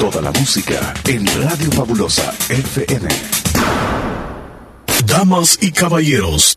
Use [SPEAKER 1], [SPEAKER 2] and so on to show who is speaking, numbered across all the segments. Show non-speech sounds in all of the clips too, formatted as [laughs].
[SPEAKER 1] Toda la música en Radio Fabulosa FM. Damas y caballeros,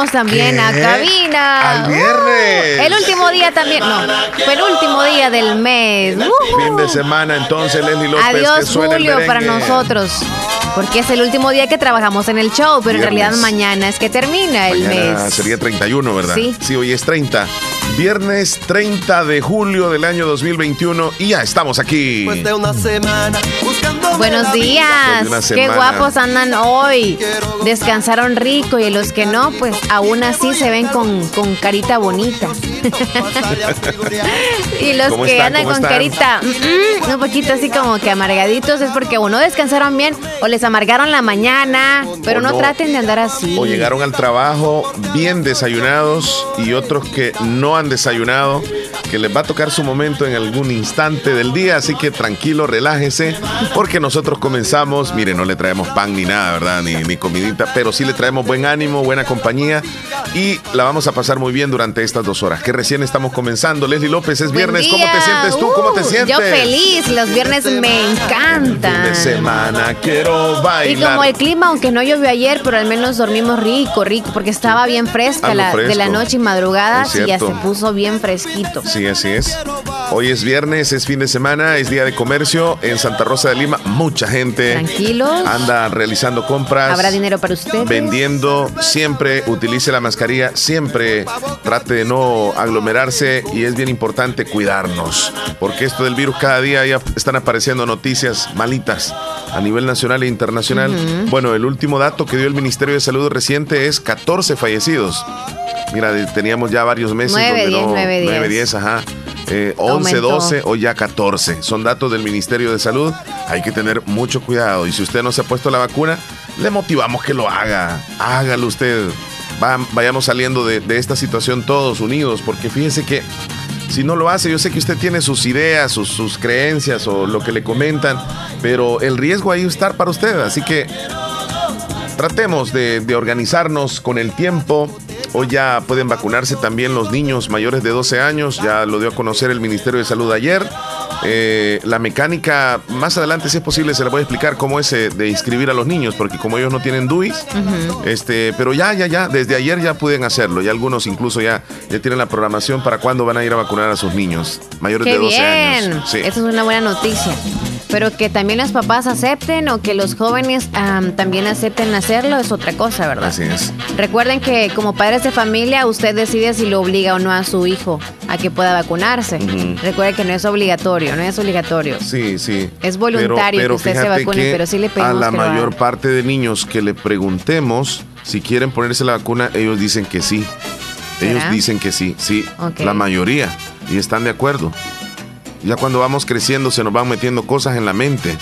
[SPEAKER 2] también a cabina.
[SPEAKER 3] Al viernes.
[SPEAKER 2] Uh, el último día también, no, fue el último día del mes. Uh.
[SPEAKER 3] Fin de semana, entonces, Leslie López.
[SPEAKER 2] Adiós, Julio, para nosotros. Porque es el último día que trabajamos en el show, pero en realidad mañana es que termina el
[SPEAKER 3] mañana
[SPEAKER 2] mes.
[SPEAKER 3] Sería 31, ¿verdad?
[SPEAKER 2] Sí.
[SPEAKER 3] Sí, hoy es 30. Viernes 30 de julio del año 2021 y ya estamos aquí.
[SPEAKER 4] Después de una semana buscando
[SPEAKER 2] Buenos días.
[SPEAKER 3] Después de una
[SPEAKER 2] Qué guapos andan hoy. Descansaron rico y los que no, pues aún así se ven con, con carita bonita. [laughs] y los
[SPEAKER 3] ¿Cómo
[SPEAKER 2] que
[SPEAKER 3] están?
[SPEAKER 2] andan
[SPEAKER 3] ¿Cómo
[SPEAKER 2] con
[SPEAKER 3] están?
[SPEAKER 2] carita mm, un poquito así como que amargaditos es porque uno descansaron bien o les amargaron la mañana, pero
[SPEAKER 3] O
[SPEAKER 2] no,
[SPEAKER 3] no.
[SPEAKER 2] traten de andar así.
[SPEAKER 3] O llegaron al trabajo bien desayunados y otros que no han desayunado, que les va a tocar su momento en algún instante del día, así que tranquilo, relájese, porque nosotros comenzamos, mire, no le traemos pan ni nada, ¿verdad? Ni, ni comidita, pero sí le traemos buen ánimo, buena compañía y la vamos a pasar muy bien durante estas dos horas, que recién estamos comenzando. Leslie López, es viernes, ¿cómo te sientes tú? ¿Cómo te
[SPEAKER 2] Uh,
[SPEAKER 3] sientes?
[SPEAKER 2] Yo feliz, los viernes me
[SPEAKER 3] Fin
[SPEAKER 2] encantan.
[SPEAKER 3] de semana, quiero
[SPEAKER 2] Y
[SPEAKER 3] bailar.
[SPEAKER 2] como el clima, aunque no llovió ayer, pero al menos dormimos rico, rico, porque estaba bien fresca la, de la noche y madrugada, y ya se
[SPEAKER 3] cierto.
[SPEAKER 2] Puso bien fresquito.
[SPEAKER 3] Sí, así es. Hoy es viernes, es fin de semana, es día de comercio en Santa Rosa de Lima. Mucha gente
[SPEAKER 2] Tranquilos.
[SPEAKER 3] anda realizando compras.
[SPEAKER 2] Habrá dinero para ustedes.
[SPEAKER 3] Vendiendo, siempre utilice la mascarilla, siempre trate de no aglomerarse y es bien importante cuidarnos, porque esto del virus cada día ya están apareciendo noticias malitas a nivel nacional e internacional. Bueno, el último dato que dio el Ministerio de Salud reciente es 14 fallecidos. Mira, teníamos ya varios meses.
[SPEAKER 2] Nueve,
[SPEAKER 3] donde
[SPEAKER 2] diez,
[SPEAKER 3] no-
[SPEAKER 2] nueve, diez.
[SPEAKER 3] nueve, diez, ajá. Eh, 11,
[SPEAKER 2] Aumentó.
[SPEAKER 3] 12 o ya 14. Son datos del Ministerio de Salud. Hay que tener mucho cuidado. Y si usted no se ha puesto la vacuna, le motivamos que lo haga. Hágalo usted. Va- vayamos saliendo de, de esta situación todos unidos, porque fíjese que si no lo hace, yo sé que usted tiene sus ideas, sus, sus creencias o lo que le comentan, pero el riesgo ahí estar para usted. Así que tratemos de, de organizarnos con el tiempo. Hoy ya pueden vacunarse también los niños mayores de 12 años, ya lo dio a conocer el Ministerio de Salud ayer. Eh, la mecánica, más adelante si es posible, se la voy a explicar cómo es eh, de inscribir a los niños, porque como ellos no tienen DUIs, este, pero ya, ya, ya, desde ayer ya pueden hacerlo, y algunos incluso ya, ya tienen la programación para cuándo van a ir a vacunar a sus niños mayores
[SPEAKER 2] Qué
[SPEAKER 3] de 12
[SPEAKER 2] bien.
[SPEAKER 3] años. Sí.
[SPEAKER 2] Eso es una buena noticia. Pero que también los papás acepten o que los jóvenes am, también acepten hacerlo es otra cosa, ¿verdad?
[SPEAKER 3] Así es.
[SPEAKER 2] Recuerden que como padres de familia usted decide si lo obliga o no a su hijo a que pueda vacunarse. Recuerde que no es obligatorio, no es obligatorio.
[SPEAKER 3] Sí, sí.
[SPEAKER 2] Es voluntario que usted se vacune,
[SPEAKER 3] que
[SPEAKER 2] pero sí le
[SPEAKER 3] A
[SPEAKER 2] pedimos
[SPEAKER 3] la
[SPEAKER 2] que lo
[SPEAKER 3] mayor parte de niños que le preguntemos si quieren ponerse la vacuna, ellos dicen que sí. Ellos dicen que sí, sí. La mayoría. Y están de acuerdo. Ya cuando vamos creciendo se nos van metiendo cosas en la mente.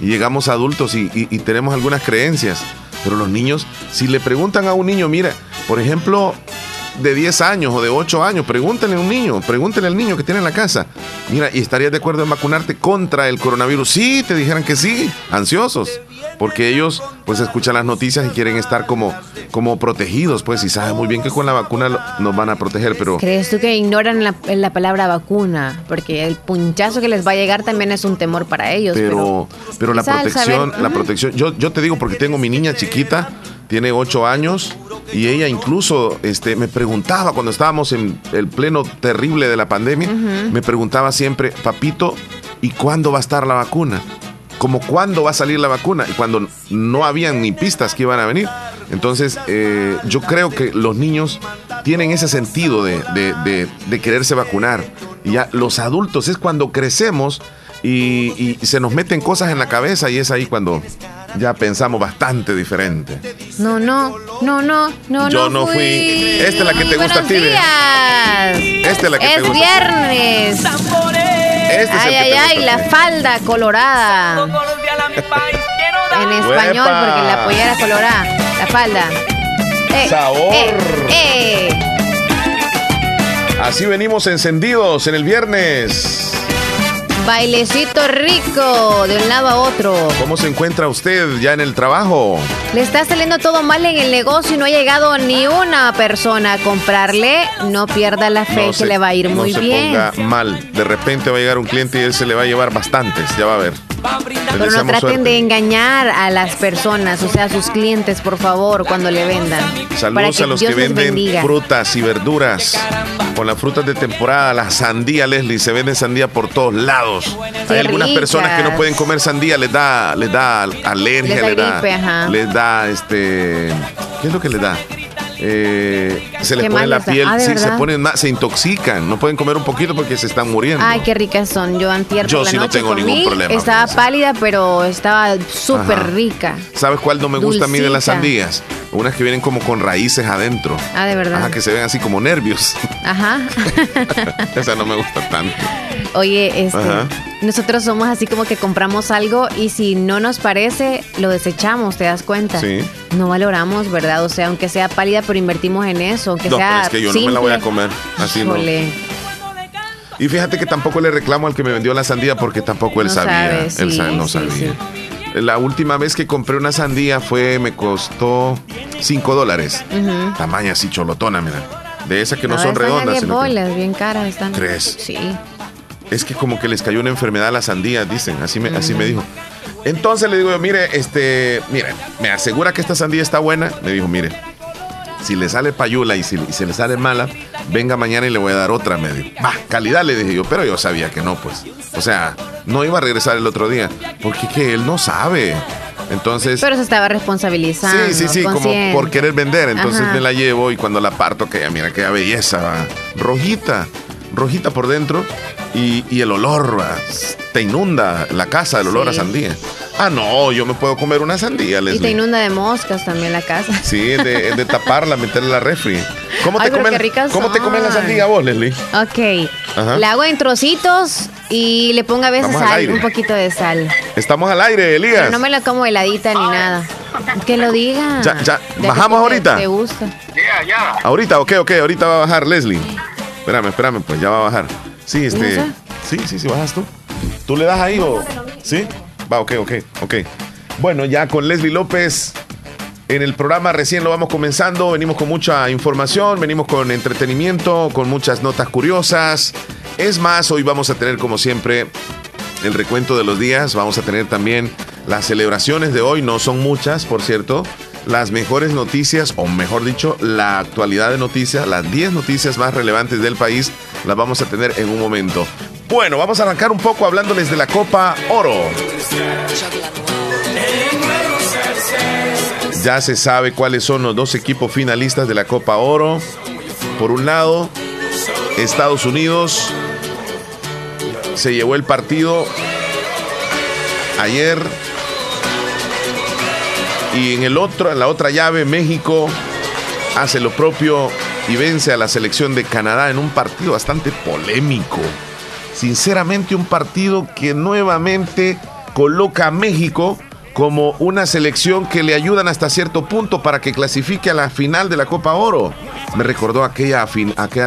[SPEAKER 3] Y llegamos a adultos y, y- y tenemos algunas creencias. Pero los niños, si le preguntan a un niño, mira, por ejemplo, de 10 años o de 8 años, pregúntenle a un niño, pregúntenle al niño que tiene en la casa, mira, ¿y estarías de acuerdo en vacunarte contra el coronavirus? Sí, te dijeran que sí, ansiosos, porque ellos pues escuchan las noticias y quieren estar como, como protegidos, pues, y saben muy bien que con la vacuna lo- nos van a proteger, pero...
[SPEAKER 2] ¿Crees tú que ignoran la, la palabra vacuna? Porque el punchazo que les va a llegar también es un temor para ellos.
[SPEAKER 3] pero, pero la protección,
[SPEAKER 2] saber-
[SPEAKER 3] la protección, yo, yo te digo porque tengo mi niña chiquita, tiene ocho años, y ella incluso este, me preguntaba cuando estábamos en el pleno terrible de la pandemia, me preguntaba siempre, papito, ¿y cuándo va a estar la vacuna? Como cuándo va a salir la vacuna, y cuando no habían ni pistas que iban a venir. Entonces, eh, yo creo que los niños tienen ese sentido de, de- de- de quererse vacunar. Y ya los adultos es cuando crecemos y, y se nos meten cosas en la cabeza y es ahí cuando ya pensamos bastante diferente.
[SPEAKER 2] No, no, no, no, no,
[SPEAKER 3] Yo
[SPEAKER 2] no
[SPEAKER 3] fui. Esta es la que te gusta a
[SPEAKER 2] Buenos
[SPEAKER 3] ti. Esta es la que
[SPEAKER 2] es
[SPEAKER 3] te gusta.
[SPEAKER 2] viernes.
[SPEAKER 3] Este
[SPEAKER 2] ay, ay, ay, la falda colorada. en español, porque la pollera colorada. La falda.
[SPEAKER 3] Eh, Sabor. Eh, eh. Así venimos encendidos en el viernes.
[SPEAKER 2] Bailecito rico de un lado a otro.
[SPEAKER 3] ¿Cómo se encuentra usted ya en el trabajo?
[SPEAKER 2] Le está saliendo todo mal en el negocio y no ha llegado ni una persona a comprarle. No pierda la fe que le va a ir muy
[SPEAKER 3] no se
[SPEAKER 2] bien.
[SPEAKER 3] Ponga mal. De repente va a llegar un cliente y él se le va a llevar bastantes. Ya va a ver.
[SPEAKER 2] Pero no traten de engañar a las personas, o sea, a sus clientes, por favor, cuando le vendan.
[SPEAKER 3] Saludos a los que venden frutas y verduras. Con las frutas de temporada, la sandía, Leslie, se vende sandía por todos lados. Hay algunas personas que no pueden comer sandía, les da, les da alergia, les da, les da, este, ¿qué es lo que les da? Eh, se les pone la piel, ah, se ponen se intoxican, no pueden comer un poquito porque se están muriendo.
[SPEAKER 2] Ay, qué ricas son. Yo antier
[SPEAKER 3] Yo sí no tengo ningún problema.
[SPEAKER 2] Estaba pálida, pero estaba súper rica.
[SPEAKER 3] ¿Sabes cuál no me gusta a mí de las sandías? Unas que vienen como con raíces adentro.
[SPEAKER 2] Ah, de verdad.
[SPEAKER 3] Ajá, que se ven así como nervios.
[SPEAKER 2] Ajá. [laughs]
[SPEAKER 3] Esa no me gusta tanto.
[SPEAKER 2] Oye, este, nosotros somos así como que compramos algo y si no nos parece, lo desechamos, ¿te das cuenta?
[SPEAKER 3] Sí.
[SPEAKER 2] No valoramos, ¿verdad? O sea, aunque sea pálida, pero invertimos en eso, aunque
[SPEAKER 3] no,
[SPEAKER 2] sea
[SPEAKER 3] es que yo no me la voy a comer, así no. Y fíjate que tampoco le reclamo al que me vendió la sandía porque tampoco él sabía. él no sabía. La última vez que compré una sandía fue, me costó 5 dólares. Tamaña así cholotona, mira. De esas que no, son redondas.
[SPEAKER 2] bolas, bien caras están.
[SPEAKER 3] Tres.
[SPEAKER 2] Sí.
[SPEAKER 3] Es que como que les cayó una enfermedad a la sandía, dicen. Así me, así me dijo. Entonces le digo yo, mire, este, mire, me asegura que esta sandía está buena. Me dijo, mire, si le sale payula y si, se le sale mala, venga mañana y le voy a dar otra medio. Va, calidad le dije yo, pero yo sabía que no, pues. O sea, no iba a regresar el otro día, porque que él no sabe. Entonces.
[SPEAKER 2] Pero se estaba responsabilizando.
[SPEAKER 3] Sí, sí, sí, como por querer vender. Entonces me la llevo y cuando la parto, que mira qué belleza, va. Rojita, rojita por dentro y, el olor, va. Te inunda la casa, el olor a sandía. Ah, no, yo me puedo comer una sandía, Leslie.
[SPEAKER 2] Y te inunda de moscas también la casa.
[SPEAKER 3] Sí, de, de taparla, meterla en la refri. ¿Cómo te, comes, ¿cómo te comes la sandía vos, Leslie?
[SPEAKER 2] Ok. La hago en trocitos y le pongo a veces sal, un poquito de sal.
[SPEAKER 3] Estamos al aire, Elías.
[SPEAKER 2] Pero no me la como heladita ni nada. Que lo diga.
[SPEAKER 3] Ya, ya. ¿Bajamos ahorita?
[SPEAKER 2] Te gusta.
[SPEAKER 3] Ya, ya. Ahorita, ok, ok. Ahorita va a bajar Leslie. Espérame, espérame, pues ya va a bajar. Sí, este. Sí, sí, sí, bajas tú. ¿Tú le das ahí o.? ¿Sí? Va, ok, ok, ok. Bueno, ya con Leslie López en el programa recién lo vamos comenzando, venimos con mucha información, venimos con entretenimiento, con muchas notas curiosas. Es más, hoy vamos a tener como siempre el recuento de los días, vamos a tener también las celebraciones de hoy, no son muchas, por cierto. Las mejores noticias, o mejor dicho, la actualidad de noticias, las 10 noticias más relevantes del país, las vamos a tener en un momento. Bueno, vamos a arrancar un poco hablándoles de la Copa Oro. Ya se sabe cuáles son los dos equipos finalistas de la Copa Oro. Por un lado, Estados Unidos se llevó el partido ayer y en el otro, la otra llave, México hace lo propio y vence a la selección de Canadá en un partido bastante polémico sinceramente un partido que nuevamente coloca a México como una selección que le ayudan hasta cierto punto para que clasifique a la final de la Copa Oro. Me recordó aquella,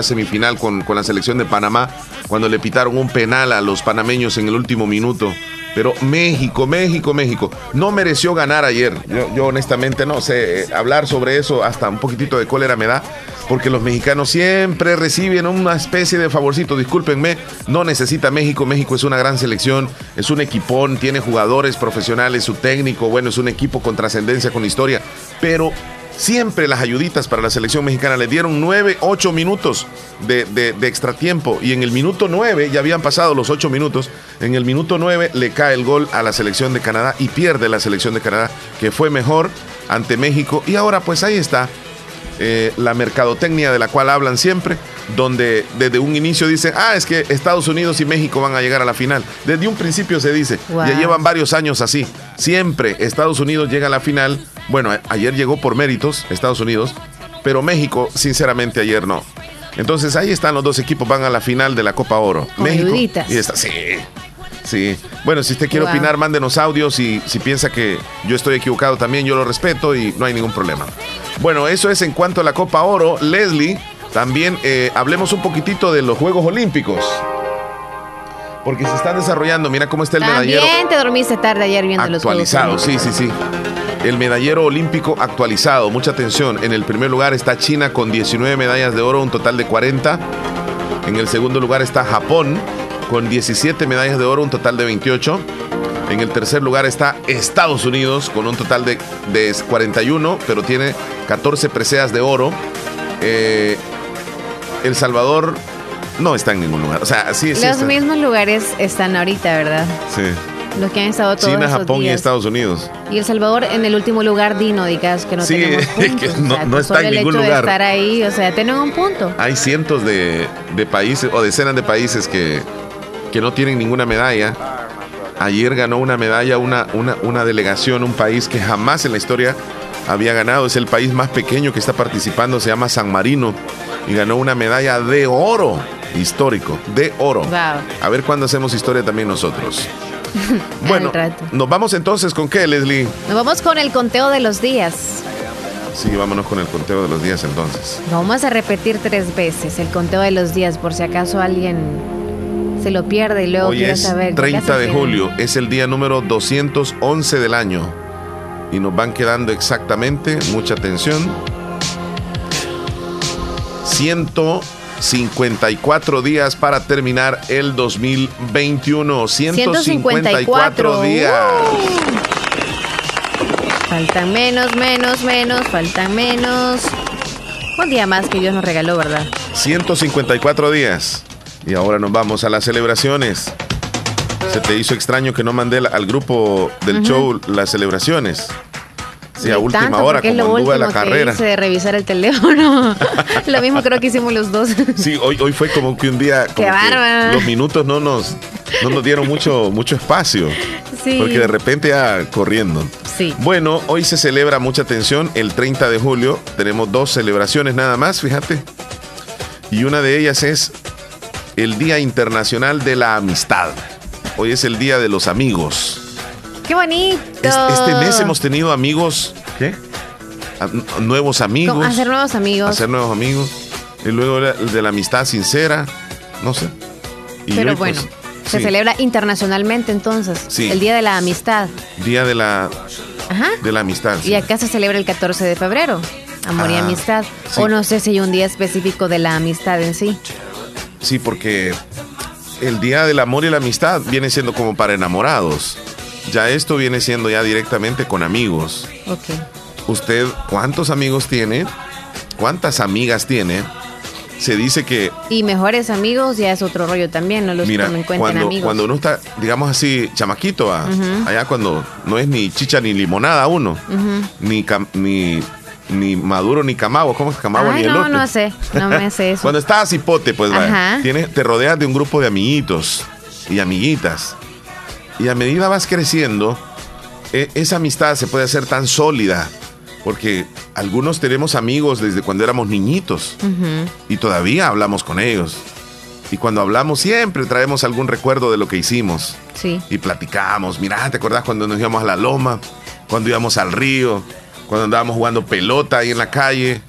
[SPEAKER 3] semifinal con la selección de Panamá, cuando le pitaron un penal a los panameños en el último minuto. Pero México, México, México, no mereció ganar ayer. Yo, honestamente no sé, eh, hablar sobre eso hasta un poquitito de cólera me da, porque los mexicanos siempre reciben una especie de favorcito. Discúlpenme, no necesita México. México es una gran selección, es un equipón, tiene jugadores profesionales, su técnico, bueno, es un equipo con trascendencia, con historia. Pero Siempre las ayuditas para la selección mexicana le dieron 9, 8 minutos de, de, extra tiempo. Y en el minuto 9, ya habían pasado los 8 minutos, en el minuto 9 le cae el gol a la selección de Canadá y pierde la selección de Canadá, que fue mejor ante México. Y ahora pues ahí está eh, la mercadotecnia de la cual hablan siempre, donde desde un inicio dicen, ah, es que Estados Unidos y México van a llegar a la final. Desde un principio se dice, ya llevan varios años así. Siempre Estados Unidos llega a la final. Bueno, ayer llegó por méritos Estados Unidos, pero México, sinceramente, ayer no. Entonces ahí están los dos equipos, van a la final de la Copa Oro.
[SPEAKER 2] Con
[SPEAKER 3] México.
[SPEAKER 2] ayuditas.
[SPEAKER 3] Y está, sí. Sí. Bueno, si usted quiere
[SPEAKER 2] Wow.
[SPEAKER 3] opinar, mándenos audios y si piensa que yo estoy equivocado también, yo lo respeto y no hay ningún problema. Bueno, eso es en cuanto a la Copa Oro. Leslie, también eh, hablemos un poquitito de los Juegos Olímpicos. Porque se están desarrollando, mira cómo está el medallero
[SPEAKER 2] También te dormiste tarde ayer viendo los
[SPEAKER 3] actualizado,
[SPEAKER 2] Juegos
[SPEAKER 3] sí, sí, sí. El medallero olímpico actualizado, mucha atención. En el primer lugar está China con 19 medallas de oro, un total de 40. En el segundo lugar está Japón con 17 medallas de oro, un total de 28. En el tercer lugar está Estados Unidos con un total de, de 41, pero tiene 14 preseas de oro. Eh, el Salvador no está en ningún lugar. O sea, sí, sí
[SPEAKER 2] Los
[SPEAKER 3] está.
[SPEAKER 2] mismos lugares están ahorita, ¿verdad?
[SPEAKER 3] Sí.
[SPEAKER 2] Los que han estado todos
[SPEAKER 3] China, Japón y. Estados Unidos.
[SPEAKER 2] Y El Salvador en el último lugar, Dino, digas que no
[SPEAKER 3] Sí,
[SPEAKER 2] tenemos [laughs]
[SPEAKER 3] que
[SPEAKER 2] puntos.
[SPEAKER 3] no-
[SPEAKER 2] o sea,
[SPEAKER 3] no está en ningún lugar.
[SPEAKER 2] de estar ahí, o sea, tienen un punto.
[SPEAKER 3] Hay cientos de, de países o decenas de países que, que no tienen ninguna medalla. Ayer ganó una medalla una, una, una delegación, un país que jamás en la historia había ganado. Es el país más pequeño que está participando, se llama San Marino. Y ganó una medalla de oro histórico, de oro.
[SPEAKER 2] Wow.
[SPEAKER 3] A ver cuándo hacemos historia también nosotros. [laughs] Bueno, nos vamos entonces con qué, Leslie.
[SPEAKER 2] Nos vamos con el conteo de los días.
[SPEAKER 3] Sí, vámonos con el conteo de los días entonces.
[SPEAKER 2] Vamos a repetir tres veces el conteo de los días por si acaso alguien se lo pierde y luego
[SPEAKER 3] Hoy
[SPEAKER 2] quiere
[SPEAKER 3] es
[SPEAKER 2] saber. qué
[SPEAKER 3] 30 de julio, es el día número 211 del año. Y nos van quedando exactamente, mucha atención, 154 días para terminar el 2021. 154
[SPEAKER 2] 154
[SPEAKER 3] días.
[SPEAKER 2] Faltan menos, menos, menos, faltan menos. Un día más que Dios nos regaló, ¿verdad?
[SPEAKER 3] 154 días. Y ahora nos vamos a las celebraciones. ¿Se te hizo extraño que no mandé al grupo del show las celebraciones? Sí, a última
[SPEAKER 2] tanto,
[SPEAKER 3] hora,
[SPEAKER 2] porque es
[SPEAKER 3] como
[SPEAKER 2] lo
[SPEAKER 3] a la
[SPEAKER 2] último que
[SPEAKER 3] carrera.
[SPEAKER 2] hice de revisar el teléfono. [laughs] lo mismo creo que hicimos los dos.
[SPEAKER 3] Sí, hoy, hoy fue como que un día como
[SPEAKER 2] Qué
[SPEAKER 3] que los minutos no nos, no nos dieron mucho, mucho espacio.
[SPEAKER 2] sí.
[SPEAKER 3] Porque de repente ya corriendo.
[SPEAKER 2] Sí.
[SPEAKER 3] Bueno, hoy se celebra mucha atención. El 30 de julio tenemos dos celebraciones nada más, fíjate. Y una de ellas es el Día Internacional de la Amistad. Hoy es el Día de los Amigos.
[SPEAKER 2] Qué bonito.
[SPEAKER 3] Es- Este mes hemos tenido amigos, ¿qué? A- n- nuevos amigos.
[SPEAKER 2] Como hacer nuevos amigos.
[SPEAKER 3] hacer nuevos amigos. Y luego la- de la amistad sincera, no sé. Y
[SPEAKER 2] Pero
[SPEAKER 3] hoy, pues,
[SPEAKER 2] bueno, se
[SPEAKER 3] sí,
[SPEAKER 2] celebra internacionalmente entonces.
[SPEAKER 3] Sí.
[SPEAKER 2] El Día de la Amistad.
[SPEAKER 3] Día de la,
[SPEAKER 2] Ajá.
[SPEAKER 3] de la amistad. sí.
[SPEAKER 2] Y acá se celebra el 14 de febrero. Amor y
[SPEAKER 3] Ah,
[SPEAKER 2] amistad.
[SPEAKER 3] sí.
[SPEAKER 2] O no sé si hay un día específico de la amistad en sí.
[SPEAKER 3] Sí, porque el Día del Amor y la Amistad viene siendo como para enamorados. Ya esto viene siendo ya directamente con amigos. ¿Usted cuántos amigos tiene? ¿Cuántas amigas tiene? Se dice que
[SPEAKER 2] Y mejores amigos ya es otro rollo también, no los
[SPEAKER 3] Mira,
[SPEAKER 2] tomen en cuenta en
[SPEAKER 3] cuando,
[SPEAKER 2] amigos.
[SPEAKER 3] cuando uno está, digamos así, chamaquito.
[SPEAKER 2] Ujú.
[SPEAKER 3] allá cuando no es ni chicha ni limonada uno, ni, cam- ni, ni maduro ni camagua, ¿cómo es camagua
[SPEAKER 2] Ay,
[SPEAKER 3] ni
[SPEAKER 2] no,
[SPEAKER 3] elote?
[SPEAKER 2] no sé, no me sé [laughs] eso.
[SPEAKER 3] Cuando estás hipote, pues vaya, tienes, te rodeas de un grupo de amiguitos y amiguitas. Y a medida vas creciendo, e- esa amistad se puede hacer tan sólida. Porque algunos tenemos amigos desde cuando éramos niñitos y todavía hablamos con ellos. Y cuando hablamos siempre traemos algún recuerdo de lo que hicimos
[SPEAKER 2] Sí.
[SPEAKER 3] y platicamos. Mira, ¿te acordás cuando nos íbamos a la loma? Cuando íbamos al río, cuando andábamos jugando pelota ahí en la calle,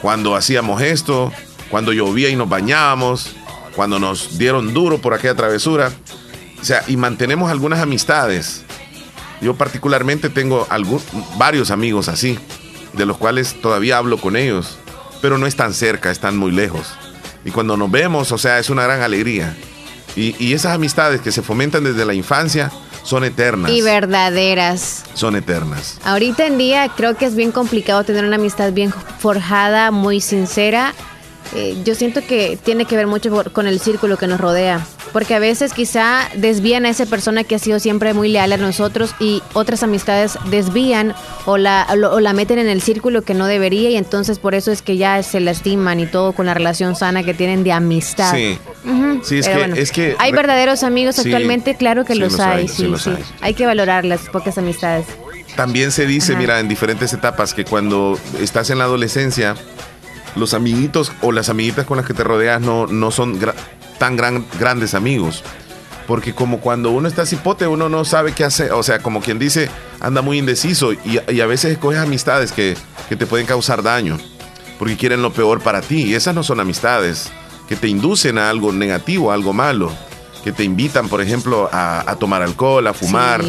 [SPEAKER 3] cuando hacíamos esto, cuando llovía y nos bañábamos, cuando nos dieron duro por aquella travesura. O sea, y mantenemos algunas amistades. Yo particularmente tengo algún, varios amigos así, de los cuales todavía hablo con ellos, pero no están cerca, están muy lejos. Y cuando nos vemos, o sea, es una gran alegría. Y, y esas amistades que se fomentan desde la infancia son eternas.
[SPEAKER 2] Y verdaderas.
[SPEAKER 3] Son eternas.
[SPEAKER 2] Ahorita en día creo que es bien complicado tener una amistad bien forjada, muy sincera. Eh, yo siento que tiene que ver mucho con el círculo que nos rodea. Porque a veces quizá desvían a esa persona que ha sido siempre muy leal a nosotros y otras amistades desvían o la, o la meten en el círculo que no debería y entonces por eso es que ya se lastiman y todo con la relación sana que tienen de amistad.
[SPEAKER 3] Sí. Sí, es que-
[SPEAKER 2] bueno.
[SPEAKER 3] es que-
[SPEAKER 2] Hay verdaderos amigos
[SPEAKER 3] Sí,
[SPEAKER 2] actualmente, claro que
[SPEAKER 3] sí
[SPEAKER 2] los,
[SPEAKER 3] los
[SPEAKER 2] hay,
[SPEAKER 3] hay,
[SPEAKER 2] sí,
[SPEAKER 3] sí los hay.
[SPEAKER 2] Hay que valorar las pocas amistades.
[SPEAKER 3] También se dice,
[SPEAKER 2] Ajá.
[SPEAKER 3] mira, en diferentes etapas que cuando estás en la adolescencia, los amiguitos o las amiguitas con las que te rodeas no, no son tan gran, grandes amigos. Porque como cuando uno está cipote, uno no sabe qué hacer. O sea, como quien dice, anda muy indeciso y, a veces escoges amistades que, que, te pueden causar daño. Porque quieren lo peor para ti. Y esas no son amistades que te inducen a algo negativo, a algo malo. Que te invitan, por ejemplo, a, tomar alcohol, a fumar.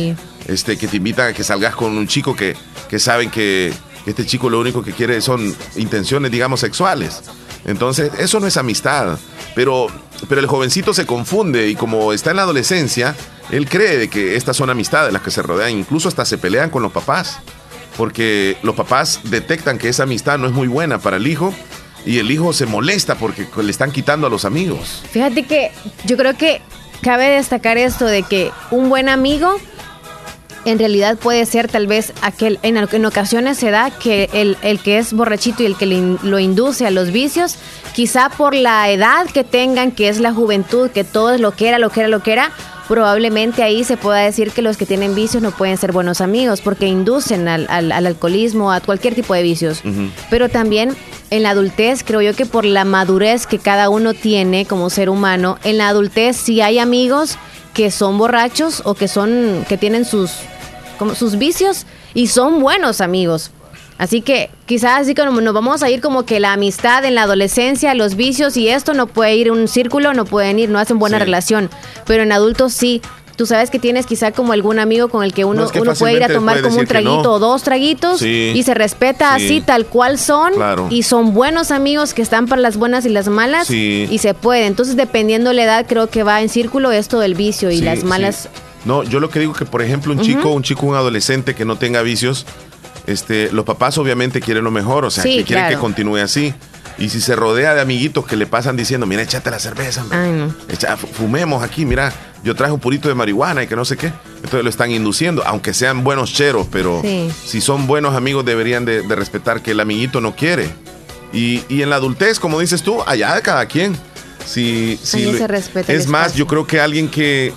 [SPEAKER 3] Este, que te invitan a que salgas con un chico que, que saben que este chico lo único que quiere son intenciones, digamos, sexuales. Entonces, eso no es amistad. Pero, pero el jovencito se confunde y como está en la adolescencia, él cree que estas son amistades las que se rodean. Incluso hasta se pelean con los papás. Porque los papás detectan que esa amistad no es muy buena para el hijo y el hijo se molesta porque le están quitando a los amigos.
[SPEAKER 2] Fíjate que yo creo que cabe destacar esto de que un buen amigo en realidad puede ser tal vez aquel, en, en ocasiones se da que el, el, que es borrachito y el que lo induce a los vicios, quizá por la edad que tengan, que es la juventud, que todo es lo que era, lo que era, lo que era, probablemente ahí se pueda decir que los que tienen vicios no pueden ser buenos amigos porque inducen al, al, alcoholismo, a cualquier tipo de vicios. Pero también en la adultez, creo yo que por la madurez que cada uno tiene como ser humano, en la adultez sí hay amigos que son borrachos o que son que tienen sus como sus vicios y son buenos amigos. Así que quizás así como nos vamos a ir como que la amistad en la adolescencia, los vicios y esto no puede ir un círculo, no pueden ir, no hacen buena relación. Pero en adultos sí. Tú sabes que tienes quizá como algún amigo con el que uno, uno puede ir a tomar como un traguito o dos traguitos y se respeta así tal cual son y son buenos amigos que están para las buenas y las malas y se puede. Entonces dependiendo la edad creo que va en círculo esto del vicio y las malas
[SPEAKER 3] no, yo lo que digo que, por ejemplo, un chico, un chico, un adolescente que no tenga vicios, este, los papás obviamente quieren lo mejor, o sea, que quieren que continúe así. Y si se rodea de amiguitos que le pasan diciendo, mira, échate la cerveza, fumemos aquí, mira, yo traje un purito de marihuana y que no sé qué. Entonces lo están induciendo, aunque sean buenos cheros, pero si son buenos amigos deberían de, respetar que el amiguito no quiere. Y, en la adultez, como dices tú, allá de cada quien. Si, si es más, yo creo que alguien que,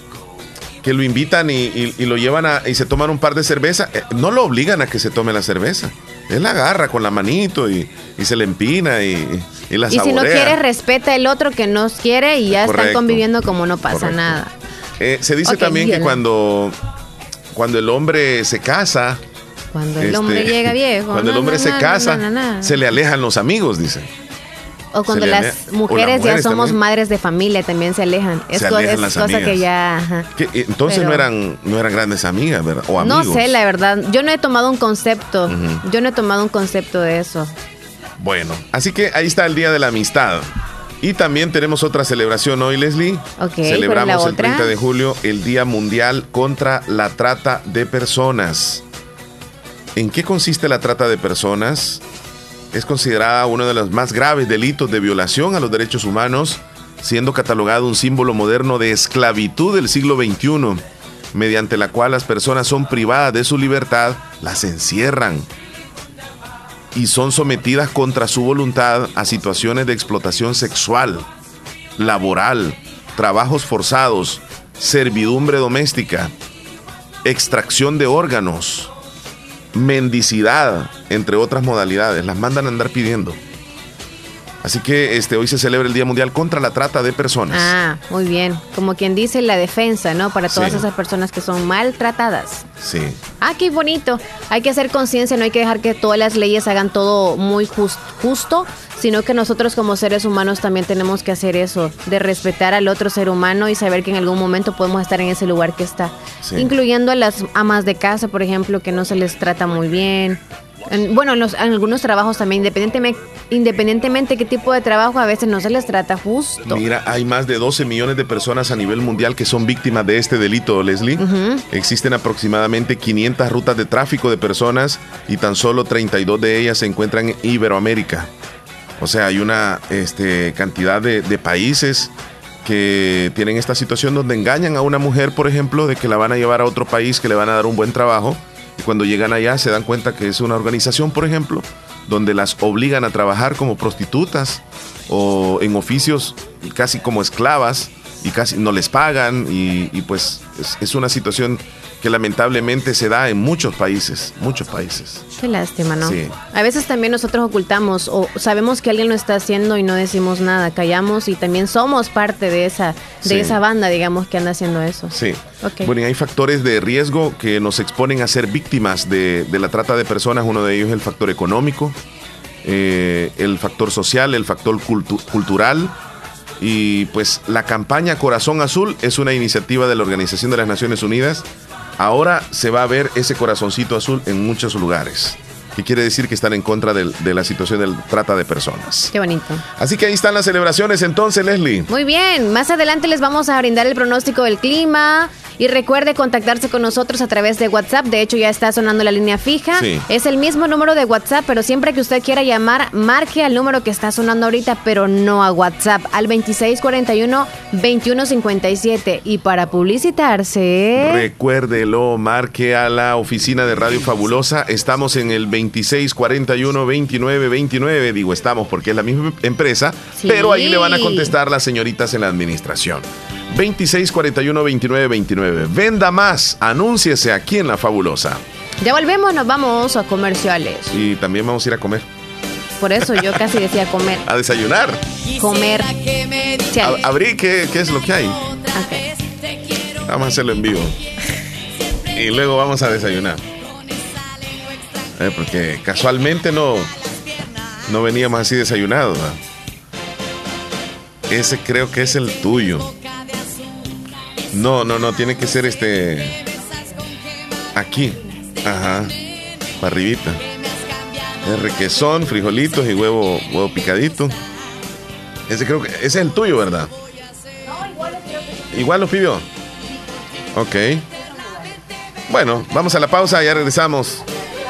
[SPEAKER 3] que lo invitan y, lo llevan a, y se toman un par de cerveza, eh, no lo obligan a que se tome la cerveza. Él la agarra con la manito y, se le empina y, y la
[SPEAKER 2] Y si no quiere, respeta el otro que no quiere y ya están conviviendo como no pasa nada.
[SPEAKER 3] Eh, se dice también que cuando, cuando el hombre se casa...
[SPEAKER 2] Cuando el hombre este, llega viejo.
[SPEAKER 3] Cuando el hombre se casa, se le alejan los amigos, dicen.
[SPEAKER 2] O cuando las mujeres, ya somos madres de familia, también se alejan. Es, cosa que ya.
[SPEAKER 3] Entonces no eran no eran grandes amigas, ¿verdad? O amigos.
[SPEAKER 2] No sé, la verdad. Yo no he tomado un concepto. Yo no he tomado un concepto de eso.
[SPEAKER 3] Bueno, así que ahí está el Día de la Amistad. Y también tenemos otra celebración hoy, Leslie. Celebramos el 30 de julio el Día Mundial contra la Trata de Personas. ¿En qué consiste la trata de personas? Es considerada uno de los más graves delitos de violación a los derechos humanos, siendo catalogado un símbolo moderno de esclavitud del siglo XXI, mediante la cual las personas son privadas de su libertad, las encierran y son sometidas contra su voluntad a situaciones de explotación sexual, laboral, trabajos forzados, servidumbre doméstica, extracción de órganos, mendicidad, entre otras modalidades. Las mandan a andar pidiendo. Así que este, hoy se celebra el Día Mundial contra la Trata de Personas.
[SPEAKER 2] Ah, muy bien. Como quien dice, la defensa, ¿no? Para todas esas personas que son maltratadas.
[SPEAKER 3] Sí.
[SPEAKER 2] Ah, qué bonito. Hay que hacer conciencia, no hay que dejar que todas las leyes hagan todo muy justo, sino que nosotros como seres humanos también tenemos que hacer eso, de respetar al otro ser humano y saber que en algún momento podemos estar en ese lugar que está. Incluyendo a las amas de casa, por ejemplo, que no se les trata muy bien bueno, en, algunos trabajos también, independientemente, independientemente qué tipo de trabajo, a veces no se les trata justo.
[SPEAKER 3] Mira, hay más de 12 millones de personas a nivel mundial que son víctimas de este delito, Leslie. Existen aproximadamente 500 rutas de tráfico de personas y tan solo 32 de ellas se encuentran en Iberoamérica. O sea, hay una este, cantidad de, de países que tienen esta situación donde engañan a una mujer, por ejemplo, de que la van a llevar a otro país, que le van a dar un buen trabajo y cuando llegan allá se dan cuenta que es una organización, por ejemplo, donde las obligan a trabajar como prostitutas o en oficios casi como esclavas y casi no les pagan y, pues es, una situación
[SPEAKER 5] que lamentablemente se da en muchos países, muchos países.
[SPEAKER 2] Qué lástima, ¿no?
[SPEAKER 5] Sí.
[SPEAKER 2] A veces también nosotros ocultamos o sabemos que alguien lo está haciendo y no decimos nada, callamos y también somos parte de esa, de
[SPEAKER 5] Sí.
[SPEAKER 2] esa banda, digamos, que anda haciendo eso.
[SPEAKER 5] Sí. Bueno, y hay factores de riesgo que nos exponen a ser víctimas de, de la trata de personas. Uno de ellos es el factor económico, eh, el factor social, el factor cultu- cultural. Y pues la campaña Corazón Azul es una iniciativa de la Organización de las Naciones Unidas. Ahora se va a ver ese corazoncito azul en muchos lugares. Que quiere decir que están en contra del- de la situación de trata de personas.
[SPEAKER 2] Qué bonito.
[SPEAKER 5] Así que ahí están las celebraciones entonces, Leslie.
[SPEAKER 2] Muy bien, más adelante les vamos a brindar el pronóstico del clima y recuerde contactarse con nosotros a través de WhatsApp. De hecho, ya está sonando la línea fija.
[SPEAKER 5] Sí.
[SPEAKER 2] Es el mismo número de WhatsApp, pero siempre que usted quiera llamar, marque al número que está sonando ahorita, pero no a WhatsApp, al 2641-2157. Y para publicitarse...
[SPEAKER 5] Recuérdelo, marque a la oficina de Radio Fabulosa. Estamos en el 2641-2929. Digo, estamos porque es la misma empresa,
[SPEAKER 2] Sí.
[SPEAKER 5] pero ahí le van a contestar las señoritas en la administración. 2641-2929. Venda más, anúnciese aquí en La Fabulosa.
[SPEAKER 2] Ya volvemos, nos vamos a comerciales.
[SPEAKER 5] Y también vamos a ir a comer,
[SPEAKER 2] Por eso yo casi decía comer.
[SPEAKER 5] a desayunar.
[SPEAKER 2] Comer. Sí.
[SPEAKER 5] A- abrí, ¿qué, ¿qué es lo que hay?
[SPEAKER 2] Ok.
[SPEAKER 5] Vamos a hacerlo en vivo. Y luego vamos a desayunar. Eh, porque casualmente no, no veníamos así desayunados. Ese creo que es el tuyo. No, no, no, tiene que ser este. Aquí. Ajá. Arribita. Es requesón, frijolitos y huevo, huevo picadito. Ese creo que. Ese es el tuyo, ¿verdad? Igual lo pidió. Ok. Bueno, vamos a la pausa, ya regresamos.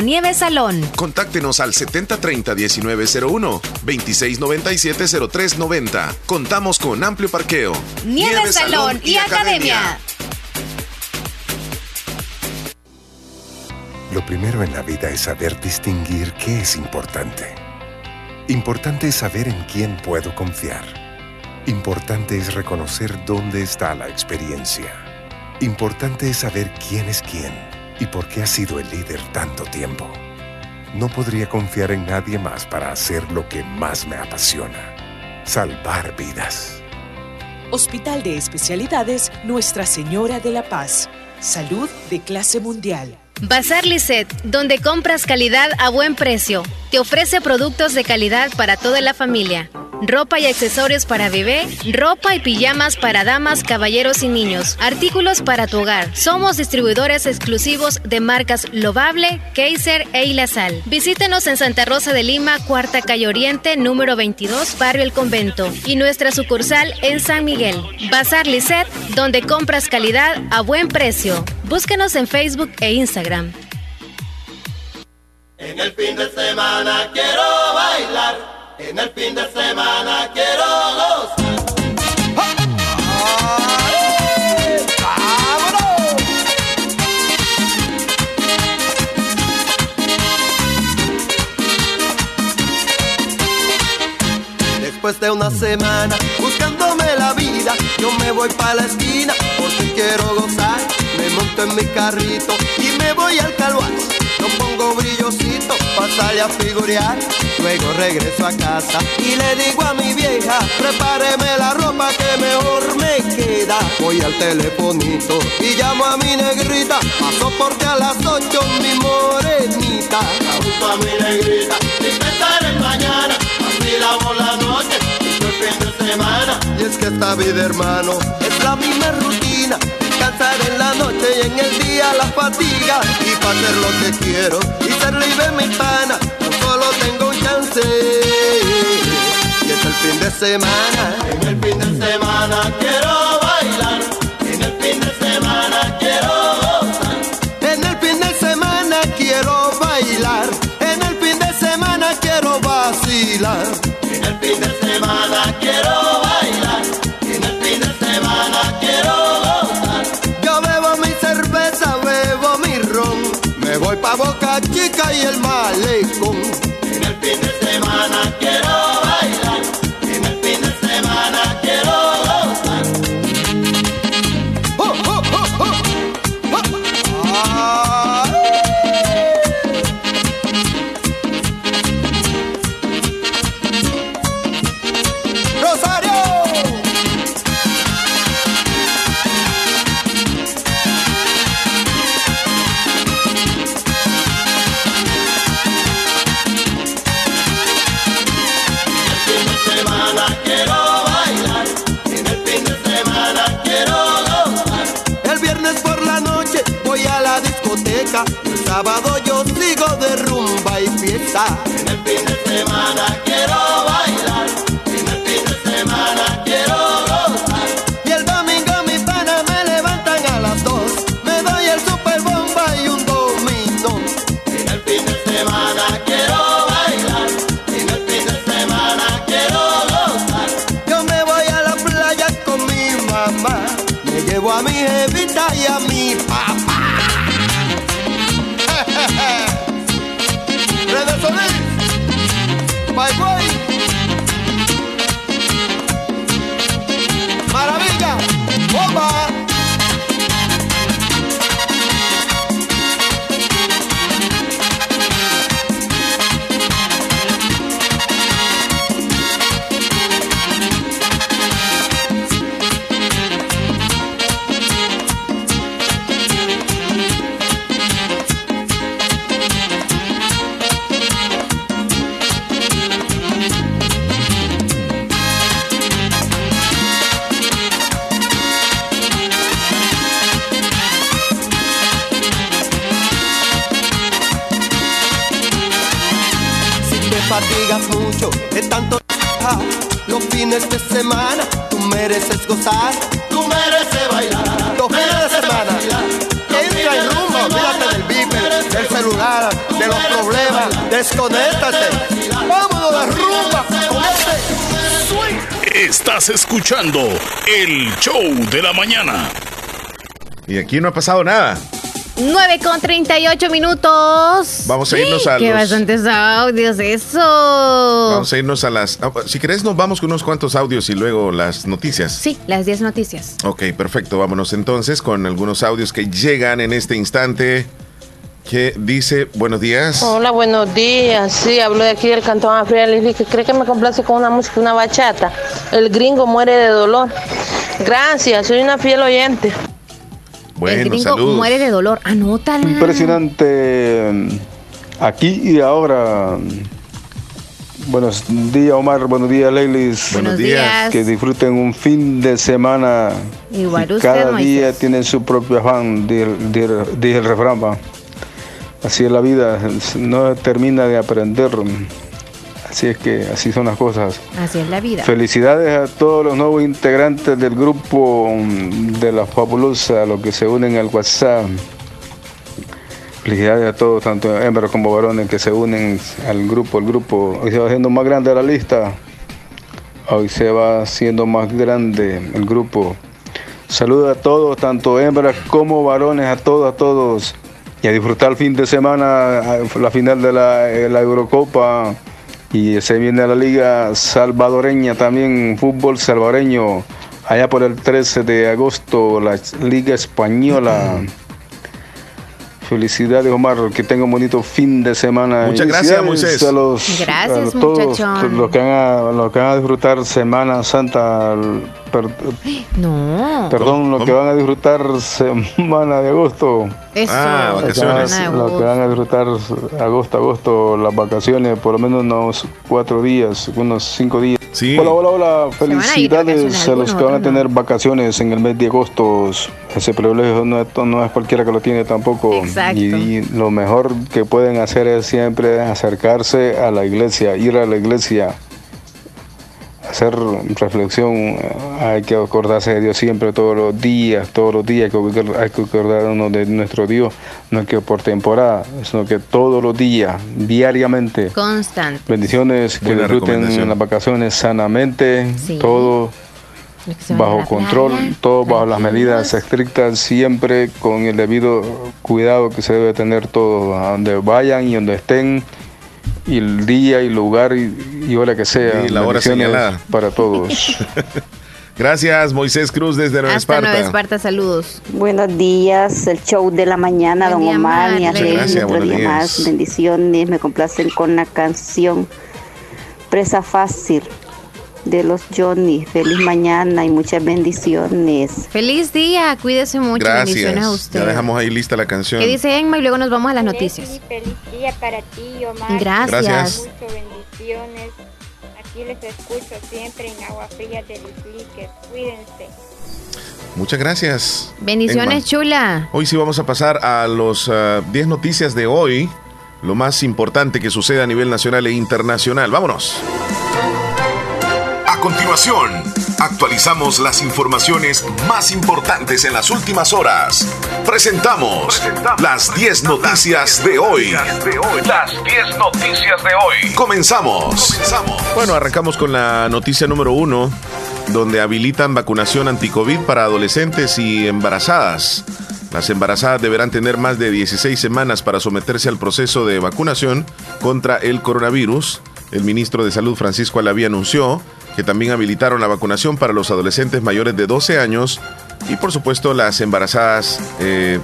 [SPEAKER 2] Nieve Salón.
[SPEAKER 3] Contáctenos al 7030-1901, 2697-0390. Contamos con amplio parqueo.
[SPEAKER 2] Nieve, Salón, y, Academia.
[SPEAKER 6] Lo primero en la vida es saber distinguir qué es importante. Importante es saber en quién puedo confiar. Importante es reconocer dónde está la experiencia. Importante es saber quién es quién y por qué ha sido el líder tanto tiempo. No podría confiar en nadie más para hacer lo que más me apasiona, salvar vidas.
[SPEAKER 7] Hospital de Especialidades Nuestra Señora de la Paz. Salud de clase mundial.
[SPEAKER 2] Bazar Lisset, donde compras calidad a buen precio. Te ofrece productos de calidad para toda la familia. Ropa y accesorios para bebé, ropa y pijamas para damas, caballeros y niños, artículos para tu hogar. Somos distribuidores exclusivos de marcas Lovable, Kaiser e Ilasal. Visítenos en Santa Rosa de Lima, Cuarta Calle Oriente, número 22, Barrio El Convento, y nuestra sucursal en San Miguel. Bazar Lisset, donde compras calidad a buen precio. Búsquenos en Facebook e Instagram.
[SPEAKER 4] En el fin de semana quiero bailar. En el fin de semana quiero Después de una semana buscándome la vida, yo me voy para la esquina porque quiero gozar. Me monto en mi carrito y me voy al calvario no pongo brillosito para salir a figurear. Luego regreso a casa y le digo a mi vieja, prepáreme la ropa que mejor me queda. Voy al telefonito y llamo a mi negrita, paso porque a las ocho mi morenita. Junto a mi negrita y pensar en mañana, la noche y el fin de semana. Y es que esta vida hermano es la misma rutina. Cansar en la noche y en el día la fatiga. Y para hacer lo que quiero y ser libre mi pana tan solo tengo un chance. Y es el fin de semana. En el fin de semana quiero vacilar en el fin de semana quiero bailar. En el fin de semana quiero Me voy pa' Boca Chica y el malecón. El sábado yo sigo de rumba y fiesta. En el fin de semana
[SPEAKER 1] Estás escuchando el show de la mañana.
[SPEAKER 3] Y aquí no ha pasado nada.
[SPEAKER 2] 9 con 38 minutos.
[SPEAKER 3] Vamos a irnos a
[SPEAKER 2] Qué
[SPEAKER 3] los-
[SPEAKER 2] bastantes audios, eso.
[SPEAKER 3] Vamos a irnos a las... ah, Si querés nos vamos con unos cuantos audios y luego las noticias.
[SPEAKER 2] Sí, las 10 noticias.
[SPEAKER 3] Ok, perfecto. Vámonos entonces con algunos audios que llegan en este instante. Que dice, buenos días.
[SPEAKER 7] Hola, buenos días. Sí, hablo de aquí del Cantón que cree que me complace con una música, una bachata. El gringo muere de dolor. Gracias, soy una fiel oyente.
[SPEAKER 3] Bueno,
[SPEAKER 2] el gringo
[SPEAKER 3] saludos.
[SPEAKER 2] muere de dolor. Anótala.
[SPEAKER 8] Impresionante mm, aquí y ahora. Buenos días, Omar. Buenos días, Leilis.
[SPEAKER 2] Buenos días.
[SPEAKER 8] Que disfruten un fin de semana.
[SPEAKER 2] Igual
[SPEAKER 8] Y
[SPEAKER 2] usted,
[SPEAKER 8] Cada
[SPEAKER 2] Moisés.
[SPEAKER 8] día tienen su propio afán, dice el- dice el refrán. va. Así es la vida, no termina de aprender. Así es que así son las cosas.
[SPEAKER 2] Así es la vida.
[SPEAKER 8] Felicidades a todos los nuevos integrantes del grupo mm, de la Fabulosa, los que se unen al WhatsApp. Felicidades a todos, tanto hembras como varones que se unen al grupo. El grupo hoy se va haciendo más grande la lista. Hoy se va haciendo más grande el grupo. Saludos a todos, tanto hembras como varones, a todos, a todos. Y a disfrutar el fin de semana, la final de la, eh, la Eurocopa. Y se viene la Liga Salvadoreña también, fútbol salvadoreño. Allá por el 13 de agosto, la Liga Española. Felicidades, Omar, que tenga un bonito fin de semana.
[SPEAKER 3] Muchas gracias, Moisés.
[SPEAKER 8] A los,
[SPEAKER 2] Gracias,
[SPEAKER 8] a todos los que, van a, los que van a disfrutar Semana Santa, per-
[SPEAKER 2] No.
[SPEAKER 8] perdón, los que van a disfrutar Semana de Agosto.
[SPEAKER 2] Eso.
[SPEAKER 3] Ah, vacaciones.
[SPEAKER 8] Los que van a disfrutar agosto, agosto, las vacaciones, por lo menos unos cuatro días, unos cinco días.
[SPEAKER 3] Sí.
[SPEAKER 8] Hola, hola, hola.
[SPEAKER 2] a
[SPEAKER 8] Felicidades a los que van a
[SPEAKER 2] no.
[SPEAKER 8] tener vacaciones en el mes de agosto. Ese privilegio no es, no es cualquiera que lo tiene tampoco.
[SPEAKER 2] Exacto.
[SPEAKER 8] Y, y lo mejor que pueden hacer es siempre acercarse a la iglesia, ir a la iglesia, hacer reflexión. eh, Hay que acordarse de Dios siempre, todos los días, todos los días. Hay que, hay que acordarnos de nuestro Dios, no es que por temporada, sino que todos los días, diariamente.
[SPEAKER 2] Constante.
[SPEAKER 8] Bendiciones, que
[SPEAKER 3] Buena
[SPEAKER 8] disfruten las vacaciones sanamente,
[SPEAKER 2] Sí.
[SPEAKER 8] todo bajo control,
[SPEAKER 2] playa,
[SPEAKER 8] todo bajo las medidas estrictas, siempre con el debido cuidado que se debe tener todo, a donde vayan y donde estén, y el día y lugar y, y hora que sea.
[SPEAKER 3] Y la hora señalada.
[SPEAKER 8] para todos. [laughs]
[SPEAKER 3] Gracias, Moisés Cruz desde Nueva
[SPEAKER 2] Hasta Nueva
[SPEAKER 3] Esparta.
[SPEAKER 2] Esparta, saludos.
[SPEAKER 9] Buenos días, el show de la mañana,
[SPEAKER 2] Buen
[SPEAKER 9] don Omar,
[SPEAKER 3] gracias,
[SPEAKER 9] otro día
[SPEAKER 3] días.
[SPEAKER 9] más. Bendiciones, me complacen con la canción Presa Fácil de los Johnny. Feliz mañana y muchas bendiciones.
[SPEAKER 2] Feliz día, cuídese mucho. Bendiciones a
[SPEAKER 3] Gracias.
[SPEAKER 2] usted.
[SPEAKER 3] Ya dejamos ahí lista la canción.
[SPEAKER 2] ¿Qué dice Emma? Y luego nos vamos a las noticias.
[SPEAKER 10] Feliz día para ti, Omar.
[SPEAKER 2] Gracias.
[SPEAKER 3] Gracias.
[SPEAKER 10] Mucho bendiciones. Aquí les escucho siempre en Agua Fría del Islique. Cuídense.
[SPEAKER 3] Muchas gracias.
[SPEAKER 2] Bendiciones,
[SPEAKER 3] Emma.
[SPEAKER 2] chula.
[SPEAKER 3] Hoy sí vamos a pasar a los ah, 10 noticias de hoy. Lo más importante que sucede a nivel nacional e internacional. Vámonos.
[SPEAKER 11] A continuación, actualizamos las informaciones más importantes en las últimas horas. Presentamos las 10 noticias de hoy. Las 10 noticias de hoy. Comenzamos.
[SPEAKER 3] Bueno, arrancamos con la noticia número uno, donde habilitan vacunación anticovid para adolescentes y embarazadas. Las embarazadas deberán tener más de 16 semanas para someterse al proceso de vacunación contra el coronavirus. El ministro de Salud Francisco Alaví anunció que también habilitaron la vacunación para los adolescentes mayores de 12 años y por supuesto las embarazadas eh,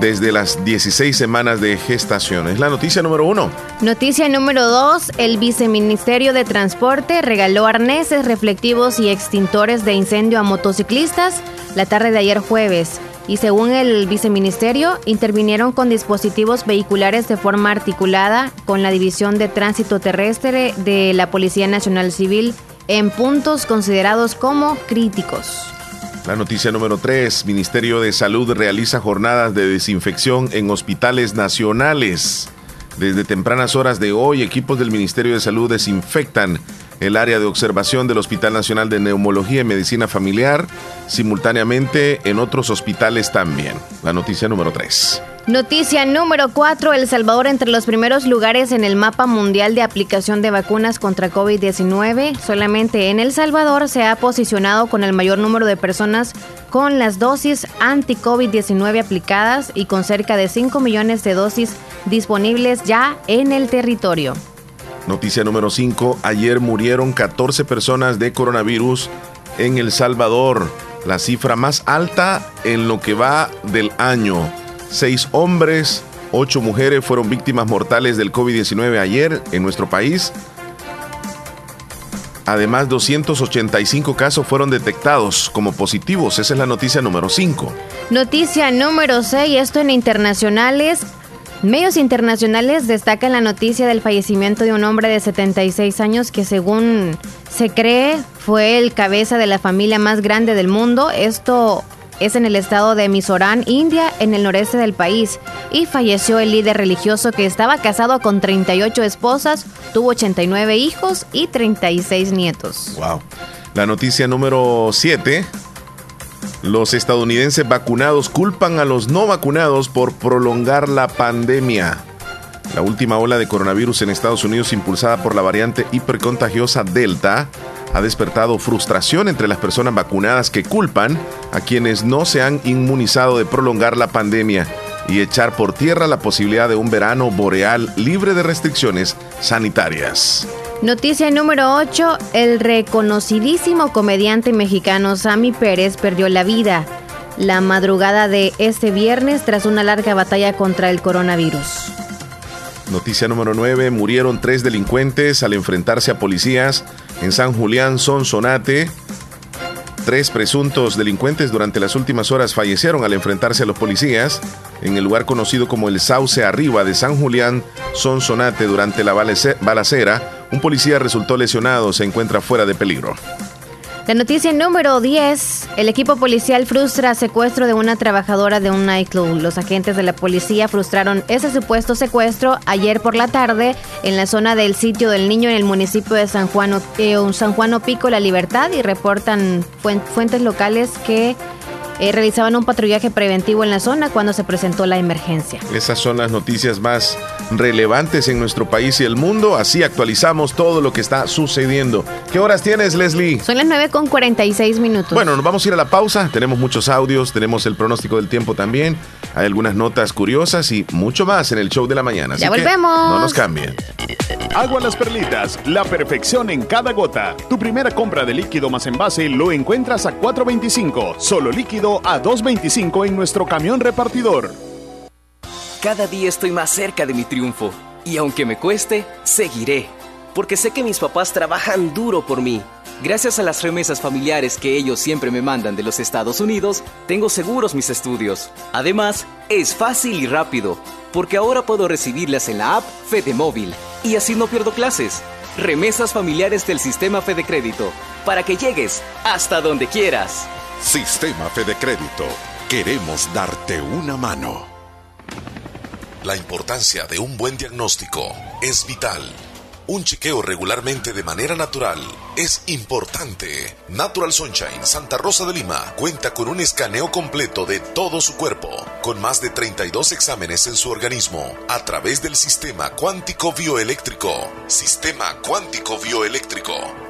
[SPEAKER 3] desde las 16 semanas de gestación. Es la noticia número uno.
[SPEAKER 2] Noticia número 2. El Viceministerio de Transporte regaló arneses reflectivos y extintores de incendio a motociclistas la tarde de ayer jueves. Y según el viceministerio, intervinieron con dispositivos vehiculares de forma articulada con la División de Tránsito Terrestre de la Policía Nacional Civil en puntos considerados como críticos.
[SPEAKER 3] La noticia número 3. Ministerio de Salud realiza jornadas de desinfección en hospitales nacionales. Desde tempranas horas de hoy, equipos del Ministerio de Salud desinfectan el área de observación del Hospital Nacional de Neumología y Medicina Familiar, simultáneamente en otros hospitales también. La noticia número 3.
[SPEAKER 2] Noticia número 4. El Salvador entre los primeros lugares en el mapa mundial de aplicación de vacunas contra COVID-19. Solamente en El Salvador se ha posicionado con el mayor número de personas con las dosis anti-COVID-19 aplicadas y con cerca de 5 millones de dosis disponibles ya en el territorio.
[SPEAKER 3] Noticia número 5. Ayer murieron 14 personas de coronavirus en El Salvador, la cifra más alta en lo que va del año. Seis hombres, ocho mujeres fueron víctimas mortales del COVID-19 ayer en nuestro país. Además, 285 casos fueron detectados como positivos. Esa es la noticia número 5.
[SPEAKER 2] Noticia número 6. Esto en internacionales. Medios internacionales destacan la noticia del fallecimiento de un hombre de 76 años que según se cree fue el cabeza de la familia más grande del mundo. Esto es en el estado de Misorán, India, en el noreste del país, y falleció el líder religioso que estaba casado con 38 esposas, tuvo 89 hijos y 36 nietos.
[SPEAKER 3] Wow. La noticia número 7. Los estadounidenses vacunados culpan a los no vacunados por prolongar la pandemia. La última ola de coronavirus en Estados Unidos, impulsada por la variante hipercontagiosa Delta, ha despertado frustración entre las personas vacunadas que culpan a quienes no se han inmunizado de prolongar la pandemia y echar por tierra la posibilidad de un verano boreal libre de restricciones sanitarias.
[SPEAKER 2] Noticia número 8. El reconocidísimo comediante mexicano Sammy Pérez perdió la vida la madrugada de este viernes tras una larga batalla contra el coronavirus.
[SPEAKER 3] Noticia número 9. Murieron tres delincuentes al enfrentarse a policías en San Julián, Sonsonate. Tres presuntos delincuentes durante las últimas horas fallecieron al enfrentarse a los policías en el lugar conocido como el Sauce Arriba de San Julián, Sonsonate. Durante la balacera, un policía resultó lesionado, se encuentra fuera de peligro.
[SPEAKER 2] La noticia número 10. El equipo policial frustra secuestro de una trabajadora de un nightclub. Los agentes de la policía frustraron ese supuesto secuestro ayer por la tarde en la zona del sitio del niño en el municipio de San Juan, eh, San Juan Opico, La Libertad, y reportan fuentes locales que eh, realizaban un patrullaje preventivo en la zona cuando se presentó la emergencia.
[SPEAKER 3] Esas son las noticias más relevantes en nuestro país y el mundo. Así actualizamos todo lo que está sucediendo. ¿Qué horas tienes, Leslie?
[SPEAKER 2] Son las 9 con 46 minutos.
[SPEAKER 3] Bueno, nos vamos a ir a la pausa. Tenemos muchos audios, tenemos el pronóstico del tiempo también. Hay algunas notas curiosas y mucho más en el show de la mañana.
[SPEAKER 2] ya volvemos.
[SPEAKER 3] no nos cambien.
[SPEAKER 1] Agua Las Perlitas, la perfección en cada gota. Tu primera compra de líquido más envase lo encuentras a 4.25. Solo líquido a 2.25 en nuestro camión repartidor.
[SPEAKER 12] Cada día estoy más cerca de mi triunfo y aunque me cueste, seguiré, porque sé que mis papás trabajan duro por mí. Gracias a las remesas familiares que ellos siempre me mandan de los Estados Unidos, tengo seguros mis estudios. Además, es fácil y rápido, porque ahora puedo recibirlas en la app Fede Móvil y así no pierdo clases. Remesas familiares del sistema Fede Crédito, para que llegues hasta donde quieras.
[SPEAKER 11] Sistema Fede Crédito. Queremos darte una mano. La importancia de un buen diagnóstico es vital. Un chequeo regularmente de manera natural es importante. Natural Sunshine Santa Rosa de Lima cuenta con un escaneo completo de todo su cuerpo, con más de 32 exámenes en su organismo, a través del sistema cuántico bioeléctrico. Sistema cuántico bioeléctrico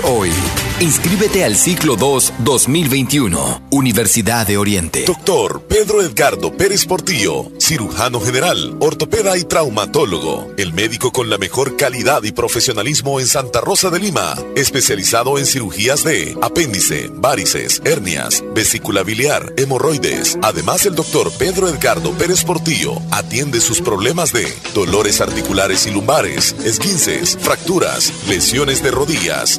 [SPEAKER 13] hoy. Inscríbete al ciclo 2 2021, Universidad de Oriente.
[SPEAKER 3] Doctor Pedro Edgardo Pérez Portillo, cirujano general, ortopeda y traumatólogo. El médico con la mejor calidad y profesionalismo en Santa Rosa de Lima, especializado en cirugías de apéndice, varices, hernias, vesícula biliar, hemorroides. Además, el doctor Pedro Edgardo Pérez Portillo atiende sus problemas de dolores articulares y lumbares, esguinces, fracturas, lesiones de rodillas,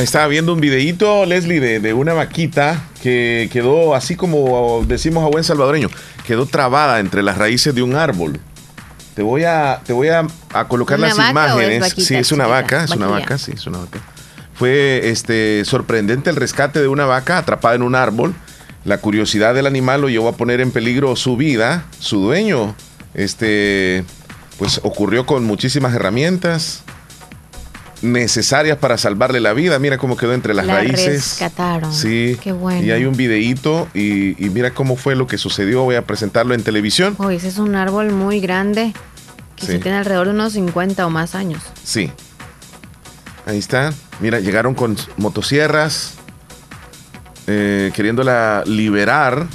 [SPEAKER 14] Estaba viendo un videíto, Leslie, de, de, una vaquita que quedó así como decimos a buen salvadoreño, quedó trabada entre las raíces de un árbol. Te voy a, te voy a, a colocar las imágenes. sí, es una vaca, es una vaca, sí, es una vaca. Fue este sorprendente el rescate de una vaca atrapada en un árbol. La curiosidad del animal lo llevó a poner en peligro su vida. Su dueño, este, pues ocurrió con muchísimas herramientas necesarias para salvarle la vida. Mira cómo quedó entre las
[SPEAKER 2] la
[SPEAKER 14] raíces.
[SPEAKER 2] Rescataron.
[SPEAKER 14] Sí.
[SPEAKER 2] Qué bueno.
[SPEAKER 14] Y hay un videíto y, y, mira cómo fue lo que sucedió. Voy a presentarlo en televisión.
[SPEAKER 2] Uy, ese es un árbol muy grande que sí. se tiene alrededor de unos 50 o más años.
[SPEAKER 14] Sí. Ahí está. Mira, llegaron con motosierras eh, queriéndola liberar.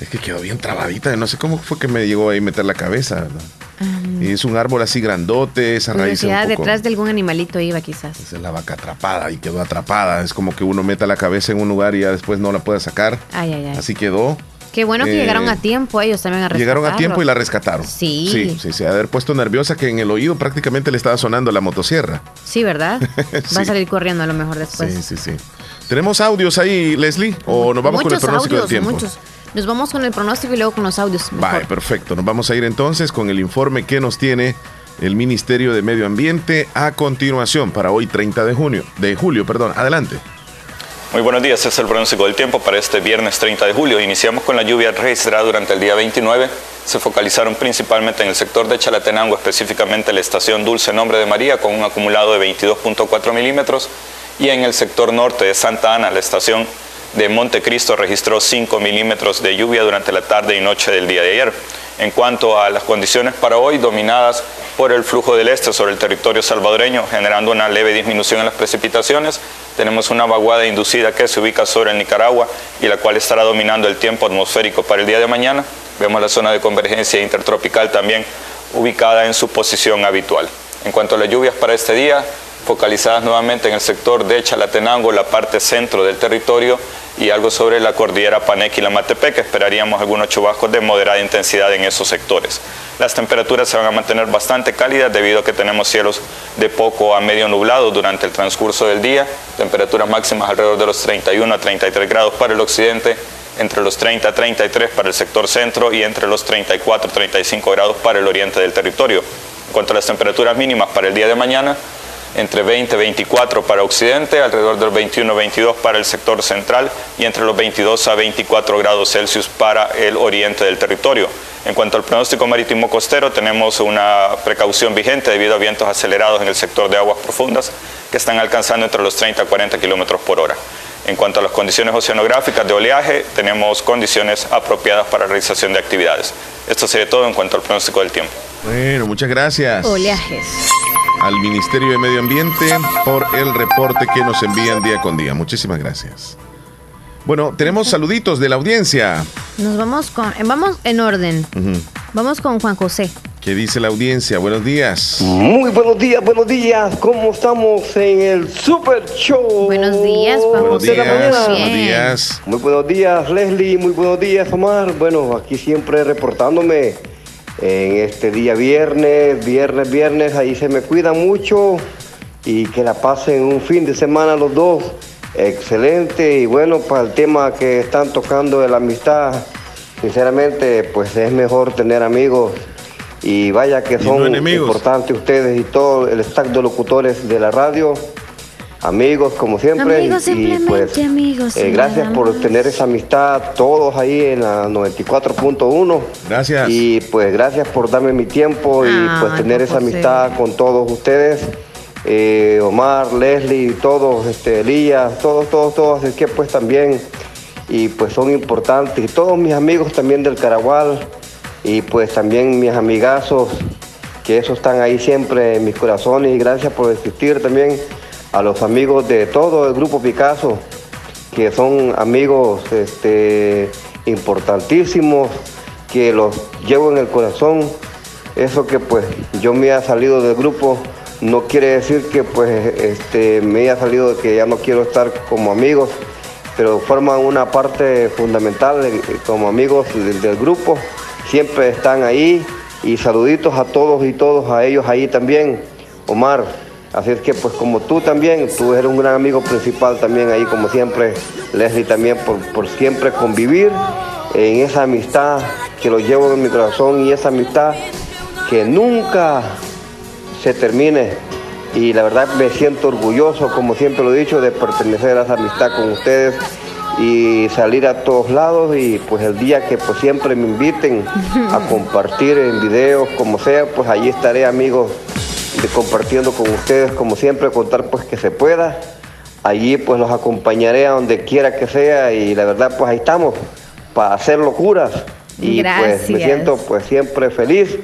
[SPEAKER 14] Es que quedó bien trabadita. No sé cómo fue que me llegó ahí a meter la cabeza. ¿verdad? Um, y es un árbol así grandote, esa raíz.
[SPEAKER 2] Un poco, detrás de algún animalito iba quizás.
[SPEAKER 14] Esa es la vaca atrapada y quedó atrapada. Es como que uno meta la cabeza en un lugar y ya después no la puede sacar.
[SPEAKER 2] Ay, ay, ay.
[SPEAKER 14] Así quedó.
[SPEAKER 2] Qué bueno que eh, llegaron a tiempo ellos también a
[SPEAKER 14] Llegaron a tiempo y la rescataron.
[SPEAKER 2] Sí.
[SPEAKER 14] Sí, sí, se ha haber puesto nerviosa que en el oído prácticamente le estaba sonando la motosierra.
[SPEAKER 2] Sí, ¿verdad? sí. [laughs] Va a salir corriendo a lo mejor después.
[SPEAKER 14] Sí, sí, sí. ¿Tenemos audios ahí, Leslie? ¿O nos vamos
[SPEAKER 2] muchos
[SPEAKER 14] con el pronóstico
[SPEAKER 2] audios,
[SPEAKER 14] del tiempo?
[SPEAKER 2] Muchos. Nos vamos con el pronóstico y luego con los audios.
[SPEAKER 14] Vale, perfecto. Nos vamos a ir entonces con el informe que nos tiene el Ministerio de Medio Ambiente a continuación para hoy 30 de junio, de julio, perdón. Adelante.
[SPEAKER 15] Muy buenos días, este es el pronóstico del tiempo para este viernes 30 de julio. Iniciamos con la lluvia registrada durante el día 29. Se focalizaron principalmente en el sector de Chalatenango, específicamente la estación Dulce Nombre de María, con un acumulado de 22.4 milímetros, y en el sector norte de Santa Ana, la estación de Montecristo registró 5 milímetros de lluvia durante la tarde y noche del día de ayer. En cuanto a las condiciones para hoy, dominadas por el flujo del este sobre el territorio salvadoreño, generando una leve disminución en las precipitaciones, tenemos una vaguada inducida que se ubica sobre el Nicaragua y la cual estará dominando el tiempo atmosférico para el día de mañana. Vemos la zona de convergencia intertropical también ubicada en su posición habitual. En cuanto a las lluvias para este día, focalizadas nuevamente en el sector de Chalatenango, la parte centro del territorio y algo sobre la cordillera Paneque y la Matepec. Esperaríamos algunos chubascos de moderada intensidad en esos sectores. Las temperaturas se van a mantener bastante cálidas debido a que tenemos cielos de poco a medio nublado durante el transcurso del día. Temperaturas máximas alrededor de los 31 a 33 grados para el occidente, entre los 30 a 33 para el sector centro y entre los 34 a 35 grados para el oriente del territorio. En cuanto a las temperaturas mínimas para el día de mañana, entre 20 y 24 para Occidente, alrededor del 21 22 para el sector central y entre los 22 a 24 grados Celsius para el oriente del territorio. En cuanto al pronóstico marítimo costero, tenemos una precaución vigente debido a vientos acelerados en el sector de aguas profundas que están alcanzando entre los 30 a 40 kilómetros por hora. En cuanto a las condiciones oceanográficas de oleaje, tenemos condiciones apropiadas para la realización de actividades. Esto sería todo en cuanto al pronóstico del tiempo.
[SPEAKER 3] Bueno, muchas gracias.
[SPEAKER 2] Oleajes.
[SPEAKER 3] Al Ministerio de Medio Ambiente por el reporte que nos envían día con día. Muchísimas gracias. Bueno, tenemos saluditos de la audiencia.
[SPEAKER 2] Nos vamos con, vamos en orden. Vamos con Juan José.
[SPEAKER 3] ¿Qué dice la audiencia? Buenos días.
[SPEAKER 16] Muy buenos días, buenos días. ¿Cómo estamos en el Super Show?
[SPEAKER 2] Buenos días, Juan
[SPEAKER 3] Buenos
[SPEAKER 16] la
[SPEAKER 3] días, buenos días.
[SPEAKER 16] Muy buenos días, Leslie. Muy buenos días, Omar. Bueno, aquí siempre reportándome en este día viernes, viernes, viernes. Ahí se me cuidan mucho y que la pasen un fin de semana los dos. Excelente. Y bueno, para el tema que están tocando de la amistad, sinceramente, pues es mejor tener amigos. Y vaya que
[SPEAKER 3] no
[SPEAKER 16] son
[SPEAKER 3] enemigos.
[SPEAKER 16] importantes ustedes y todo el staff de locutores de la radio. Amigos, como siempre.
[SPEAKER 2] Amigos,
[SPEAKER 16] y pues,
[SPEAKER 2] amigos.
[SPEAKER 16] eh, gracias por tener esa amistad, todos ahí en la 94.1.
[SPEAKER 3] Gracias.
[SPEAKER 16] Y pues gracias por darme mi tiempo y
[SPEAKER 2] Ah,
[SPEAKER 16] pues tener esa amistad con todos ustedes. Eh, Omar, Leslie, todos, este, Elías, todos, todos, todos. Así que pues también, y pues son importantes. Y todos mis amigos también del Caragual y pues también mis amigazos, que esos están ahí siempre en mis corazones. Y gracias por existir también a los amigos de todo el grupo Picasso que son amigos este, importantísimos, que los llevo en el corazón. Eso que pues yo me haya salido del grupo no quiere decir que pues este, me haya salido que ya no quiero estar como amigos, pero forman una parte fundamental como amigos del, del grupo. Siempre están ahí y saluditos a todos y todos a ellos ahí también. Omar, Así es que pues como tú también, tú eres un gran amigo principal también ahí como siempre, Leslie también por, por siempre convivir en esa amistad que lo llevo en mi corazón y esa amistad que nunca se termine. Y la verdad me siento orgulloso, como siempre lo he dicho, de pertenecer a esa amistad con ustedes y salir a todos lados y pues el día que pues siempre me inviten a [laughs] compartir en videos, como sea, pues allí estaré amigos de compartiendo con ustedes, como siempre, contar pues que se pueda. Allí pues los acompañaré a donde quiera que sea y la verdad pues ahí estamos para hacer locuras. Y pues me siento pues siempre feliz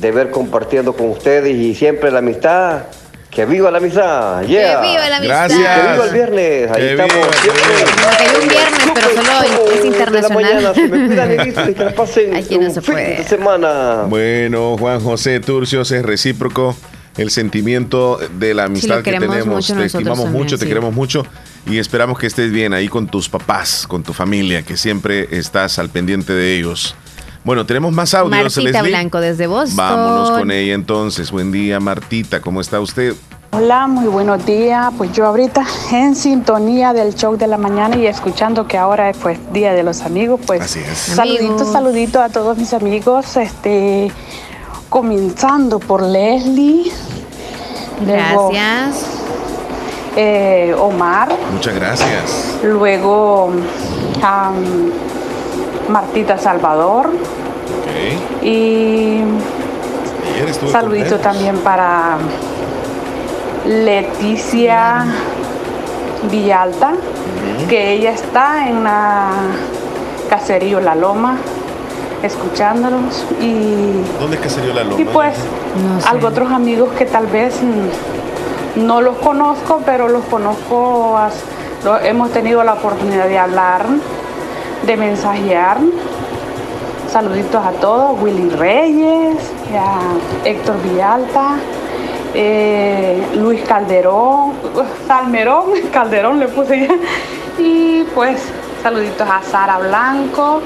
[SPEAKER 16] de ver compartiendo con ustedes y siempre la amistad. Que viva la amistad, yeah.
[SPEAKER 2] Que viva la amistad.
[SPEAKER 16] Y que viva el viernes, ahí
[SPEAKER 3] Que
[SPEAKER 16] estamos.
[SPEAKER 3] viva, que
[SPEAKER 16] siempre.
[SPEAKER 2] Porque hay un viernes, pero solo es
[SPEAKER 16] De la mañana, se me cuidan
[SPEAKER 2] internacional.
[SPEAKER 16] y que la [laughs] pasen
[SPEAKER 2] Aquí no
[SPEAKER 16] un
[SPEAKER 2] se
[SPEAKER 16] fin
[SPEAKER 2] puede.
[SPEAKER 16] de semana.
[SPEAKER 3] Bueno, Juan José Turcios, es recíproco el sentimiento de la amistad que tenemos. Te estimamos
[SPEAKER 2] también,
[SPEAKER 3] mucho, te
[SPEAKER 2] sí.
[SPEAKER 3] queremos mucho y esperamos que estés bien ahí con tus papás, con tu familia, que siempre estás al pendiente de ellos. Bueno, tenemos más audios,
[SPEAKER 2] Martita
[SPEAKER 3] Leslie.
[SPEAKER 2] Blanco desde Boston.
[SPEAKER 3] Vámonos con ella entonces. Buen día, Martita, ¿cómo está usted?
[SPEAKER 17] Hola, muy buenos días. Pues yo ahorita en sintonía del show de la mañana y escuchando que ahora es pues Día de los Amigos, pues
[SPEAKER 3] Así es.
[SPEAKER 17] saluditos,
[SPEAKER 2] Amigos.
[SPEAKER 17] saluditos a todos mis amigos, este comenzando por Leslie, luego
[SPEAKER 2] Gracias.
[SPEAKER 17] eh, Omar,
[SPEAKER 3] Muchas gracias.
[SPEAKER 17] luego am, Martita Salvador y
[SPEAKER 3] Ayer
[SPEAKER 17] Saludito también para Leticia Villalta, que ella está en la Caserío La Loma, escuchándolos. Y,
[SPEAKER 3] ¿Dónde es que salió la loma?
[SPEAKER 17] y pues,
[SPEAKER 2] No sé.
[SPEAKER 17] algo otros amigos que tal vez no los conozco, pero los conozco, hemos tenido la oportunidad de hablar, de mensajear. Saluditos a todos, Willy Reyes, a Héctor Villalta, eh, Luis Calderón, [laughs] Salmerón, [laughs] Calderón le puse ya. Y pues saluditos a Sara Blanco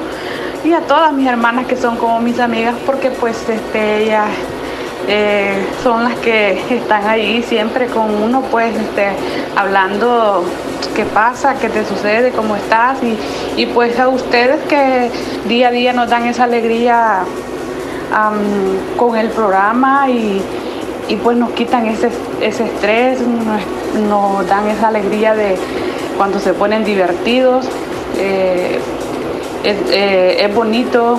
[SPEAKER 17] y a todas mis hermanas que son como mis amigas porque pues este, ellas eh, son las que están ahí siempre con uno pues este, hablando qué pasa, qué te sucede, cómo estás y, y pues a ustedes que día a día nos dan esa alegría con el programa y, pues nos quitan ese, ese estrés, nos, dan esa alegría de cuando se ponen divertidos. Eh, eh, es, bonito,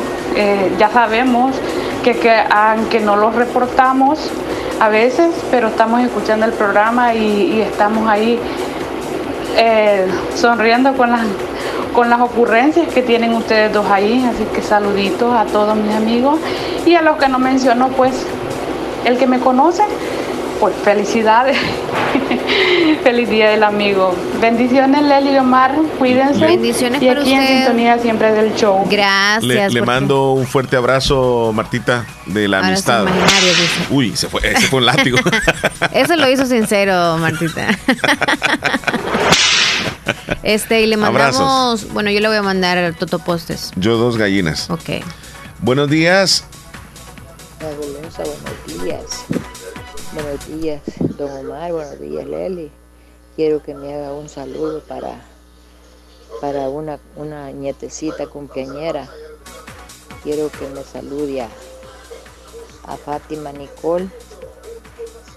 [SPEAKER 17] ya sabemos que, aunque no los reportamos a veces, pero estamos escuchando el programa y, estamos ahí sonriendo con las con las ocurrencias que tienen ustedes dos ahí. Así que saluditos a todos mis amigos y a los que no menciono, pues el que me conoce, pues felicidades. [laughs] Feliz día del amigo. Bendiciones, Leli y Omar. Cuídense.
[SPEAKER 2] Bendiciones
[SPEAKER 17] y aquí en sintonía siempre del show.
[SPEAKER 2] Gracias.
[SPEAKER 3] Le, mando un fuerte abrazo, Martita, de la amistad. Uy, se fue, ese fue un látigo. [laughs]
[SPEAKER 2] Eso lo hizo sincero, Martita. [laughs] Este, y le mandamos. Bueno, yo le voy a mandar totopostes.
[SPEAKER 3] Yo dos gallinas.
[SPEAKER 2] Ok.
[SPEAKER 3] Buenos días.
[SPEAKER 18] buenos días. Buenos días, don Omar. Buenos días, Leli. Quiero que me haga un saludo para, para una, una nietecita cumpleañera. Quiero que me salude a, Fátima Nicole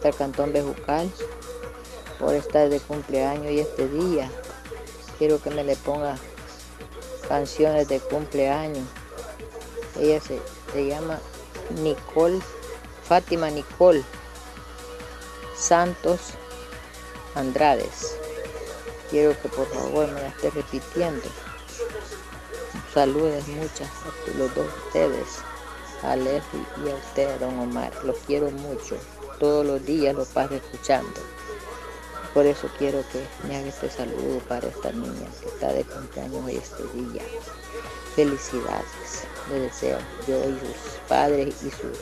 [SPEAKER 18] del Cantón Bejucal por estar de cumpleaños y este día quiero que me le ponga canciones de cumpleaños. Ella se, llama Nicole, Fátima Nicole Santos Andrades. Quiero que por favor me la esté repitiendo. Saludes muchas a los dos ustedes, a Leslie y a usted, don Omar. Los quiero mucho. Todos los días los paso escuchando. Por eso quiero que me haga este saludo para esta niña que está de cumpleaños este día. Felicidades, le deseo yo y sus padres y sus...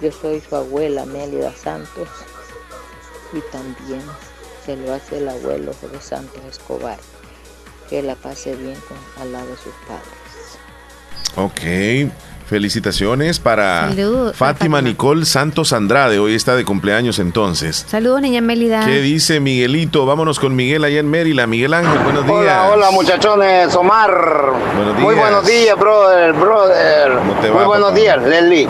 [SPEAKER 18] Yo soy su abuela Mélida Santos y también se lo hace el abuelo José Santos Escobar. Que la pase bien con, al lado de sus padres.
[SPEAKER 3] Ok. Felicitaciones para Fátima, Nicole Santos Andrade. Hoy está de cumpleaños entonces.
[SPEAKER 2] Saludos, niña Mélida.
[SPEAKER 3] ¿Qué dice Miguelito? Vámonos con Miguel allá en Mérida. Miguel Ángel, buenos días.
[SPEAKER 19] Hola, hola muchachones. Omar.
[SPEAKER 3] Buenos días.
[SPEAKER 19] Muy buenos días, brother, brother. Muy buenos días, Leslie.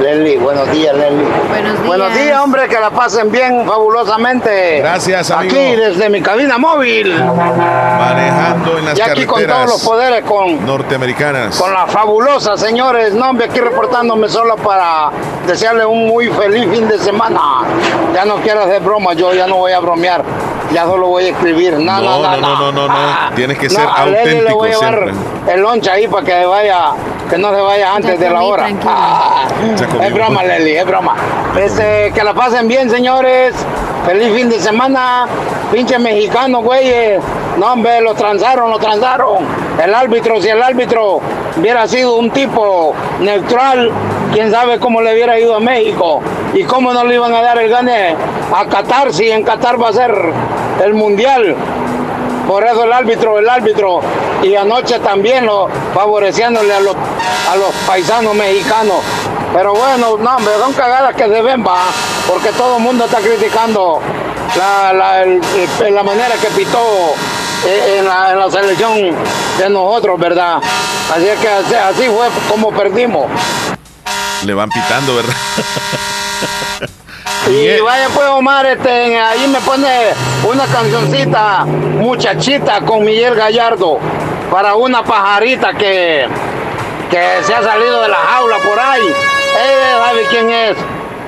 [SPEAKER 19] Leslie, buenos días, Leslie.
[SPEAKER 2] Buenos días.
[SPEAKER 19] Buenos días, hombre, que la pasen bien fabulosamente.
[SPEAKER 3] Gracias, amigo.
[SPEAKER 19] Aquí desde mi cabina móvil.
[SPEAKER 3] Manejando en las
[SPEAKER 19] y aquí con todos los poderes con
[SPEAKER 3] norteamericanas.
[SPEAKER 19] Con la fabulosa, señores. No, hombre, aquí reportándome solo para desearle un muy feliz fin de semana. Ya no quiero hacer broma, yo ya no voy a bromear. Ya solo voy a escribir. No, no, no,
[SPEAKER 3] no, no, no, no. Ah, Tienes que ser auténtico. le voy a llevar
[SPEAKER 19] el loncha ahí para que vaya, que no se vaya antes de la hora. Ah, es broma, Leli, es broma. Este, que la pasen bien, señores. Feliz fin de semana. Pinche mexicano, güey. No, hombre, lo transaron, lo transaron. El árbitro, si el árbitro hubiera sido un tipo neutral, quién sabe cómo le hubiera ido a México y cómo no le iban a dar el gane a Qatar si en Qatar va a ser el mundial. Por eso el árbitro, el árbitro, y anoche también lo favoreciéndole a los, a los paisanos mexicanos. Pero bueno, no, hombre, son cagadas que se ven, va, porque todo el mundo está criticando la, la, manera que pitó eh, en la, en la, selección de nosotros, ¿verdad? Así es que así, fue como perdimos.
[SPEAKER 3] Le van pitando, ¿verdad? [laughs]
[SPEAKER 19] Y vaya pues Omar, este, ahí me pone una cancioncita, muchachita con Miguel Gallardo, para una pajarita que, que se ha salido de la jaula por ahí. Eh, ¿sabe quién es?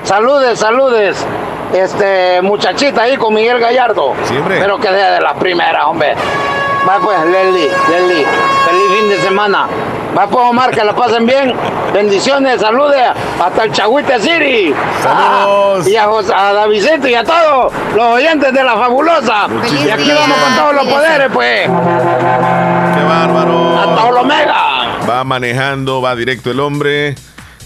[SPEAKER 19] Saludes, saludes. Este, muchachita ahí con Miguel Gallardo.
[SPEAKER 3] Siempre.
[SPEAKER 19] Pero que sea de la primera, hombre. Va pues, Leslie, Leslie. Feliz fin de semana. Va pues, Omar, que la pasen bien. Bendiciones, saludes hasta el Chagüite City.
[SPEAKER 3] Saludos.
[SPEAKER 19] y a, a Davidito y a todos los oyentes de la fabulosa. y aquí vamos con todos los poderes, pues.
[SPEAKER 3] Qué bárbaro.
[SPEAKER 19] Hasta Olomega.
[SPEAKER 3] Va manejando, va directo el hombre.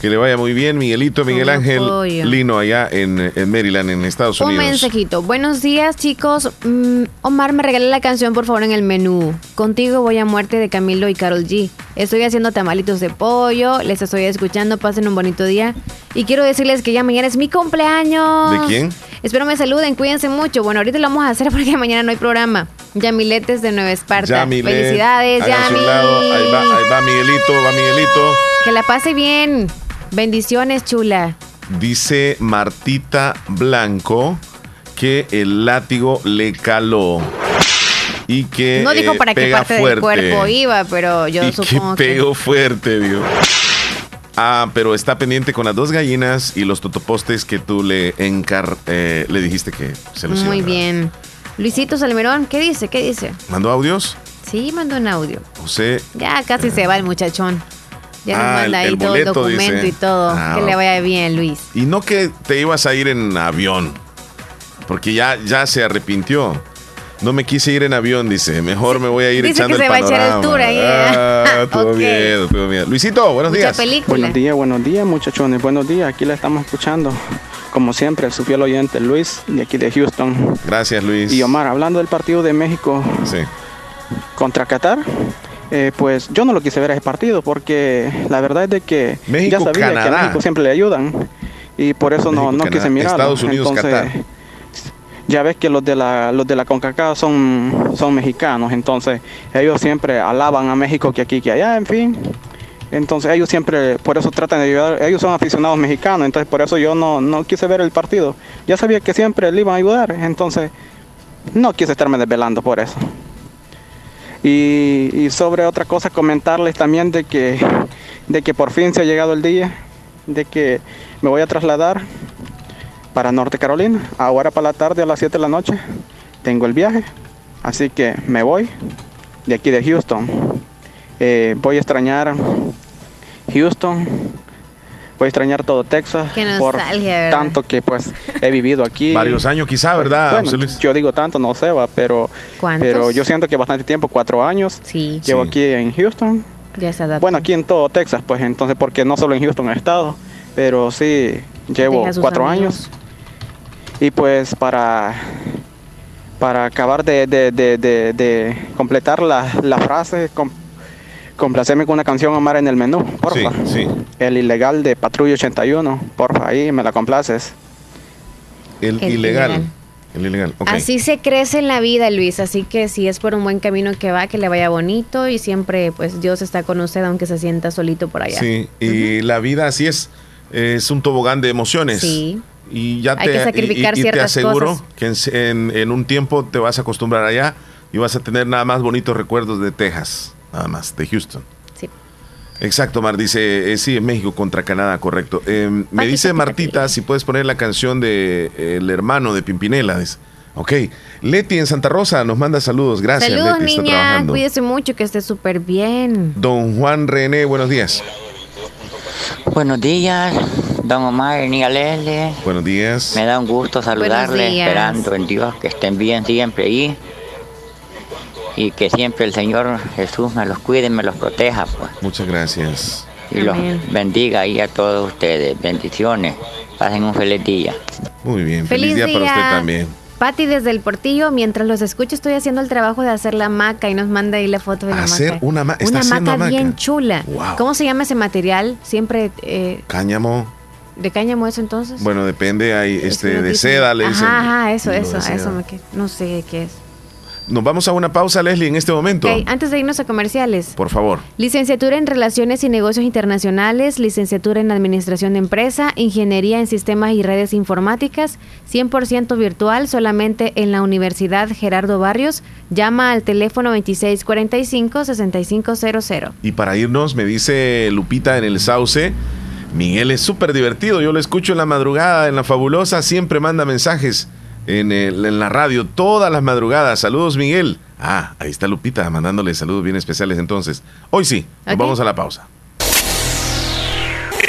[SPEAKER 3] Que le vaya muy bien, Miguelito, Miguel Ángel Lino, allá en, Maryland, en Estados Unidos.
[SPEAKER 2] Un mensajito. Buenos días, chicos. Mm, Omar, me regala la canción, por favor, en el menú. Contigo voy a muerte de Camilo y Carol G. Estoy haciendo tamalitos de pollo, les estoy escuchando, pasen un bonito día. Y quiero decirles que ya mañana es mi cumpleaños.
[SPEAKER 3] ¿De quién?
[SPEAKER 2] Espero me saluden, cuídense mucho. Bueno, ahorita lo vamos a hacer porque mañana no hay programa. Yamiletes de Nueva Esparta. Felicidades, Yami.
[SPEAKER 3] Ahí va, ahí va Miguelito, va Miguelito.
[SPEAKER 2] Que la pase bien. Bendiciones, chula.
[SPEAKER 3] Dice Martita Blanco que el látigo le caló. Y que
[SPEAKER 2] No dijo
[SPEAKER 3] eh,
[SPEAKER 2] para qué parte del cuerpo iba, pero yo
[SPEAKER 3] y
[SPEAKER 2] supongo
[SPEAKER 3] que
[SPEAKER 2] que...
[SPEAKER 3] pegó fuerte, Dios. Ah, pero está pendiente con las dos gallinas y los totopostes que tú le encar eh, le dijiste que se los
[SPEAKER 2] Muy
[SPEAKER 3] iban
[SPEAKER 2] bien. Luisito Salmerón, ¿qué dice? ¿Qué dice?
[SPEAKER 3] ¿Mandó audios?
[SPEAKER 2] Sí, mandó un audio.
[SPEAKER 3] José.
[SPEAKER 2] Ya casi se va el muchachón. Ya nos
[SPEAKER 3] Ah,
[SPEAKER 2] manda
[SPEAKER 3] el-
[SPEAKER 2] ahí
[SPEAKER 3] el
[SPEAKER 2] todo el
[SPEAKER 3] boleto,
[SPEAKER 2] documento
[SPEAKER 3] dice.
[SPEAKER 2] y todo.
[SPEAKER 3] Ah,
[SPEAKER 2] que le vaya bien, Luis.
[SPEAKER 3] Y no que te ibas a ir en avión. Porque ya, ya se arrepintió. No me quise ir en avión, dice. Mejor me voy a ir
[SPEAKER 2] Dice
[SPEAKER 3] echando
[SPEAKER 2] que
[SPEAKER 3] el
[SPEAKER 2] se va a echar el
[SPEAKER 3] panorama.
[SPEAKER 2] tour ahí, ¿eh?
[SPEAKER 3] Ah, [laughs] tuvo
[SPEAKER 2] Ok.
[SPEAKER 3] miedo, tuvo miedo. Luisito, buenos días.
[SPEAKER 20] Buenos días, buenos días, muchachones. Buenos días, aquí la estamos escuchando. Como siempre, su fiel oyente Luis, de aquí de Houston.
[SPEAKER 3] Gracias, Luis.
[SPEAKER 20] Y Omar, hablando del partido de México contra Qatar, eh, pues yo no lo quise ver ese partido porque la verdad es de que
[SPEAKER 3] México,
[SPEAKER 20] ya sabía que
[SPEAKER 3] Canadá.
[SPEAKER 20] a México siempre le ayudan y por eso no, no
[SPEAKER 3] Canadá,
[SPEAKER 20] quise mirarlo.
[SPEAKER 3] Estados Unidos,
[SPEAKER 20] Entonces,
[SPEAKER 3] Qatar.
[SPEAKER 20] ya ves que los de la los de la CONCACAF son son mexicanos, entonces ellos siempre alaban a México que aquí que allá, en fin. Entonces ellos siempre, por eso tratan de ayudar, ellos son aficionados mexicanos, entonces por eso yo no, no quise ver el partido. Ya sabía que siempre le iban a ayudar, entonces no quise estarme desvelando por eso. Y, sobre otra cosa, comentarles también de que, de que por fin se ha llegado el día, de que me voy a trasladar para Norte Carolina. Ahora para la tarde a las 7 de la noche tengo el viaje, así que me voy de aquí de Houston. Eh, voy a extrañar Houston, voy a extrañar todo Texas
[SPEAKER 2] Qué
[SPEAKER 20] por
[SPEAKER 2] nostalgia, ¿verdad?
[SPEAKER 20] tanto que pues he vivido aquí. [laughs]
[SPEAKER 3] Varios años quizá, ¿verdad,
[SPEAKER 20] Bueno,
[SPEAKER 3] José Luis?
[SPEAKER 20] yo digo tanto, no sé, va, pero,
[SPEAKER 2] ¿Cuántos?
[SPEAKER 20] pero yo siento que bastante tiempo, cuatro años, llevo
[SPEAKER 3] Sí.
[SPEAKER 20] aquí en Houston.
[SPEAKER 2] Ya se.
[SPEAKER 20] Bueno, aquí en todo Texas, pues entonces, porque no solo en Houston he estado, pero sí llevo cuatro
[SPEAKER 2] amigos.
[SPEAKER 20] años. Y pues para, para acabar de, de- de- de- de completar la, la frase, com- complacerme con una canción Omar en el menú, porfa.
[SPEAKER 3] Sí, sí.
[SPEAKER 20] El ilegal de Patrulla 81, porfa, ahí me la complaces.
[SPEAKER 3] El,
[SPEAKER 2] El
[SPEAKER 3] ilegal.
[SPEAKER 2] ilegal.
[SPEAKER 3] El ilegal.
[SPEAKER 2] Así se crece en la vida, Luis. Así que si es por un buen camino que va, que le vaya bonito y siempre, pues Dios está con usted, aunque se sienta solito por allá.
[SPEAKER 3] Sí, y la vida así es. Es un tobogán de emociones.
[SPEAKER 2] Sí.
[SPEAKER 3] Y ya
[SPEAKER 2] Hay
[SPEAKER 3] te,
[SPEAKER 2] que sacrificar
[SPEAKER 3] y- y- y te aseguro
[SPEAKER 2] cosas.
[SPEAKER 3] que en, en- en un tiempo te vas a acostumbrar allá y vas a tener nada más bonitos recuerdos de Texas, nada más, de Houston.
[SPEAKER 2] Sí.
[SPEAKER 3] Exacto, Mar, dice, eh, sí, en México contra Canadá, correcto. Eh, me dice Martita si puedes poner la canción de eh, El hermano de Pimpinela. dice. Ok, Leti en Santa Rosa nos manda saludos, gracias.
[SPEAKER 2] Saludos,
[SPEAKER 3] Leti, está
[SPEAKER 2] niña.
[SPEAKER 3] trabajando.
[SPEAKER 2] Cuídese mucho, que esté súper bien.
[SPEAKER 3] Don Juan René, buenos días.
[SPEAKER 21] Buenos días, don Omar y Leslie.
[SPEAKER 3] Buenos días.
[SPEAKER 21] Me da un gusto saludarles,
[SPEAKER 2] días.
[SPEAKER 21] esperando en Dios que estén bien siempre ahí y que siempre el Señor Jesús me los cuide y me los proteja, pues.
[SPEAKER 3] Muchas gracias.
[SPEAKER 21] Y los
[SPEAKER 2] Amén.
[SPEAKER 21] bendiga ahí a todos ustedes. Bendiciones. Pasen un feliz día.
[SPEAKER 3] Muy bien,
[SPEAKER 2] Feliz
[SPEAKER 3] feliz, día, para usted también.
[SPEAKER 2] Pati desde el Portillo, mientras los escucho, estoy haciendo el trabajo de hacer la maca y nos manda ahí la foto de la
[SPEAKER 3] Hacer
[SPEAKER 2] maca.
[SPEAKER 3] una ma- está
[SPEAKER 2] Una
[SPEAKER 3] haciendo
[SPEAKER 2] maca
[SPEAKER 3] hamaca.
[SPEAKER 2] bien chula.
[SPEAKER 3] Wow.
[SPEAKER 2] ¿Cómo se llama ese material? Siempre eh,
[SPEAKER 3] Cáñamo,
[SPEAKER 2] de cáñamo eso entonces.
[SPEAKER 3] bueno, depende, hay este de seda, le dicen.
[SPEAKER 2] Ajá, eso, eso, eso me no sé qué es.
[SPEAKER 3] Nos vamos a una pausa, Leslie, en este momento.
[SPEAKER 2] Ok, antes de irnos a comerciales.
[SPEAKER 3] Por favor.
[SPEAKER 2] Licenciatura en Relaciones y Negocios Internacionales, licenciatura en Administración de Empresa, Ingeniería en Sistemas y Redes Informáticas, 100% virtual solamente en la Universidad Gerardo Barrios. Llama al teléfono 2645-6500.
[SPEAKER 3] Y para irnos, me dice Lupita en el Sauce, Miguel es súper divertido, yo lo escucho en la madrugada, en la fabulosa, siempre manda mensajes en, el- en la radio, todas las madrugadas. Saludos, Miguel. Ah, ahí está Lupita mandándole saludos bien especiales entonces. Hoy sí, nos vamos a la pausa.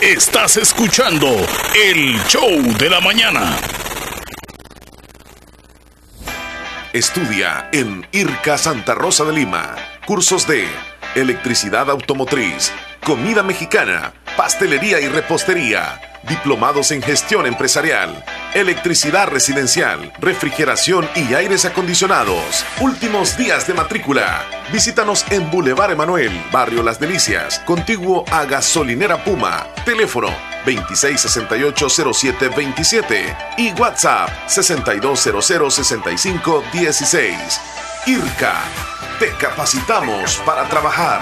[SPEAKER 1] Estás escuchando el show de la mañana.
[SPEAKER 11] Estudia en IRCA Santa Rosa de Lima. Cursos de electricidad automotriz, comida mexicana, pastelería y repostería, diplomados en gestión empresarial, electricidad residencial, refrigeración y aires acondicionados. Últimos días de matrícula. Visítanos en Boulevard Emanuel, Barrio Las Delicias, contiguo a Gasolinera Puma. Teléfono 2668-0727 y WhatsApp 6200-6516. IRCA, te capacitamos para trabajar.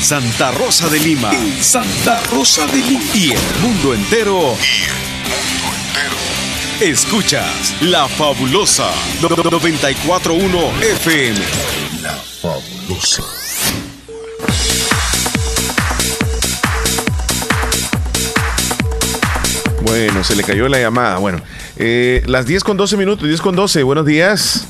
[SPEAKER 3] Santa Rosa de Lima. Santa Rosa de Lima. Y el mundo entero. Y el mundo entero. Escuchas La Fabulosa 941 FM. La Fabulosa. Bueno, se le cayó la llamada. Bueno, eh, las 10 con 12 minutos, 10 con 12. Buenos días.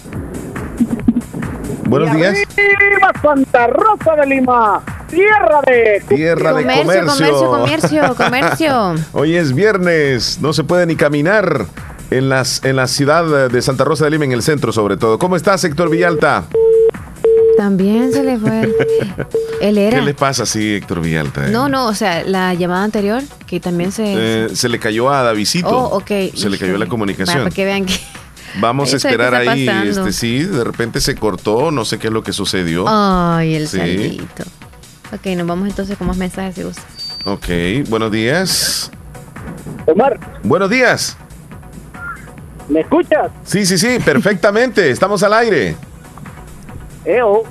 [SPEAKER 3] Buenos días.
[SPEAKER 22] ¡Viva Santa Rosa de Lima! Tierra de
[SPEAKER 3] Tierra de
[SPEAKER 2] Comercio,
[SPEAKER 3] comercio.
[SPEAKER 2] comercio, comercio, [laughs] comercio.
[SPEAKER 3] Hoy es viernes, no se puede ni caminar en, las, en la ciudad de Santa Rosa de Lima, en el centro sobre todo. ¿Cómo estás, Héctor Villalta?
[SPEAKER 2] También se le fue. [laughs] Él era.
[SPEAKER 3] ¿Qué le pasa así, Héctor Villalta? eh?
[SPEAKER 2] No, no, o sea, la llamada anterior, que también se...
[SPEAKER 3] Eh, se le cayó a Davidito.
[SPEAKER 2] Oh, ok.
[SPEAKER 3] Se le cayó la comunicación.
[SPEAKER 2] para que vean que...
[SPEAKER 3] Vamos a
[SPEAKER 2] Eso
[SPEAKER 3] esperar ahí, este sí, de repente se cortó, no sé qué es lo que sucedió.
[SPEAKER 2] Ay, el
[SPEAKER 3] Sí.
[SPEAKER 2] saldito. Ok, nos vamos entonces con más mensajes si gusta.
[SPEAKER 3] Ok, buenos días.
[SPEAKER 22] Omar,
[SPEAKER 3] Buenos días.
[SPEAKER 22] ¿me escuchas?
[SPEAKER 3] Sí, sí, sí, perfectamente. [laughs] Estamos al aire.
[SPEAKER 22] Eo.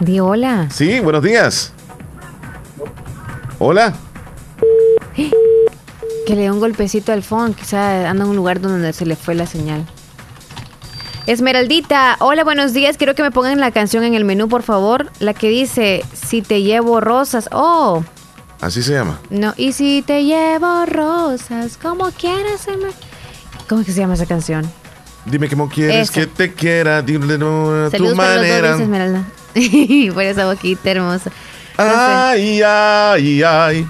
[SPEAKER 2] Di hola.
[SPEAKER 3] Sí, buenos días. Hola. [gasps]
[SPEAKER 2] Que le dé un golpecito al phone, quizá anda en un lugar donde se le fue la señal. Esmeraldita, hola, buenos días. Quiero que me pongan la canción en el menú, por favor. La que dice, si te llevo rosas. Oh,
[SPEAKER 3] Así se llama.
[SPEAKER 2] no. Y si te llevo rosas, como quieras. ¿Cómo es que se llama esa canción?
[SPEAKER 3] Dime cómo quieres
[SPEAKER 2] Esa.
[SPEAKER 3] que te quiera, dile no, a tu
[SPEAKER 2] para los dos,
[SPEAKER 3] manera.
[SPEAKER 2] dice Esmeralda. [laughs] por esa boquita hermosa.
[SPEAKER 3] Ay, ay, ay.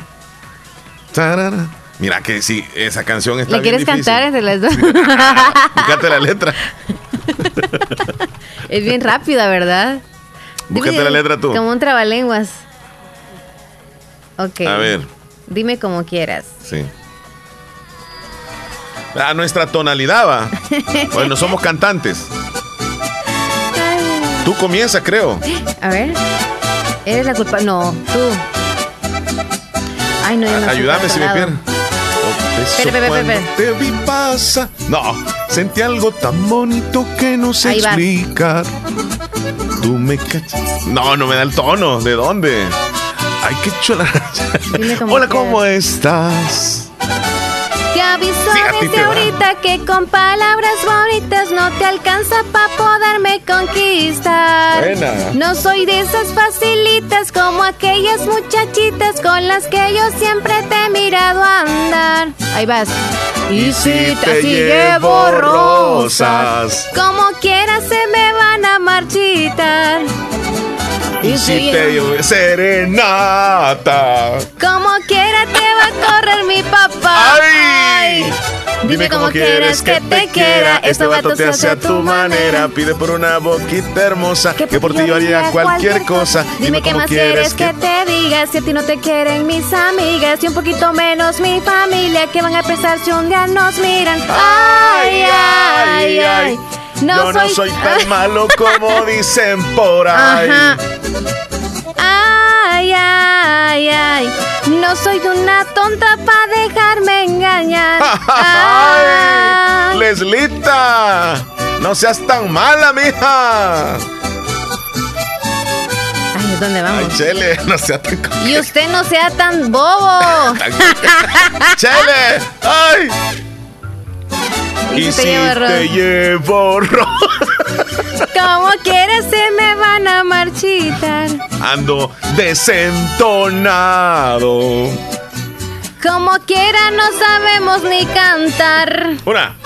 [SPEAKER 3] Tarara. Mira que sí, esa canción está
[SPEAKER 2] ¿Le
[SPEAKER 3] bien
[SPEAKER 2] quieres
[SPEAKER 3] difícil.
[SPEAKER 2] cantar entre las dos?
[SPEAKER 3] Búscate [laughs] la letra. [laughs]
[SPEAKER 2] es bien rápida, ¿verdad?
[SPEAKER 3] Búscate
[SPEAKER 2] Dime
[SPEAKER 3] la letra tú.
[SPEAKER 2] Como un trabalenguas. Ok.
[SPEAKER 3] A ver,
[SPEAKER 2] Dime como quieras.
[SPEAKER 3] sí. A nuestra tonalidad va. Bueno, somos cantantes. [laughs] Tú comienza, creo.
[SPEAKER 2] A ver. Eres la culpa. No, tú. Ay, no, yo no.
[SPEAKER 3] Ayúdame si me
[SPEAKER 2] para
[SPEAKER 3] pierdo.
[SPEAKER 2] Espera, espera, espera, espera.
[SPEAKER 3] Te vi pasa. No, sentí algo tan bonito que no sé
[SPEAKER 2] Ahí va.
[SPEAKER 3] explicar. Tú me cachas. No, no me da el tono. ¿De dónde? Ay, qué chula.
[SPEAKER 2] Como
[SPEAKER 3] Hola. ¿cómo estás?
[SPEAKER 2] Te aviso
[SPEAKER 3] Sí,
[SPEAKER 2] desde
[SPEAKER 3] te
[SPEAKER 2] ahorita que con palabras bonitas no te alcanza para poderme conquistar.
[SPEAKER 3] Buena.
[SPEAKER 2] No soy de esas facilitas como aquellas muchachitas con las que yo siempre te he mirado andar. Ahí vas. Y si te, así llevo rosas, como quieras se me van a marchitar.
[SPEAKER 3] Y si te llevo serenata.
[SPEAKER 2] Como quiera te va a correr mi papá.
[SPEAKER 3] ¡Ay! Dime cómo quieres que te quiera. Este vato te hace a tu manera. Pide por una boquita hermosa. Que por ti yo haría cualquier cosa.
[SPEAKER 2] Dime qué
[SPEAKER 3] cómo
[SPEAKER 2] más quieres que te diga si a ti no te quieren mis amigas y un poquito menos mi familia que van a pensar si un día nos miran. Ay, ay, ay.
[SPEAKER 3] Yo no soy tan [laughs] malo como dicen por ahí.
[SPEAKER 2] Ajá. Ay, ay, ay. No soy una tonta para dejarme engañar. [laughs]
[SPEAKER 3] ¡Ay! ¡Leslita! ¡No seas tan mala, mija!
[SPEAKER 2] Ay, ¿dónde
[SPEAKER 3] Ay,
[SPEAKER 2] vamos?
[SPEAKER 3] Chele, [laughs] no seas tan...
[SPEAKER 2] Y usted no sea tan bobo. [laughs]
[SPEAKER 3] ¡Chele! ¡Ay!
[SPEAKER 2] Y si te llevo ro-
[SPEAKER 3] te llevo ro-
[SPEAKER 2] Como quieras se me van a marchitar.
[SPEAKER 3] Ando desentonado.
[SPEAKER 2] Como quiera no sabemos ni cantar.
[SPEAKER 3] Una.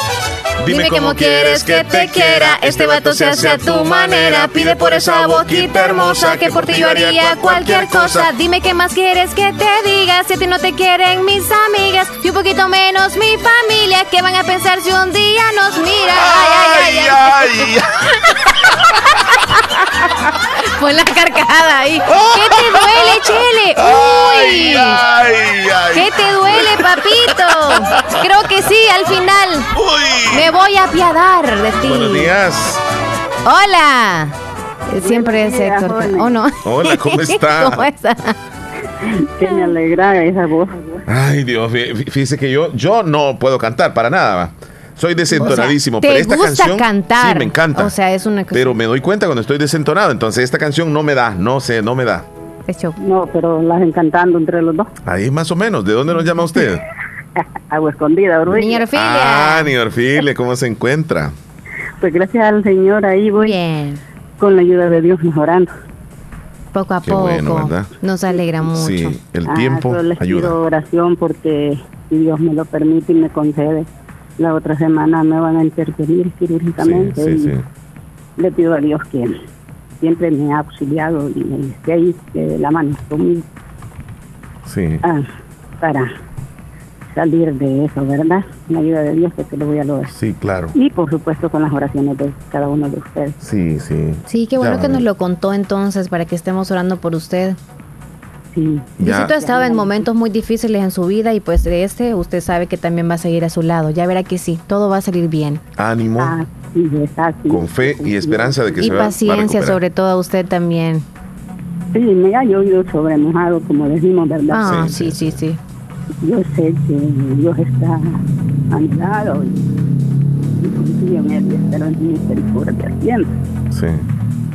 [SPEAKER 2] Dime, cómo quieres que te quiera. Este vato se hace a tu manera. Pide por esa boquita hermosa que por ti yo haría cualquier cosa. Dime qué más quieres que te diga. Si a ti no te quieren mis amigas y un poquito menos mi familia, que van a pensar si un día nos miran? Ay, ay, ay, ay. [laughs] Pon la carcajada ahí. ¿Qué te duele, [laughs] Chele? ¡Uy!
[SPEAKER 3] Ay, ay, ay.
[SPEAKER 2] ¿Qué te duele, papito? Creo que sí, al final. Me voy a apiadar de ti.
[SPEAKER 3] Buenos días.
[SPEAKER 2] Hola. Siempre es Héctor. ¿O no?
[SPEAKER 3] Hola, ¿cómo está? [laughs]
[SPEAKER 2] ¿Cómo está?
[SPEAKER 23] Que me alegra esa voz.
[SPEAKER 3] Ay, Dios, fí- fí- fíjese que yo, yo no puedo cantar para nada. va. Soy desentonadísimo,
[SPEAKER 2] O sea,
[SPEAKER 3] pero
[SPEAKER 2] ¿te
[SPEAKER 3] esta
[SPEAKER 2] gusta
[SPEAKER 3] canción
[SPEAKER 2] cantar?
[SPEAKER 3] sí me encanta.
[SPEAKER 2] O sea, es una cosa.
[SPEAKER 3] pero me doy cuenta cuando estoy desentonado, entonces esta canción no me da, no sé, no me da.
[SPEAKER 23] No, pero las encantando entre los dos.
[SPEAKER 3] Ahí más o menos, ¿de dónde nos llama usted? [laughs]
[SPEAKER 23] Agua escondida.
[SPEAKER 2] Niña
[SPEAKER 3] Ah, ni Orfile, ¿cómo se encuentra?
[SPEAKER 23] Pues gracias al Señor ahí voy.
[SPEAKER 2] Bien.
[SPEAKER 23] Con la ayuda de Dios mejorando.
[SPEAKER 2] Poco a
[SPEAKER 3] Qué
[SPEAKER 2] poco.
[SPEAKER 3] bueno, ¿verdad?
[SPEAKER 2] Nos alegra mucho.
[SPEAKER 3] Sí, el
[SPEAKER 23] Ah,
[SPEAKER 3] tiempo
[SPEAKER 23] les
[SPEAKER 3] ayuda.
[SPEAKER 23] pido oración porque si Dios me lo permite y me concede, la otra semana me van a intervenir quirúrgicamente
[SPEAKER 3] Sí, sí,
[SPEAKER 23] y le pido a Dios que siempre me ha auxiliado y me esté ahí de la mano conmigo
[SPEAKER 3] Sí.
[SPEAKER 23] ah, para salir de eso, ¿verdad? Con la ayuda de Dios que te lo voy a lograr.
[SPEAKER 3] Sí, claro.
[SPEAKER 23] Y por supuesto con las oraciones de cada uno de ustedes.
[SPEAKER 3] Sí, sí.
[SPEAKER 2] Sí, qué bueno
[SPEAKER 3] Ya,
[SPEAKER 2] que nos lo contó entonces para que estemos orando por usted.
[SPEAKER 23] Sí.
[SPEAKER 3] Ya.
[SPEAKER 2] Diosito ha estado en momentos muy difíciles en su vida y pues de este usted sabe que también va a seguir a su lado. Ya verá que sí, todo va a salir bien.
[SPEAKER 3] Ánimo,
[SPEAKER 23] es, así
[SPEAKER 3] con fe y esperanza de que
[SPEAKER 2] Y
[SPEAKER 3] se va, va a
[SPEAKER 2] paciencia sobre todo a usted también.
[SPEAKER 23] Sí, me ha llovido sobre mojado, como decimos, ¿verdad?
[SPEAKER 2] Ah, sí, sí, sí.
[SPEAKER 23] Yo sé que Dios está a mi lado y, y confío en Él y espero en misericordia siempre.
[SPEAKER 3] Sí.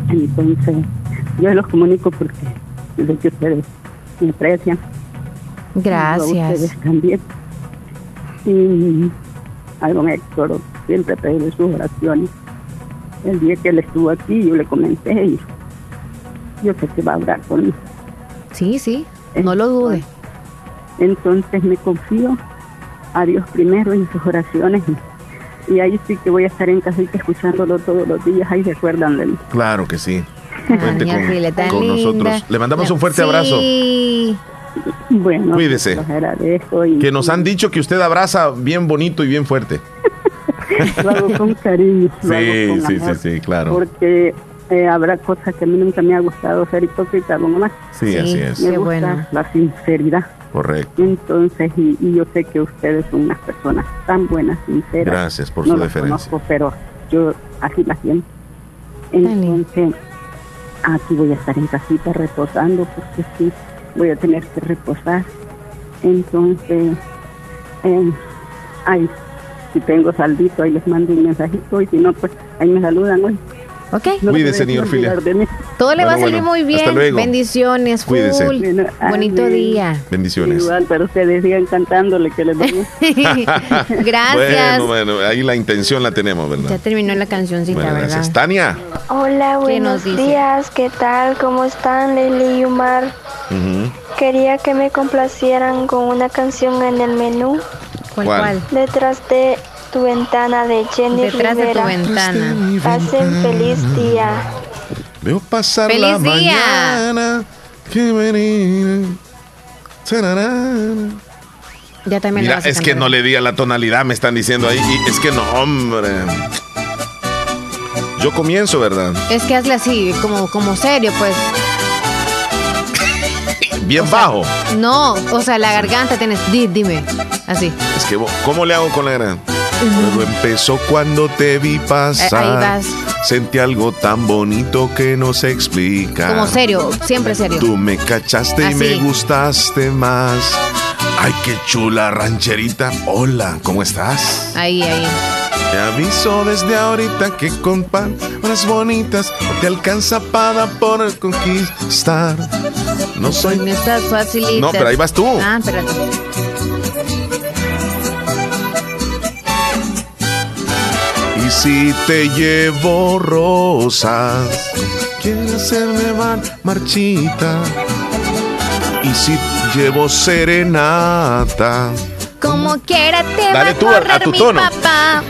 [SPEAKER 23] Entonces, yo los comunico porque sé que ustedes me aprecian.
[SPEAKER 2] Gracias.
[SPEAKER 23] también. Y a don Héctor siempre pedirle sus oraciones. El día que él estuvo aquí, yo le comenté y yo sé que va a orar por mí.
[SPEAKER 2] Sí, sí, no lo dude.
[SPEAKER 23] Entonces me confío a Dios primero en sus oraciones y, y ahí sí que voy a estar en casita escuchándolo todos los días. Ahí recuerdan de mí.
[SPEAKER 3] Claro que sí. Cuente
[SPEAKER 2] Doña
[SPEAKER 3] con,
[SPEAKER 2] Gile, tan
[SPEAKER 3] con
[SPEAKER 2] linda.
[SPEAKER 3] nosotros. Le mandamos un fuerte abrazo.
[SPEAKER 2] Sí.
[SPEAKER 23] Bueno,
[SPEAKER 3] Cuídese.
[SPEAKER 23] los agradezco y
[SPEAKER 3] Que nos han dicho que usted abraza bien bonito y bien fuerte.
[SPEAKER 23] lo hago con [laughs] cariño. lo hago
[SPEAKER 3] Sí,
[SPEAKER 23] con
[SPEAKER 3] sí, sí,
[SPEAKER 23] amor,
[SPEAKER 3] sí, claro.
[SPEAKER 23] Porque eh, habrá cosas que a mí nunca me ha gustado ser hipócrita, don Omar.
[SPEAKER 3] Sí, así es.
[SPEAKER 23] Me
[SPEAKER 2] Qué
[SPEAKER 23] gusta
[SPEAKER 2] bueno.
[SPEAKER 23] la sinceridad.
[SPEAKER 3] Correcto.
[SPEAKER 23] Entonces, y, y yo sé que ustedes son unas personas tan buenas, sinceras.
[SPEAKER 3] Gracias por
[SPEAKER 23] no
[SPEAKER 3] su deferencia.
[SPEAKER 23] conozco, pero yo así las siento. Entonces, aquí voy a estar en casita reposando, porque sí, voy a tener que reposar. Entonces, eh, si tengo saldito, ahí les mando un mensajito, y si no, pues ahí me saludan hoy.
[SPEAKER 2] Ok.
[SPEAKER 3] Cuídese, señor Filia.
[SPEAKER 2] Todo le va a salir
[SPEAKER 3] bueno,
[SPEAKER 2] muy
[SPEAKER 3] hasta
[SPEAKER 2] bien.
[SPEAKER 3] luego.
[SPEAKER 2] Bendiciones, full.
[SPEAKER 3] Cuídese.
[SPEAKER 2] Bonito
[SPEAKER 23] Amén.
[SPEAKER 2] día.
[SPEAKER 3] Bendiciones.
[SPEAKER 23] Igual, pero ustedes sigan cantándole que les doy. [laughs] [laughs]
[SPEAKER 2] Gracias.
[SPEAKER 3] Bueno, bueno, ahí la intención la tenemos,
[SPEAKER 2] Ya
[SPEAKER 3] ¿verdad?
[SPEAKER 2] terminó la cancioncita,
[SPEAKER 3] Bueno,
[SPEAKER 2] ¿verdad?
[SPEAKER 3] gracias. Tania.
[SPEAKER 24] Hola,
[SPEAKER 2] ¿Qué nos
[SPEAKER 24] buenos días, ¿qué tal? ¿Cómo están, Leli y Umar?
[SPEAKER 3] Ujú.
[SPEAKER 24] Quería que me complacieran con una canción en el menú.
[SPEAKER 2] ¿Cuál,
[SPEAKER 3] ¿Cuál?
[SPEAKER 2] cuál?
[SPEAKER 24] Detrás de tu ventana de Jenny
[SPEAKER 2] Detrás de tu
[SPEAKER 24] Rivera.
[SPEAKER 2] ventana.
[SPEAKER 24] Pasen feliz día.
[SPEAKER 3] Veo pasar
[SPEAKER 2] ¡Feliz
[SPEAKER 3] la
[SPEAKER 2] día!
[SPEAKER 3] mañana. Que venir.
[SPEAKER 2] Ya también
[SPEAKER 3] Mira, es que no le di a la tonalidad, me están diciendo ahí. Y es que no, hombre. Yo comienzo, ¿verdad?
[SPEAKER 2] Es que hazle así, como, como serio, pues. [laughs]
[SPEAKER 3] Bien bajo.
[SPEAKER 2] No, o sea, la garganta tienes. Di, dime. Así.
[SPEAKER 3] Es que, ¿cómo le hago con la gran? Todo empezó cuando te vi pasar.
[SPEAKER 2] Eh.
[SPEAKER 3] Sentí algo tan bonito que no se explica.
[SPEAKER 2] Como serio, siempre serio.
[SPEAKER 3] Tú me cachaste y me gustaste más. Ay, qué chula rancherita. Hola, ¿cómo estás?
[SPEAKER 2] Ahí, ahí.
[SPEAKER 3] Te aviso desde ahorita que con palabras bonitas no te alcanza para poder conquistar. No soy.
[SPEAKER 2] Con estas facilitas.
[SPEAKER 3] No, pero ahí vas tú.
[SPEAKER 2] Ah, espérate.
[SPEAKER 3] Y si te llevo rosas, quiere hacerme mar marchita. Y si llevo serenata,
[SPEAKER 2] Como quiera te va
[SPEAKER 3] Dale
[SPEAKER 2] a
[SPEAKER 3] tú a- tu
[SPEAKER 2] mi
[SPEAKER 3] tono.
[SPEAKER 2] papá.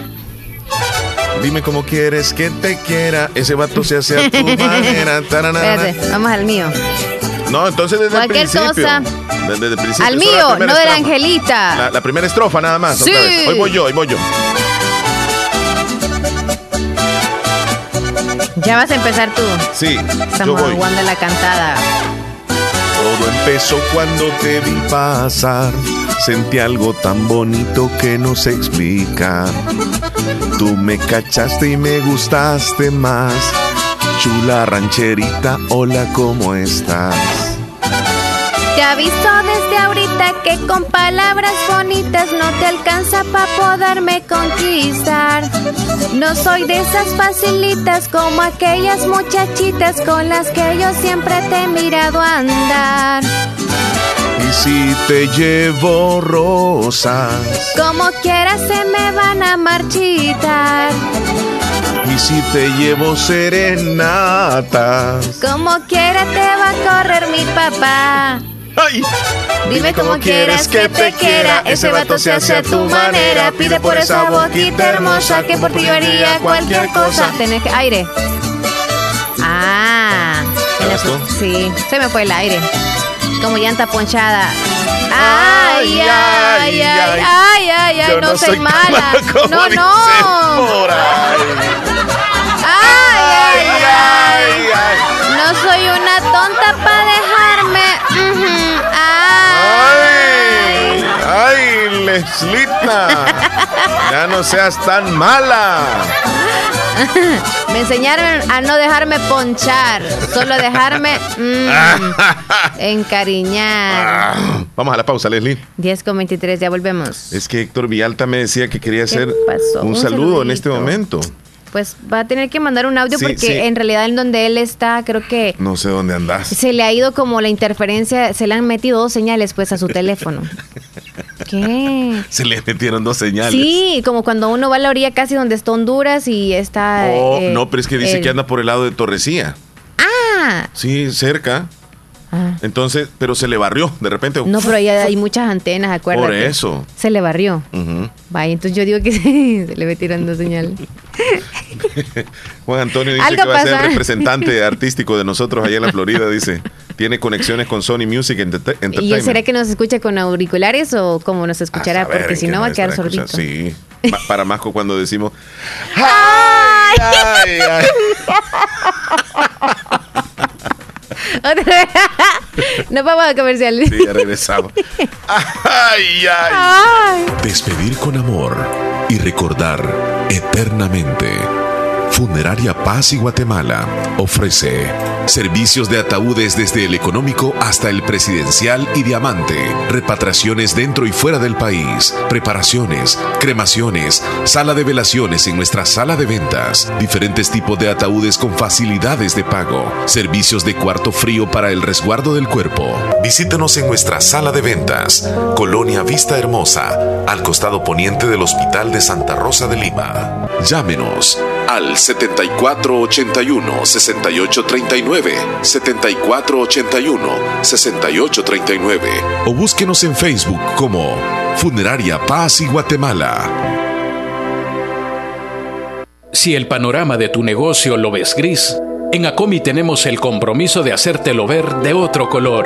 [SPEAKER 3] dime cómo quieres que te quiera. Ese vato se hace a tu [laughs] manera. taranana.
[SPEAKER 2] Espérate, vamos al mío.
[SPEAKER 3] No, entonces desde
[SPEAKER 2] Cualquier
[SPEAKER 3] el principio.
[SPEAKER 2] cosa.
[SPEAKER 3] Desde, el principio.
[SPEAKER 2] Al
[SPEAKER 3] Solo la
[SPEAKER 2] mío,
[SPEAKER 3] primera
[SPEAKER 2] no de la
[SPEAKER 3] estrofa.
[SPEAKER 2] Angelita.
[SPEAKER 3] La, la primera estrofa nada más. otra
[SPEAKER 2] Sí.
[SPEAKER 3] vez. Hoy voy yo, hoy voy yo.
[SPEAKER 2] Ya vas a empezar tú.
[SPEAKER 3] Sí, yo
[SPEAKER 2] Estamos
[SPEAKER 3] voy.
[SPEAKER 2] jugando la cantada.
[SPEAKER 3] Todo empezó cuando te vi pasar. Sentí algo tan bonito que no se explica. Tú me cachaste y me gustaste más. Chula rancherita, hola, ¿cómo estás?
[SPEAKER 2] Te aviso desde ahorita que con palabras bonitas no te alcanza para poderme conquistar. No soy de esas facilitas como aquellas muchachitas con las que yo siempre te he mirado andar.
[SPEAKER 3] Y si te llevo rosas,
[SPEAKER 2] Como quiera se me van a marchitar.
[SPEAKER 3] y si te llevo serenatas,
[SPEAKER 2] Como quiera te va a correr mi papá. Dime como quieras que te quiera, ese vato se hace a tu manera. Pide por esa boquita hermosa que por ti yo haría cualquier cosa. Tenés que. Aire. Ah. Sí, se me fue el aire. Como llanta ponchada. Ay, ay, ay, ay, ay, ay, no, soy mala. No, no. Ay, ay, ay, No soy una tonta para dejarme.
[SPEAKER 25] Ay, ay, Leslita. Ya no seas tan mala. [laughs]
[SPEAKER 2] Me enseñaron a no dejarme ponchar, solo dejarme mm, [laughs] encariñar.
[SPEAKER 25] Vamos a la pausa, Leslie.
[SPEAKER 2] 10 con 23, ya volvemos.
[SPEAKER 25] Es que Héctor Villalta me decía que quería hacer un, saludo en este momento
[SPEAKER 2] pues va a tener que mandar un audio porque en realidad en donde él está, creo que...
[SPEAKER 25] No sé dónde andas.
[SPEAKER 2] Se le ha ido como la interferencia, se le han metido dos señales pues a su teléfono. [laughs] ¿Qué?
[SPEAKER 25] Se le metieron dos señales.
[SPEAKER 2] Sí, como cuando uno va a la orilla casi donde está Honduras y está...
[SPEAKER 25] Oh, eh, no, pero es que dice que anda por el lado de Torrecía.
[SPEAKER 2] Ah.
[SPEAKER 25] Sí, cerca. Ah. Entonces, pero se le barrió de repente.
[SPEAKER 2] No, pero ahí hay muchas antenas, acuérdate.
[SPEAKER 25] Por eso.
[SPEAKER 2] Se le barrió. Vaya, entonces yo digo que [laughs] se le metieron dos señales. [laughs]
[SPEAKER 25] Juan Antonio dice que va a ser representante [laughs] artístico de nosotros allá en la Florida, dice. Tiene conexiones con Sony Music Entertainment.
[SPEAKER 2] ¿Y será que nos escucha con auriculares o cómo nos escuchará? Porque si no va a quedar sordito.
[SPEAKER 25] Sí, para más cuando decimos... ¡Ay, ay, ay! [laughs]
[SPEAKER 2] no vamos a comercial.
[SPEAKER 25] Sí, ya regresamos. Ay, ay.
[SPEAKER 3] Despedir con amor y recordar eternamente. Funeraria Paz y Guatemala ofrece servicios de ataúdes desde el económico hasta el presidencial y diamante, repatriaciones dentro y fuera del país, preparaciones, cremaciones, sala de velaciones en nuestra sala de ventas, diferentes tipos de ataúdes con facilidades de pago, servicios de cuarto frío para el resguardo del cuerpo. Visítenos en nuestra sala de ventas, Colonia Vista Hermosa, al costado poniente del Hospital de Santa Rosa de Lima. Llámenos al 7481-6839, 7481-6839 o búsquenos en Facebook como Funeraria Paz y Guatemala.
[SPEAKER 26] Si el panorama de tu negocio lo ves gris, en Acomi tenemos el compromiso de hacértelo ver de otro color.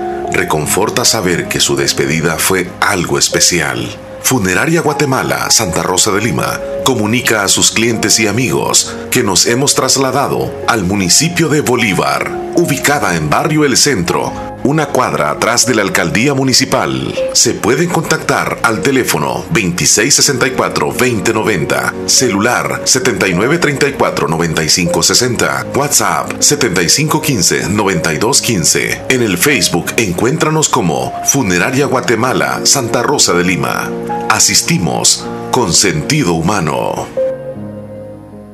[SPEAKER 3] Reconforta saber que su despedida fue algo especial. Funeraria Guatemala, Santa Rosa de Lima, comunica a sus clientes y amigos que nos hemos trasladado al municipio de Bolívar, ubicada en Barrio El Centro, una cuadra atrás de la alcaldía municipal. Se pueden contactar al teléfono 2664-2090, celular 7934-9560, WhatsApp 7515-9215. En el Facebook encuéntranos como Funeraria Guatemala, Santa Rosa de Lima. Asistimos con sentido humano.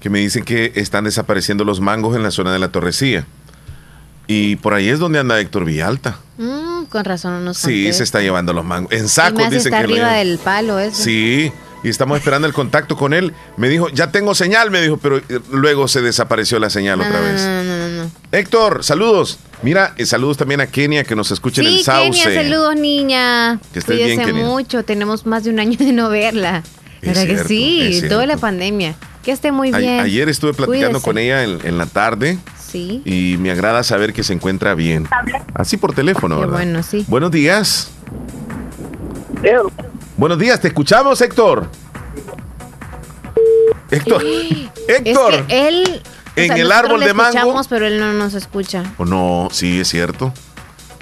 [SPEAKER 3] que me dicen que están desapareciendo los mangos en la zona de la Torrecía. Y por ahí es donde anda Héctor Villalta.
[SPEAKER 2] Mm, con razón no nos
[SPEAKER 3] Sí, se está llevando los mangos. En sacos dicen
[SPEAKER 2] está
[SPEAKER 3] que
[SPEAKER 2] arriba del palo eso.
[SPEAKER 3] Sí, y estamos esperando el contacto con él. Me dijo, ya tengo señal, me dijo, pero luego se desapareció la señal otra vez.
[SPEAKER 2] No, no, no,
[SPEAKER 3] Héctor, saludos. Mira, eh, saludos también a Kenia que nos escucha en el Sauce.
[SPEAKER 2] Kenia, saludos niña.
[SPEAKER 3] Que estés bien,
[SPEAKER 2] Cuídese
[SPEAKER 3] Kenia.
[SPEAKER 2] mucho, tenemos más de un año de no verla.
[SPEAKER 3] Es
[SPEAKER 2] ¿Verdad que sí? Toda la pandemia. Que esté muy
[SPEAKER 3] A-
[SPEAKER 2] bien.
[SPEAKER 3] ayer estuve platicando
[SPEAKER 2] Cuídese.
[SPEAKER 3] con ella en, en la tarde
[SPEAKER 2] Sí.
[SPEAKER 3] y me agrada saber que se encuentra bien. Así por teléfono,
[SPEAKER 2] Qué
[SPEAKER 3] ¿verdad?
[SPEAKER 2] bueno, sí.
[SPEAKER 3] Buenos días. Buenos días, te escuchamos, Héctor. Héctor. Héctor. [laughs]
[SPEAKER 2] Es que él. o
[SPEAKER 3] En
[SPEAKER 2] sea,
[SPEAKER 3] el árbol
[SPEAKER 2] le
[SPEAKER 3] de mango.
[SPEAKER 2] escuchamos, pero él no nos escucha.
[SPEAKER 3] ¿O no? Sí, es cierto.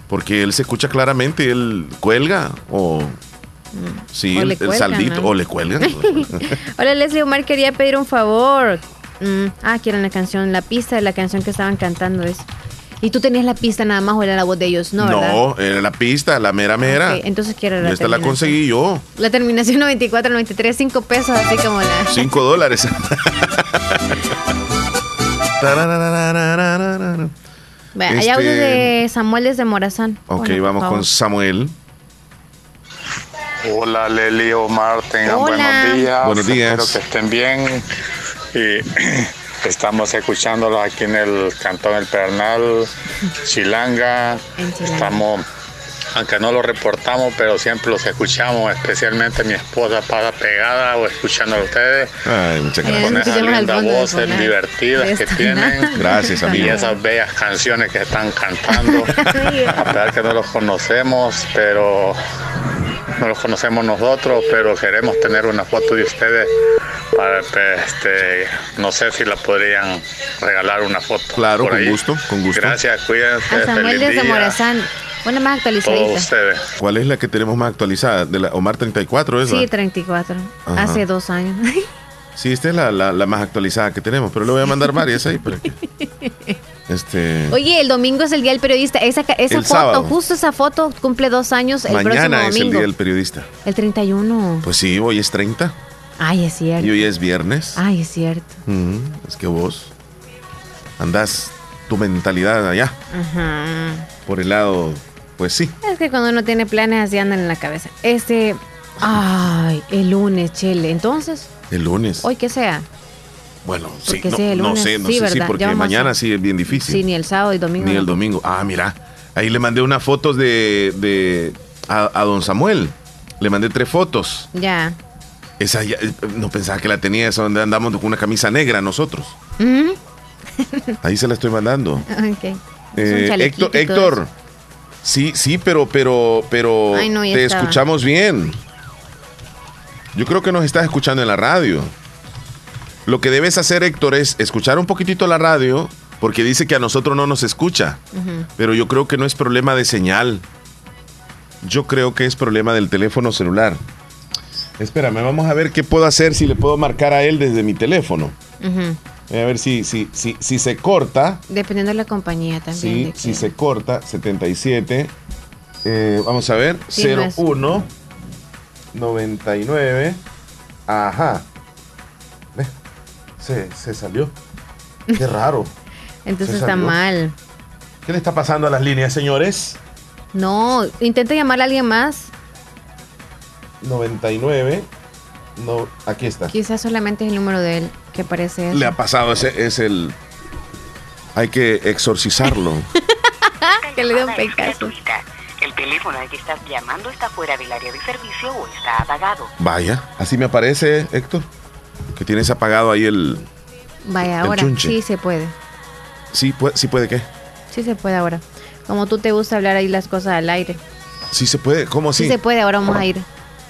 [SPEAKER 3] Porque él se escucha claramente, él cuelga o... Sí, el, saldito,
[SPEAKER 2] ¿no?
[SPEAKER 3] o le cuelgan. [laughs]
[SPEAKER 2] Hola Leslie Omar, quería pedir un favor. Mm, ah, quieren la canción, la pista de la canción que estaban cantando es. Y tú tenías la pista nada más o era la voz de ellos, ¿no? ¿verdad?
[SPEAKER 3] no, era la pista, la mera mera.
[SPEAKER 2] Entonces quiero la
[SPEAKER 3] esta la
[SPEAKER 2] terminación.
[SPEAKER 3] conseguí yo.
[SPEAKER 2] La terminación 94, 93, 5 pesos, así como la. [laughs]
[SPEAKER 3] Cinco dólares.
[SPEAKER 2] Vea, Hay
[SPEAKER 3] Este-
[SPEAKER 2] de Samuel desde Morazán.
[SPEAKER 3] Ok, vamos con Samuel.
[SPEAKER 27] Hola Leli Omar, tengan
[SPEAKER 2] Hola.
[SPEAKER 27] buenos días.
[SPEAKER 3] Buenos días.
[SPEAKER 27] Espero que estén bien. Y [clears throat] estamos escuchándolo aquí en el Cantón El Pernal, Chilanga. Estamos, aunque no lo reportamos, pero siempre los escuchamos, especialmente mi esposa pasa pegada o escuchando a ustedes.
[SPEAKER 3] Ay, muchas
[SPEAKER 27] Con
[SPEAKER 3] gracias.
[SPEAKER 27] esas lindas voces divertidas que tienen. [laughs]
[SPEAKER 3] Gracias, amigo.
[SPEAKER 27] Y esas bellas canciones que están cantando. [laughs] A pesar que no los conocemos, pero no los conocemos nosotros, pero queremos tener una foto de ustedes para, pues, este, no sé si la podrían regalar una foto.
[SPEAKER 3] Claro, con
[SPEAKER 27] ahí.
[SPEAKER 3] gusto, con gusto.
[SPEAKER 27] Gracias, cuídense.
[SPEAKER 2] A Samuel
[SPEAKER 27] feliz
[SPEAKER 2] desde
[SPEAKER 27] día
[SPEAKER 2] Morazán. Una más actualizadita.
[SPEAKER 27] ustedes.
[SPEAKER 3] ¿Cuál es la que tenemos más actualizada? ¿De la Omar 34 es?
[SPEAKER 2] Sí,
[SPEAKER 3] va?
[SPEAKER 2] 34.
[SPEAKER 3] Ajá.
[SPEAKER 2] Hace dos años. [laughs]
[SPEAKER 3] Sí, esta es la, la- la más actualizada que tenemos, pero le voy a mandar varias ahí. para [laughs] que- Este,
[SPEAKER 2] Oye, el domingo es el día del periodista. Esa, foto,
[SPEAKER 3] sábado.
[SPEAKER 2] justo esa foto cumple dos años el
[SPEAKER 3] mañana
[SPEAKER 2] próximo
[SPEAKER 3] es el día del periodista.
[SPEAKER 2] El 31.
[SPEAKER 3] Pues sí, hoy es 30
[SPEAKER 2] Ay, es cierto.
[SPEAKER 3] y hoy es viernes.
[SPEAKER 2] Ay, es cierto.
[SPEAKER 3] Es que vos andás tu mentalidad allá,
[SPEAKER 2] Ajá.
[SPEAKER 3] por el lado, pues sí.
[SPEAKER 2] Es que cuando uno tiene planes así andan en la cabeza. Este. Ay, el lunes, Chele. Entonces,
[SPEAKER 3] El lunes.
[SPEAKER 2] hoy que sea.
[SPEAKER 3] Bueno, sí, no, no sé, no
[SPEAKER 2] Sí,
[SPEAKER 3] sé, sí,
[SPEAKER 2] ¿verdad?
[SPEAKER 3] porque
[SPEAKER 2] a-
[SPEAKER 3] mañana sí es bien difícil.
[SPEAKER 2] Sí, ni el sábado y domingo.
[SPEAKER 3] Ni
[SPEAKER 2] no.
[SPEAKER 3] el domingo. Ah, mira, ahí le mandé unas fotos de, de a, a don Samuel. Le mandé tres fotos.
[SPEAKER 2] Ya.
[SPEAKER 3] Esa ya- eh, no pensaba que la tenía, esa donde andamos con una camisa negra nosotros.
[SPEAKER 2] Ujú.
[SPEAKER 3] Ahí se la estoy mandando. [laughs]
[SPEAKER 2] Ok. Es un
[SPEAKER 3] Eh, Héctor, Héctor. Sí, sí, pero, pero, pero
[SPEAKER 2] Ay, no,
[SPEAKER 3] te
[SPEAKER 2] estaba.
[SPEAKER 3] escuchamos bien. Yo creo que nos estás escuchando en la radio. Lo que debes hacer, Héctor, es escuchar un poquitito la radio, porque dice que a nosotros no nos escucha. Pero yo creo que no es problema de señal. Yo creo que es problema del teléfono celular. Espérame, vamos a ver qué puedo hacer si le puedo marcar a él desde mi teléfono. Voy a ver si, si, si, si se corta.
[SPEAKER 2] Dependiendo de la compañía también.
[SPEAKER 3] Sí,
[SPEAKER 2] que-
[SPEAKER 3] si se corta, 77. Eh, vamos a ver,
[SPEAKER 2] Sí, no es-
[SPEAKER 3] 01 99. Ajá. Se, se salió. Qué raro. [laughs]
[SPEAKER 2] Entonces está mal.
[SPEAKER 3] ¿Qué le está pasando a las líneas, señores?
[SPEAKER 2] No, intenta llamar a alguien más.
[SPEAKER 3] 99. No, aquí está.
[SPEAKER 2] Quizás solamente es el número de él que aparece. eso.
[SPEAKER 3] Le ha pasado, ese es el. Hay que exorcizarlo. [laughs]
[SPEAKER 2] que le dio un pecazo.
[SPEAKER 28] El teléfono al que estás llamando está fuera del área de servicio o está apagado.
[SPEAKER 3] Vaya, así me aparece, Héctor, que tienes apagado ahí el...
[SPEAKER 2] Vaya,
[SPEAKER 3] El
[SPEAKER 2] ahora
[SPEAKER 3] chunche.
[SPEAKER 2] sí se puede.
[SPEAKER 3] Sí, puede, sí puede, ¿qué?
[SPEAKER 2] Sí se puede ahora. Como tú te gusta hablar ahí las cosas al aire.
[SPEAKER 3] Sí se puede, ¿cómo
[SPEAKER 2] Sí,
[SPEAKER 3] así?
[SPEAKER 2] se puede, ahora vamos a ir.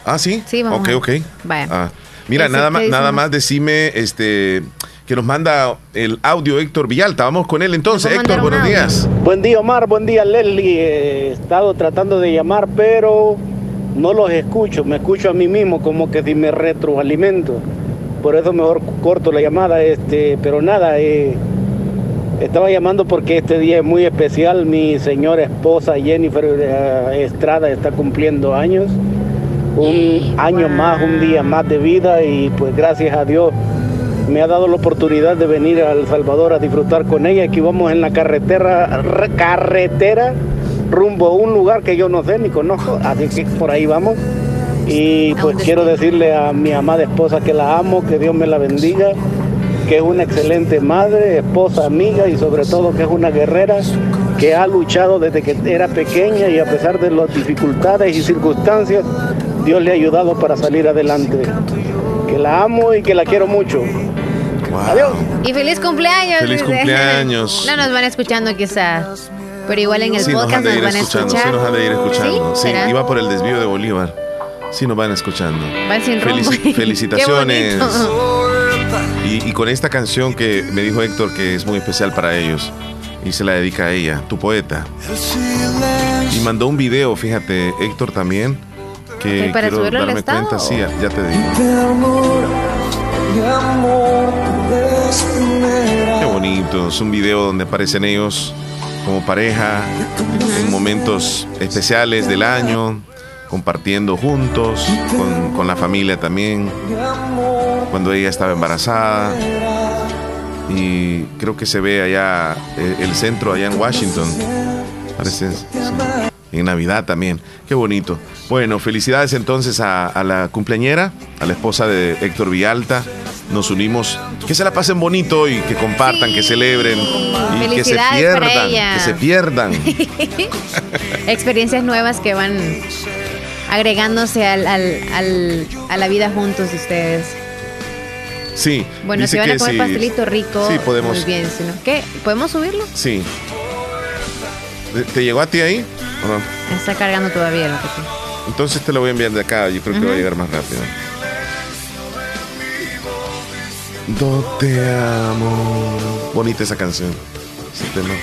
[SPEAKER 3] Ah, sí.
[SPEAKER 2] Sí, vamos
[SPEAKER 3] Ok,
[SPEAKER 2] a-
[SPEAKER 3] ok.
[SPEAKER 2] Vaya.
[SPEAKER 3] Ah, mira, nada más, nada
[SPEAKER 2] más.
[SPEAKER 3] más decime, este, que nos manda el audio Héctor Villalta. Vamos con él entonces. Héctor, buenos días.
[SPEAKER 22] Buen día, Omar. Buen día, Leslie. He estado tratando de llamar, pero no los escucho. Me escucho a mí mismo como que si me retroalimento. Por eso mejor corto la llamada. Este, pero nada, eh, estaba llamando porque este día es muy especial. Mi señora esposa Jennifer eh, Estrada está cumpliendo años. Un año más, un día más de vida y pues gracias a Dios me ha dado la oportunidad de venir a El Salvador a disfrutar con ella. Aquí vamos en la carretera, re- carretera rumbo a un lugar que yo no sé ni conozco, así que por ahí vamos. Y pues quiero decirle a mi amada esposa que la amo, que Dios me la bendiga, que es una excelente madre, esposa, amiga y sobre todo que es una guerrera que ha luchado desde que era pequeña y a pesar de las dificultades y circunstancias, Dios le ha ayudado para salir adelante. Que la amo y que la quiero mucho. Adiós.
[SPEAKER 2] Y feliz cumpleaños.
[SPEAKER 3] Feliz cumpleaños.
[SPEAKER 2] No nos van escuchando quizás. Pero igual en el
[SPEAKER 3] Sí, nos han
[SPEAKER 2] podcast nos van a
[SPEAKER 3] escuchando, sí,
[SPEAKER 2] escuchar.
[SPEAKER 3] nos han de ir escuchando.
[SPEAKER 2] ¿Sí?
[SPEAKER 3] Iba por el desvío de Bolívar. Sí, nos van escuchando.
[SPEAKER 2] Van sin rumbo.
[SPEAKER 3] Felici- [laughs] felicitaciones. Y, y con esta canción que me dijo Héctor que es muy especial para ellos. Y se la dedica a ella, tu poeta. Y mandó un video, fíjate, Héctor también. Que
[SPEAKER 2] ¿Y para
[SPEAKER 3] quiero darme cuenta, sí, ya te digo. Qué bonito. Es un video donde aparecen ellos como pareja en momentos especiales del año, compartiendo juntos, con, con la familia también, cuando ella estaba embarazada. Y creo que se ve allá eh, el centro, allá en Washington. Parece sí, en Navidad también. Qué bonito. Bueno, felicidades entonces a, a la cumpleañera, a la esposa de Héctor Villalta. Nos unimos. Que se la pasen bonito y que compartan, que celebren y que se pierdan. Que se pierdan. [laughs]
[SPEAKER 2] Experiencias nuevas que van agregándose al, al- al- a la vida juntos ustedes.
[SPEAKER 3] Sí.
[SPEAKER 2] Bueno, si van a comer
[SPEAKER 3] sí.
[SPEAKER 2] pastelito rico,
[SPEAKER 3] Sí, podemos.
[SPEAKER 2] muy bien. Si no, ¿Qué? ¿Podemos subirlo?
[SPEAKER 3] Sí. ¿Te- ¿Te llegó a ti ahí? ¿O no?
[SPEAKER 2] Está cargando todavía lo que.
[SPEAKER 3] Entonces te lo voy a enviar de acá. Yo creo que va a llegar más rápido. No te amo. Bonita esa canción. Ese tema.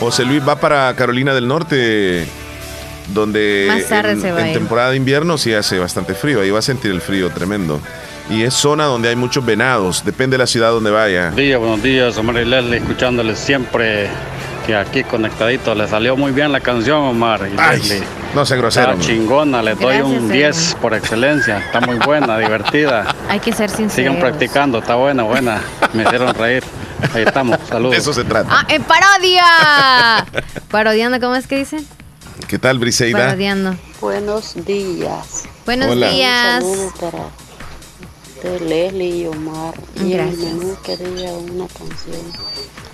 [SPEAKER 3] José Luis va para Carolina del Norte, donde
[SPEAKER 2] Más tarde
[SPEAKER 3] en,
[SPEAKER 2] se va a
[SPEAKER 3] en temporada de invierno sí hace bastante frío. Ahí va a sentir el frío tremendo. Y es zona donde hay muchos venados. Depende de la ciudad donde vaya.
[SPEAKER 29] Buenos días, buenos días, Omar y Leslie, escuchándoles siempre que aquí conectadito. Le salió muy bien la canción, Omar y
[SPEAKER 3] Ay,
[SPEAKER 29] Leslie.
[SPEAKER 3] no sea grosero.
[SPEAKER 29] Está chingona, le doy
[SPEAKER 2] Gracias,
[SPEAKER 29] un
[SPEAKER 2] Edwin.
[SPEAKER 29] 10 por excelencia. Está muy buena, [laughs] divertida.
[SPEAKER 2] Hay que ser sinceros.
[SPEAKER 29] Sigan practicando, está buena, buena. Me hicieron reír. Ahí estamos, [laughs] saludos.
[SPEAKER 3] De eso se trata.
[SPEAKER 2] ¡Ah, en parodia! [laughs] Parodiando, ¿cómo es que dicen?
[SPEAKER 3] ¿Qué tal, Briseida?
[SPEAKER 2] Parodiando.
[SPEAKER 30] Buenos días.
[SPEAKER 2] Buenos
[SPEAKER 3] Hola.
[SPEAKER 2] días.
[SPEAKER 30] Un saludo para de Leslie y Omar. Y el menú quería una canción.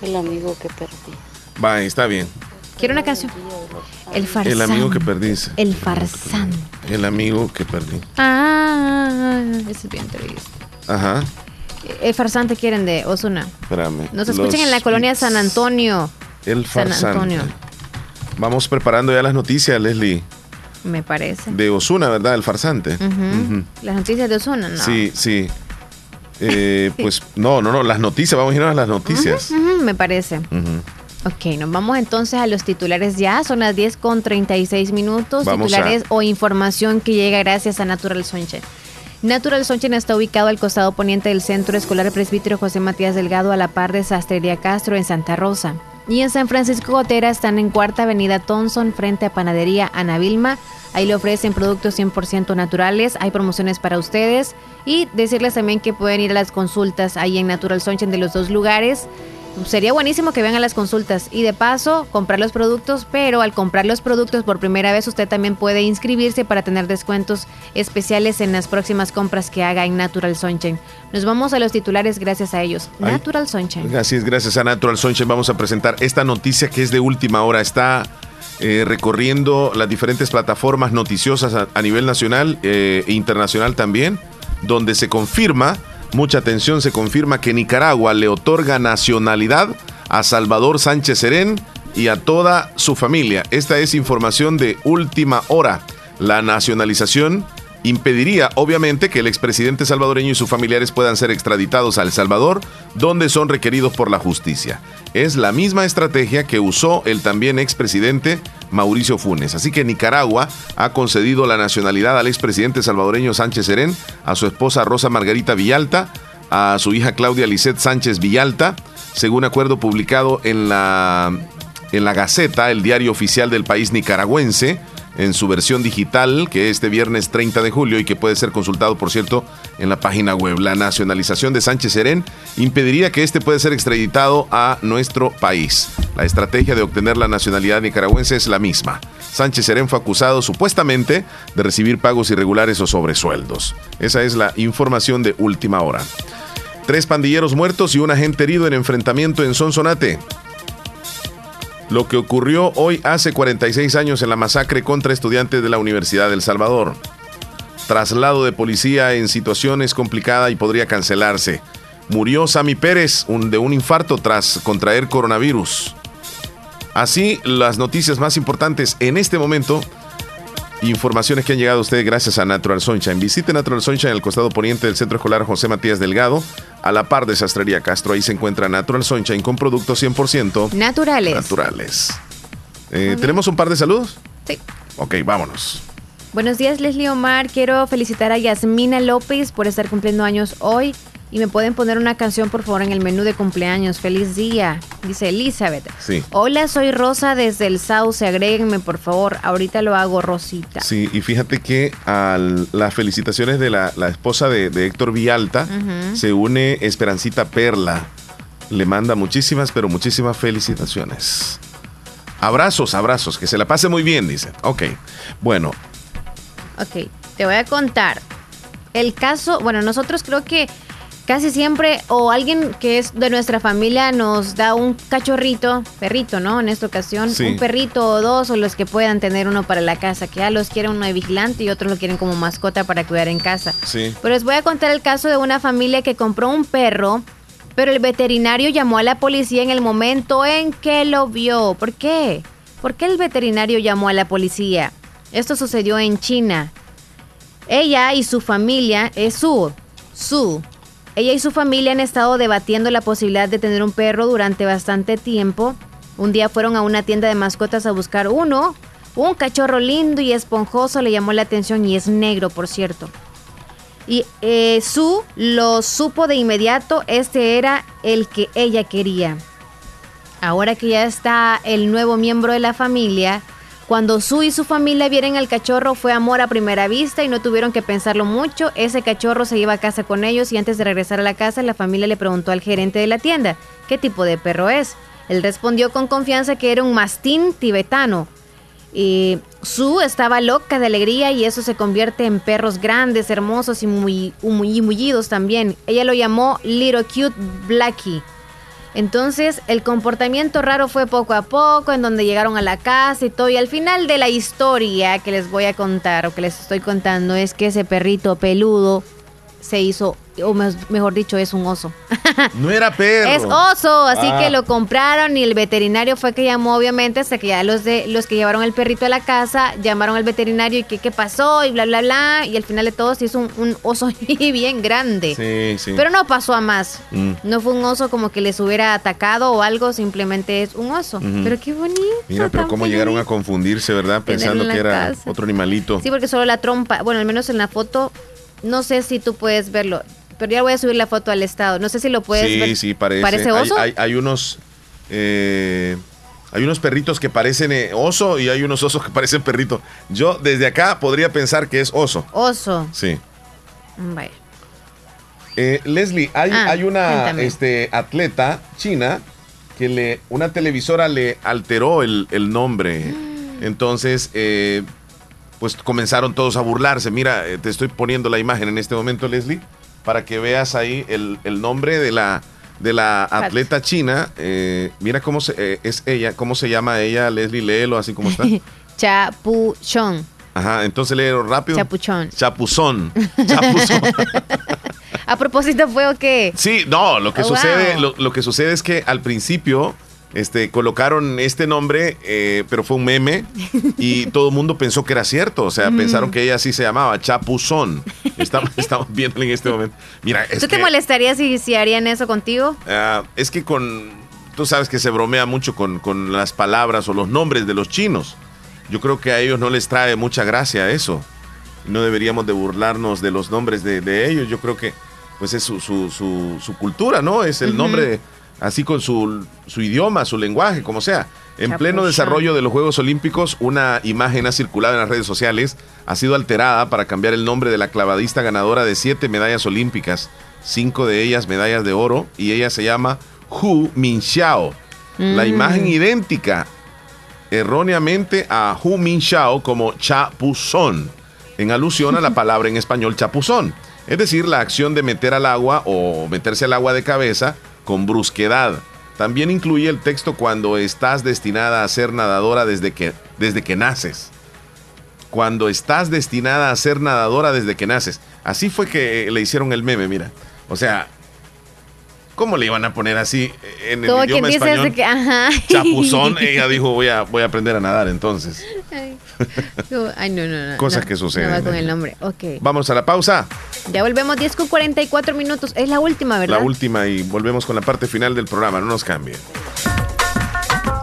[SPEAKER 30] El amigo que perdí.
[SPEAKER 3] Va, está bien.
[SPEAKER 2] Quiero una canción. El farsán.
[SPEAKER 3] El amigo que perdí.
[SPEAKER 2] El farsán.
[SPEAKER 3] El amigo que perdí.
[SPEAKER 2] Ah, ese es bien triste.
[SPEAKER 3] Ajá.
[SPEAKER 2] El farsante quieren de Osuna.
[SPEAKER 3] Espérame.
[SPEAKER 2] Nos escuchan en la colonia San Antonio.
[SPEAKER 3] El
[SPEAKER 2] San
[SPEAKER 3] farsante.
[SPEAKER 2] Antonio,
[SPEAKER 3] Vamos preparando ya las noticias, Leslie.
[SPEAKER 2] me parece.
[SPEAKER 3] De Osuna, ¿verdad? El farsante.
[SPEAKER 2] Las noticias de Osuna, ¿no?
[SPEAKER 3] Sí, sí. Eh, [laughs] pues no, no, no. Las noticias. Vamos a irnos a las noticias.
[SPEAKER 2] Me parece. Ok, nos vamos entonces a los titulares ya. Son las 10 con 36 minutos.
[SPEAKER 3] Vamos
[SPEAKER 2] titulares
[SPEAKER 3] a-
[SPEAKER 2] o información que llega gracias a Natural Sunshine. Natural Sunshine está ubicado al costado poniente del Centro Escolar Presbítero José Matías Delgado a la par de Sastrería Castro en Santa Rosa. Y en San Francisco Gotera están en Cuarta Avenida Thompson frente a Panadería Ana Vilma. Ahí le ofrecen productos 100% naturales, hay promociones para ustedes y decirles también que pueden ir a las consultas ahí en Natural Sunshine de los dos lugares. Sería buenísimo que vengan las consultas y de paso comprar los productos, pero al comprar los productos por primera vez usted también puede inscribirse para tener descuentos especiales en las próximas compras que haga en Natural Sunshine. Nos vamos a los titulares gracias a ellos. Natural Sunshine.
[SPEAKER 3] Así es, gracias a Natural Sunshine vamos a presentar esta noticia que es de última hora. Está eh, recorriendo las diferentes plataformas noticiosas a, nivel nacional eh, e internacional también, donde se confirma Mucha atención, se confirma que Nicaragua le otorga nacionalidad a Salvador Sánchez Serén y a toda su familia. Esta es información de última hora. La nacionalización impediría, obviamente, que el expresidente salvadoreño y sus familiares puedan ser extraditados a El Salvador, donde son requeridos por la justicia. Es la misma estrategia que usó el también expresidente Mauricio Funes. Así que Nicaragua ha concedido la nacionalidad al expresidente salvadoreño Sánchez Serén, a su esposa Rosa Margarita Villalta, a su hija Claudia Lisset Sánchez Villalta, según acuerdo publicado en la, en la Gaceta, el diario oficial del país nicaragüense en su versión digital, que este viernes 30 de julio y que puede ser consultado, por cierto, en la página web. La nacionalización de Sánchez Serén impediría que este pueda ser extraditado a nuestro país. La estrategia de obtener la nacionalidad nicaragüense es la misma. Sánchez Serén fue acusado supuestamente de recibir pagos irregulares o sobresueldos. Esa es la información de última hora. Tres pandilleros muertos y un agente herido en enfrentamiento en Sonsonate lo que ocurrió hoy hace 46 años en la masacre contra estudiantes de la Universidad del Salvador. Traslado de policía en situaciones complicadas y podría cancelarse. Murió Sami Pérez de un infarto tras contraer coronavirus. Así, las noticias más importantes en este momento Informaciones que han llegado a ustedes gracias a Natural Sunshine. Visite Natural Sunshine en el costado poniente del Centro Escolar José Matías Delgado, a la par de Sastrería Castro. Ahí se encuentra Natural Sunshine con productos 100%
[SPEAKER 2] naturales.
[SPEAKER 3] naturales. Eh, ¿Tenemos un par de saludos?
[SPEAKER 2] Sí.
[SPEAKER 3] Ok, vámonos.
[SPEAKER 2] Buenos días, Leslie Omar. Quiero felicitar a Yasmina López por estar cumpliendo años hoy. Y me pueden poner una canción, por favor, en el menú de cumpleaños. Feliz día, dice Elizabeth.
[SPEAKER 3] Sí.
[SPEAKER 2] Hola, soy Rosa desde el Sauce. Agréguenme, por favor. Ahorita lo hago, Rosita.
[SPEAKER 3] Sí, y fíjate que a las felicitaciones de la, esposa de, Héctor Vialta se une Esperancita Perla. Le manda muchísimas, pero muchísimas felicitaciones. Abrazos, abrazos, que se la pase muy bien, dice. Ok, bueno.
[SPEAKER 2] Ok, te voy a contar. El caso, bueno, nosotros creo que casi siempre o alguien que es de nuestra familia nos da un cachorrito, perrito, ¿no? En esta ocasión, un perrito o dos o los que puedan tener uno para la casa, que ya los quiere uno de vigilante y otros lo quieren como mascota para cuidar en casa.
[SPEAKER 3] Sí.
[SPEAKER 2] Pero les voy a contar el caso de una familia que compró un perro, pero el veterinario llamó a la policía en el momento en que lo vio. ¿Por qué? ¿Por qué el veterinario llamó a la policía? Esto sucedió en China. Ella y su familia, es su, su, ella y su familia han estado debatiendo la posibilidad de tener un perro durante bastante tiempo. Un día fueron a una tienda de mascotas a buscar uno. Un cachorro lindo y esponjoso le llamó la atención y es negro, por cierto. Y eh, lo supo de inmediato, este era el que ella quería. Ahora que ya está el nuevo miembro de la familia, cuando Su y su familia vieron al cachorro fue amor a primera vista y no tuvieron que pensarlo mucho. Ese cachorro se iba a casa con ellos y antes de regresar a la casa la familia le preguntó al gerente de la tienda qué tipo de perro es. Él respondió con confianza que era un mastín tibetano. Y Su estaba loca de alegría y eso se convierte en perros grandes, hermosos y muy, muy mullidos también. Ella lo llamó Little Cute Blackie. Entonces el comportamiento raro fue poco a poco, en donde llegaron a la casa y todo. Y al final de la historia que les voy a contar o que les estoy contando es que ese perrito peludo se hizo o mejor dicho, es un oso. [laughs]
[SPEAKER 3] No era perro.
[SPEAKER 2] Es oso, así que
[SPEAKER 3] Ah.
[SPEAKER 2] lo compraron y el veterinario fue que llamó, obviamente, hasta que ya los de los que llevaron el perrito a la casa llamaron al veterinario y que qué pasó y bla, bla, bla. Y al final de todo se hizo un, un oso [laughs] bien grande.
[SPEAKER 3] Sí, sí.
[SPEAKER 2] Pero no pasó a más.
[SPEAKER 3] Mm.
[SPEAKER 2] No fue un oso como que les hubiera atacado o algo, simplemente es un oso. Pero qué bonito.
[SPEAKER 3] Mira, pero cómo llegaron a confundirse, ¿verdad? Pensando que era
[SPEAKER 2] casa.
[SPEAKER 3] otro animalito.
[SPEAKER 2] Sí, porque solo la trompa, bueno, al menos en la foto, no sé si tú puedes verlo, pero ya voy a subir la foto al estado. No sé si lo puedes
[SPEAKER 3] sí,
[SPEAKER 2] ver.
[SPEAKER 3] sí, parece.
[SPEAKER 2] ¿Parece
[SPEAKER 3] Hay-
[SPEAKER 2] oso?
[SPEAKER 3] Hay, hay unos. eh, hay unos perritos que parecen eh, oso y hay unos osos que parecen perrito. Yo desde acá podría pensar que es oso.
[SPEAKER 2] Oso.
[SPEAKER 3] Sí.
[SPEAKER 2] Vaya.
[SPEAKER 3] Eh, Leslie, hay,
[SPEAKER 2] Ah,
[SPEAKER 3] hay una
[SPEAKER 2] cuéntame.
[SPEAKER 3] este, atleta china
[SPEAKER 31] que le, una televisora le alteró el, el nombre. [gasps] Entonces, eh, pues comenzaron todos a burlarse. Mira, eh, te estoy poniendo la imagen en este momento, Leslie, para que veas ahí el, el nombre de la, de la atleta china. Eh, mira cómo se, eh, es ella, cómo se llama ella, Leslie, léelo así como está. [laughs]
[SPEAKER 2] Chapuchón.
[SPEAKER 31] Ajá, entonces léelo rápido.
[SPEAKER 2] Chapuchón.
[SPEAKER 31] Chapuzón. [laughs] Chapuzón.
[SPEAKER 2] A propósito, ¿fue o qué?
[SPEAKER 31] Sí, no, lo que
[SPEAKER 2] Oh,
[SPEAKER 31] sucede,
[SPEAKER 2] wow.
[SPEAKER 31] lo, lo que sucede es que al principio este, colocaron este nombre, eh, pero fue un meme y todo el mundo pensó que era cierto. O sea,
[SPEAKER 2] Mm.
[SPEAKER 31] pensaron que ella sí se llamaba Chapuzón. Estamos, [laughs] estamos viendo en este momento. Mira, es
[SPEAKER 2] ¿Tú te
[SPEAKER 31] que,
[SPEAKER 2] molestarías si, si harían eso contigo?
[SPEAKER 31] ah, es que con. Tú sabes que se bromea mucho con, con las palabras o los nombres de los chinos. Yo creo que a ellos no les trae mucha gracia eso. No deberíamos de burlarnos de los nombres de, de ellos. Yo creo que pues es su, su, su- su cultura, ¿no? Es el
[SPEAKER 32] Ujú.
[SPEAKER 31] nombre de- así con su, su idioma, su lenguaje, como sea. En pleno desarrollo de los Juegos Olímpicos, una imagen ha circulado en las redes sociales, ha sido alterada para cambiar el nombre de la clavadista ganadora de siete medallas olímpicas, cinco de ellas medallas de oro, y ella se llama Hu Minxiao. La
[SPEAKER 32] Mm.
[SPEAKER 31] imagen idéntica erróneamente a Hu Minxiao como chapuzón, en alusión a la [laughs] palabra en español chapuzón, es decir, la acción de meter al agua o meterse al agua de cabeza con brusquedad. También incluye el texto cuando estás destinada a ser nadadora desde que, desde que naces. Cuando estás destinada a ser nadadora desde que naces. Así fue que le hicieron el meme, mira. O sea, ¿cómo le iban a poner así en el
[SPEAKER 2] Como quien
[SPEAKER 31] idioma
[SPEAKER 2] dice
[SPEAKER 31] español?
[SPEAKER 2] que, ajá. [laughs]
[SPEAKER 31] Chapuzón, ella dijo, voy a, voy a aprender a nadar entonces.
[SPEAKER 2] Ay, no, no, no.
[SPEAKER 31] Cosas
[SPEAKER 2] no,
[SPEAKER 31] que suceden.
[SPEAKER 2] No va con el nombre. Ok.
[SPEAKER 31] Vamos a la pausa,
[SPEAKER 2] Ya volvemos 10 con 44 minutos. Es la última, ¿verdad?
[SPEAKER 31] la última y volvemos con la parte final del programa, no nos cambien.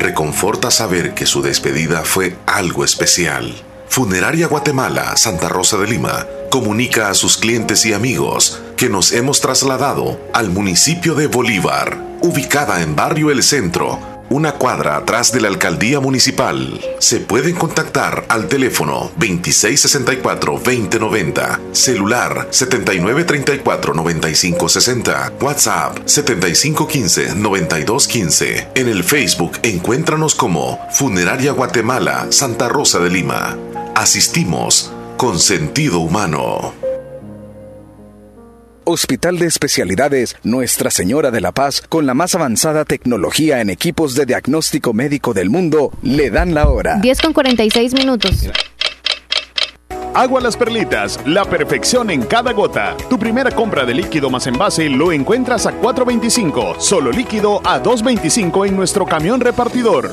[SPEAKER 3] Reconforta saber que su despedida fue algo especial. Funeraria Guatemala, Santa Rosa de Lima, comunica a sus clientes y amigos que nos hemos trasladado al municipio de Bolívar, ubicada en Barrio El Centro, una cuadra atrás de la alcaldía municipal. Se pueden contactar al teléfono 2664-2090, celular 7934-9560, WhatsApp 7515-9215. En el Facebook encuéntranos como Funeraria Guatemala, Santa Rosa de Lima. Asistimos con sentido humano.
[SPEAKER 33] Hospital de Especialidades Nuestra Señora de la Paz, con la más avanzada tecnología en equipos de diagnóstico médico del mundo, le dan la hora.
[SPEAKER 2] 10 con 46 minutos.
[SPEAKER 34] Agua Las Perlitas, la perfección en cada gota. Tu primera compra de líquido más envase lo encuentras a 4.25, solo líquido a 2.25 en nuestro camión repartidor.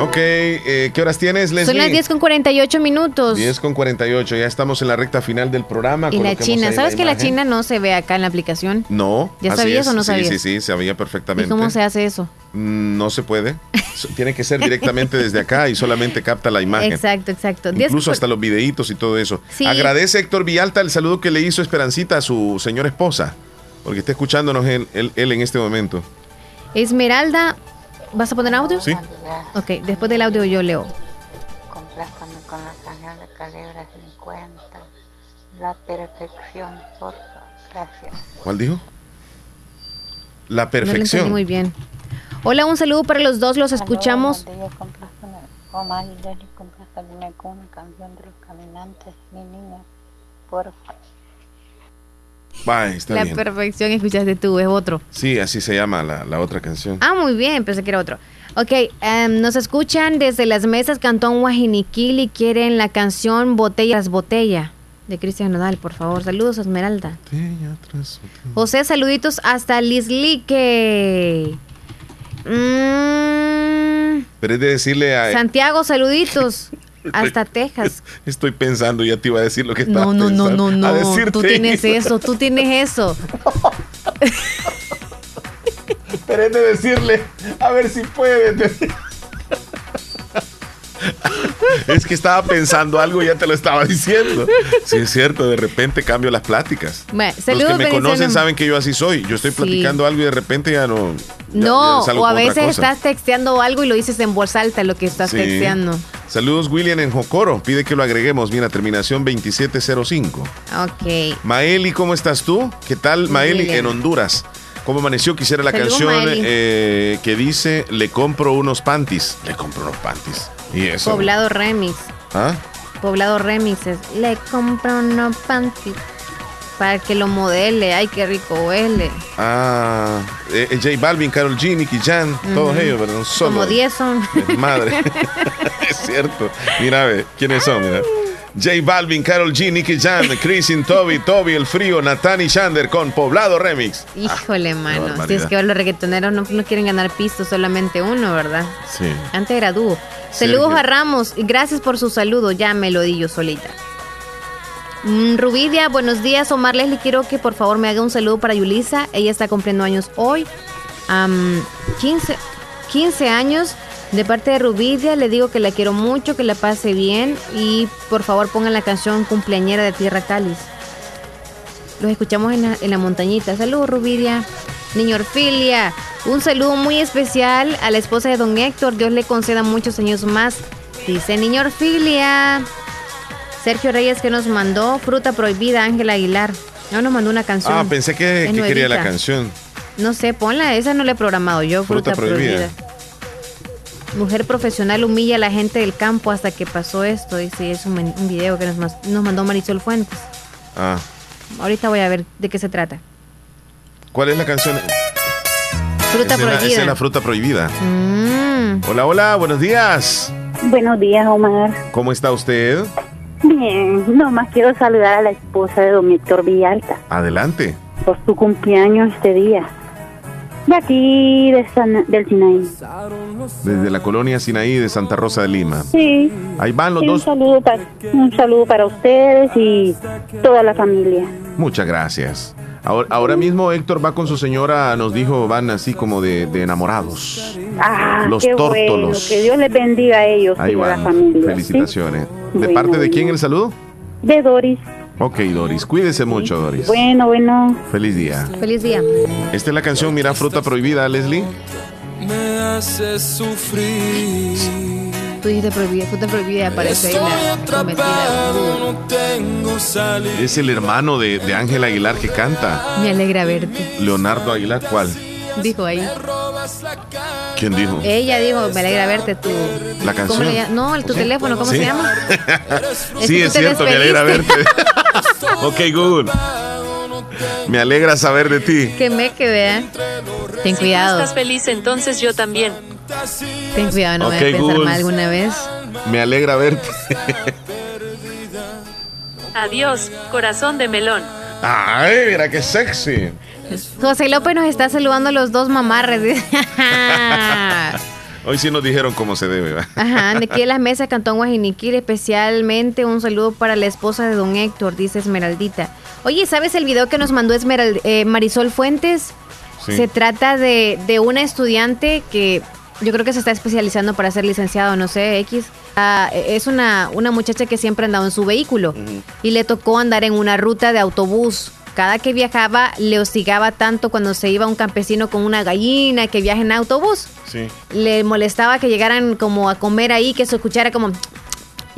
[SPEAKER 3] Ok, eh, ¿qué horas tienes, Leslie?
[SPEAKER 2] Son las 10 con 48 minutos.
[SPEAKER 3] 10 con 48, ya estamos en la recta final del programa.
[SPEAKER 2] Y la China, ¿sabes que la. China no se ve acá en la aplicación?
[SPEAKER 3] No.
[SPEAKER 2] ¿Ya sabías
[SPEAKER 3] es.
[SPEAKER 2] o no
[SPEAKER 3] Sí,
[SPEAKER 2] sabías?
[SPEAKER 3] Sí, sí, sabía
[SPEAKER 2] ¿Y
[SPEAKER 3] perfectamente.
[SPEAKER 2] cómo se hace eso?
[SPEAKER 3] Mm, No se puede. [laughs] Tiene que ser directamente desde acá y solamente capta la imagen.
[SPEAKER 2] Exacto, exacto. 10
[SPEAKER 3] Incluso hasta los videitos y todo eso.
[SPEAKER 2] Sí.
[SPEAKER 3] Agradece Héctor Villalta el saludo que le hizo Esperancita a su señora esposa, porque está escuchándonos él, él- él en este momento.
[SPEAKER 2] Esmeralda, ¿vas a poner audio?
[SPEAKER 3] Sí.
[SPEAKER 2] Ok, después del audio yo leo.
[SPEAKER 30] Complázcame con la canción de Calibra 50. La perfección, por favor. Gracias.
[SPEAKER 3] ¿Cuál dijo? La
[SPEAKER 2] No lo
[SPEAKER 3] perfección.
[SPEAKER 2] muy bien. Hola, un saludo para los dos, los escuchamos.
[SPEAKER 30] Complázcame con una canción de los caminantes, mi niña. Por favor.
[SPEAKER 3] Está
[SPEAKER 2] La
[SPEAKER 3] bien.
[SPEAKER 2] perfección, escuchaste tú, es otro.
[SPEAKER 3] Sí, así se llama la, la otra canción.
[SPEAKER 2] Ah, muy bien, pensé que era otro. Ok, em, nos escuchan desde las mesas Cantón Guajiniquil quieren la canción Botellas Botella de Cristian Nodal, por favor. Saludos, Esmeralda. José, saluditos hasta Lislique. Mm,
[SPEAKER 3] Pero es de decirle a...
[SPEAKER 2] Santiago, saluditos. [laughs] Hasta Texas. [laughs]
[SPEAKER 3] Estoy pensando, ya te iba a decir lo que estaba
[SPEAKER 2] No, no, no,
[SPEAKER 3] pensando.
[SPEAKER 2] no,
[SPEAKER 3] A
[SPEAKER 2] no.
[SPEAKER 3] decirte
[SPEAKER 2] Tú tienes eso, tú tienes eso. [laughs]
[SPEAKER 3] Pero es de decirle, a ver si puedes. [laughs] Es que estaba pensando algo y ya te lo estaba diciendo. Sí, es cierto, de repente cambio las pláticas.
[SPEAKER 2] Bueno,
[SPEAKER 3] Los que me conocen saben que yo así soy. Yo estoy
[SPEAKER 2] Sí.
[SPEAKER 3] platicando algo y de repente ya no. ya-
[SPEAKER 2] No,
[SPEAKER 3] ya
[SPEAKER 2] o a veces estás texteando algo y lo dices en voz alta lo que estás
[SPEAKER 3] Sí.
[SPEAKER 2] texteando.
[SPEAKER 3] Saludos, William en Jocoro. Pide que lo agreguemos. Mira, terminación 2705.
[SPEAKER 2] Ok.
[SPEAKER 3] Maeli, ¿cómo estás tú? ¿Qué tal, Maeli,
[SPEAKER 2] William.
[SPEAKER 3] en Honduras? ¿Cómo amaneció? Quisiera la
[SPEAKER 2] Saludos,
[SPEAKER 3] canción eh, que dice Le compro unos panties. Le compro unos panties. Y eso.
[SPEAKER 2] Poblado Remix.
[SPEAKER 3] ¿Ah?
[SPEAKER 2] Poblado Remix es, le compro unos panties para que lo modele. Ay, qué rico huele.
[SPEAKER 3] Ah, eh, eh, J Balvin, Carol G, Nicky Jan, todos ellos, ¿verdad? Solo.
[SPEAKER 2] Como 10 son.
[SPEAKER 3] Madre. [laughs] [laughs] es cierto. Mira, ve, ¿quiénes son? Mira. J Balvin, Carol G, Nicky Jan, [laughs] Chrisin, Toby, Toby, El Frío, Nathan y Shander con Poblado Remix.
[SPEAKER 2] Híjole, mano. Si es que los reggaetoneros no, no quieren ganar pisto, solamente uno, ¿verdad?
[SPEAKER 3] Sí.
[SPEAKER 2] Antes era dúo. Saludos a Ramos y gracias por su saludo. Ya me lo di yo solita. Mm, Rubidia, buenos días. Omar Leslie, quiero que por favor me haga un saludo para Yulisa. Ella está cumpliendo años hoy. Am, 15, 15 años. De parte de Rubidia, le digo que la quiero mucho, que la pase bien. Y por favor pongan la canción cumpleañera de Tierra Cáliz. Los escuchamos en la, en la montañita. Saludos, Rubidia. Niño Orfilia. Un saludo muy especial a la esposa de don Héctor. Dios le conceda muchos años más. Dice Niño Orfilia. Sergio Reyes que nos mandó Fruta Prohibida, Ángela Aguilar. No nos mandó una canción.
[SPEAKER 3] Ah, pensé que, quería la canción.
[SPEAKER 2] No sé, ponla, esa no la he programado yo,
[SPEAKER 3] Fruta
[SPEAKER 2] Fruta,
[SPEAKER 3] Prohibida.
[SPEAKER 2] prohibida. Mujer profesional humilla a la gente del campo hasta que pasó esto. Dice, es un, un video que nos, nos mandó Marisol Fuentes.
[SPEAKER 3] Ah,
[SPEAKER 2] Ahorita voy a ver de qué se trata.
[SPEAKER 3] ¿cuál es la canción?
[SPEAKER 2] Fruta
[SPEAKER 3] la-
[SPEAKER 2] prohibida.
[SPEAKER 3] esa es la fruta prohibida.
[SPEAKER 2] Mm.
[SPEAKER 3] Hola, hola, buenos días.
[SPEAKER 23] Buenos días, Omar.
[SPEAKER 3] ¿Cómo está usted?
[SPEAKER 23] Bien, nomás quiero saludar a la esposa de don Héctor Villalta
[SPEAKER 3] Adelante.
[SPEAKER 23] por su cumpleaños este día. De aquí, de San- del Sinaí.
[SPEAKER 3] Desde la colonia Sinaí de Santa Rosa de Lima.
[SPEAKER 23] Sí.
[SPEAKER 3] Ahí van los
[SPEAKER 23] Sí, un,
[SPEAKER 3] dos.
[SPEAKER 23] saludo para, un saludo para ustedes y toda la familia.
[SPEAKER 3] Muchas gracias. Ahora, ahora mismo Héctor va con su señora, nos dijo, van así como de, de enamorados.
[SPEAKER 23] Ah,
[SPEAKER 3] Los
[SPEAKER 23] qué
[SPEAKER 3] tórtolos.
[SPEAKER 23] bueno. Que Dios les bendiga a ellos
[SPEAKER 3] Ahí
[SPEAKER 23] y a la
[SPEAKER 3] van.
[SPEAKER 23] familia. ¿sí?
[SPEAKER 3] Felicitaciones. ¿De
[SPEAKER 23] Bueno,
[SPEAKER 3] parte de quién el saludo?
[SPEAKER 23] De Doris.
[SPEAKER 3] Ok, Doris. Cuídese mucho, Doris.
[SPEAKER 23] Bueno, bueno.
[SPEAKER 3] Feliz día.
[SPEAKER 2] Feliz día.
[SPEAKER 3] Esta es la canción Mira Fruta Prohibida, Leslie.
[SPEAKER 35] Me hace sufrir.
[SPEAKER 2] Tú dijiste prohibida, fruta prohibida, aparece ahí
[SPEAKER 35] Estoy
[SPEAKER 2] la
[SPEAKER 35] atrapado,
[SPEAKER 2] cometida.
[SPEAKER 35] no tengo salida.
[SPEAKER 3] Es el hermano de, de Ángel Aguilar que canta.
[SPEAKER 2] Me alegra verte,
[SPEAKER 3] Leonardo Aguilar, ¿cuál?
[SPEAKER 2] dijo ahí.
[SPEAKER 3] ¿Quién dijo?
[SPEAKER 2] Ella dijo, me alegra verte tú.
[SPEAKER 3] La
[SPEAKER 2] ¿Cómo
[SPEAKER 3] canción.
[SPEAKER 2] No, el tu teléfono, ¿cómo
[SPEAKER 3] Sí.
[SPEAKER 2] se llama? [laughs]
[SPEAKER 3] sí,
[SPEAKER 2] que
[SPEAKER 3] es cierto, me alegra verte. [laughs] ok, Google. Me alegra saber de ti.
[SPEAKER 2] Que me que vea. Ten cuidado,
[SPEAKER 36] Estás feliz, entonces yo también.
[SPEAKER 2] ten cuidado, no
[SPEAKER 3] Ok,
[SPEAKER 2] voy a pensar
[SPEAKER 3] Google.
[SPEAKER 2] mal alguna vez.
[SPEAKER 3] Me alegra verte.
[SPEAKER 36] Adiós, corazón de melón.
[SPEAKER 3] Ay, mira qué sexy.
[SPEAKER 2] José López nos está saludando a los dos mamarres. [laughs] [laughs]
[SPEAKER 3] Hoy sí nos dijeron cómo se debe. ¿va?
[SPEAKER 2] Ajá, de aquí en las [laughs] mesas Cantón Guajiniquil, especialmente un saludo para la esposa de don Héctor, dice Esmeraldita. Oye, ¿sabes el video que nos mandó Esmeral- eh, Marisol Fuentes?
[SPEAKER 37] Sí.
[SPEAKER 2] Se trata de, de una estudiante que yo creo que se está especializando para ser licenciado, no sé, X. Ah, es una, una muchacha que siempre ha andado en su vehículo y le tocó andar en una ruta de autobús. Cada que viajaba le hostigaba tanto cuando se iba un campesino con una gallina que viaja en autobús
[SPEAKER 3] Sí.
[SPEAKER 2] le molestaba que llegaran como a comer ahí, que se escuchara como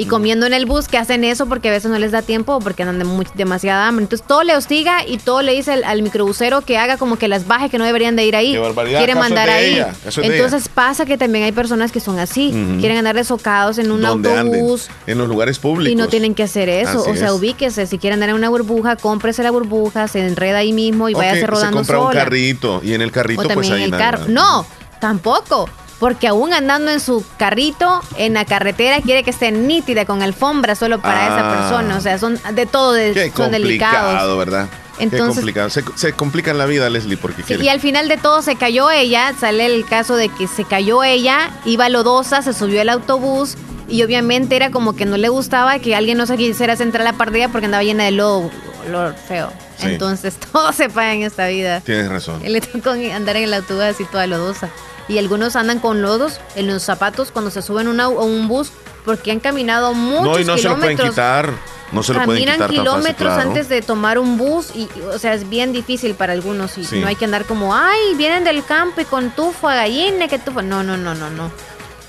[SPEAKER 2] y comiendo en el bus, que hacen eso porque a veces no les da tiempo o porque andan de muy- demasiada hambre. Entonces todo le hostiga y todo le dice al, al microbusero que haga como que las baje, que no deberían de ir ahí.
[SPEAKER 3] Qué barbaridad,
[SPEAKER 2] Quiere
[SPEAKER 3] ¿acaso es
[SPEAKER 2] mandar
[SPEAKER 3] de
[SPEAKER 2] ahí.
[SPEAKER 3] ella? ¿Eso es de
[SPEAKER 2] Entonces pasa que también hay personas que son así, quieren andar desocados en un
[SPEAKER 3] anden,
[SPEAKER 2] autobús.
[SPEAKER 3] En los lugares públicos.
[SPEAKER 2] Y no tienen que hacer eso.
[SPEAKER 3] Así
[SPEAKER 2] o sea,
[SPEAKER 3] es.
[SPEAKER 2] ubíquese. Si quiere andar en una burbuja, cómprese la burbuja, se enreda ahí mismo y
[SPEAKER 3] Ok,
[SPEAKER 2] váyase
[SPEAKER 3] se
[SPEAKER 2] rodando
[SPEAKER 3] compra un
[SPEAKER 2] sola.
[SPEAKER 3] carrito y en el carrito
[SPEAKER 2] O también
[SPEAKER 3] pues ahí
[SPEAKER 2] en el
[SPEAKER 3] nada
[SPEAKER 2] carro.
[SPEAKER 3] más.
[SPEAKER 2] No, tampoco. Porque aún andando en su carrito, en la carretera, quiere que esté nítida con alfombra solo para esa
[SPEAKER 3] Ah.
[SPEAKER 2] persona. O sea, son de todo, de-
[SPEAKER 3] Qué
[SPEAKER 2] son delicados.
[SPEAKER 3] complicado, ¿verdad?
[SPEAKER 2] Entonces-
[SPEAKER 3] Qué complicado. Se, se complican la vida, Leslie, porque
[SPEAKER 2] Sí,
[SPEAKER 3] quiere.
[SPEAKER 2] y al final de todo se cayó ella, sale el caso de que se cayó ella, iba lodosa, se subió al autobús y obviamente era como que no le gustaba que alguien no se quisiera centrar a la par de ella porque andaba llena de lodo, olor feo.
[SPEAKER 3] Sí.
[SPEAKER 2] Entonces [laughs] todo se paga en esta vida.
[SPEAKER 3] Tienes razón.
[SPEAKER 2] Él le tocó andar en el autobús así toda lodosa. Y algunos andan con lodos en los zapatos cuando se suben a una- a un bus porque han caminado muchos
[SPEAKER 3] no, y no se lo pueden
[SPEAKER 2] kilómetros.
[SPEAKER 3] quitar. No se lo pueden quitar tan fácil,
[SPEAKER 2] kilómetros
[SPEAKER 3] claro.
[SPEAKER 2] antes de tomar un bus y, o sea, es bien difícil para algunos y
[SPEAKER 3] Sí.
[SPEAKER 2] no hay que andar como, ay, vienen del campo y con tufo a gallina, que tufo. No, no, no, no, no.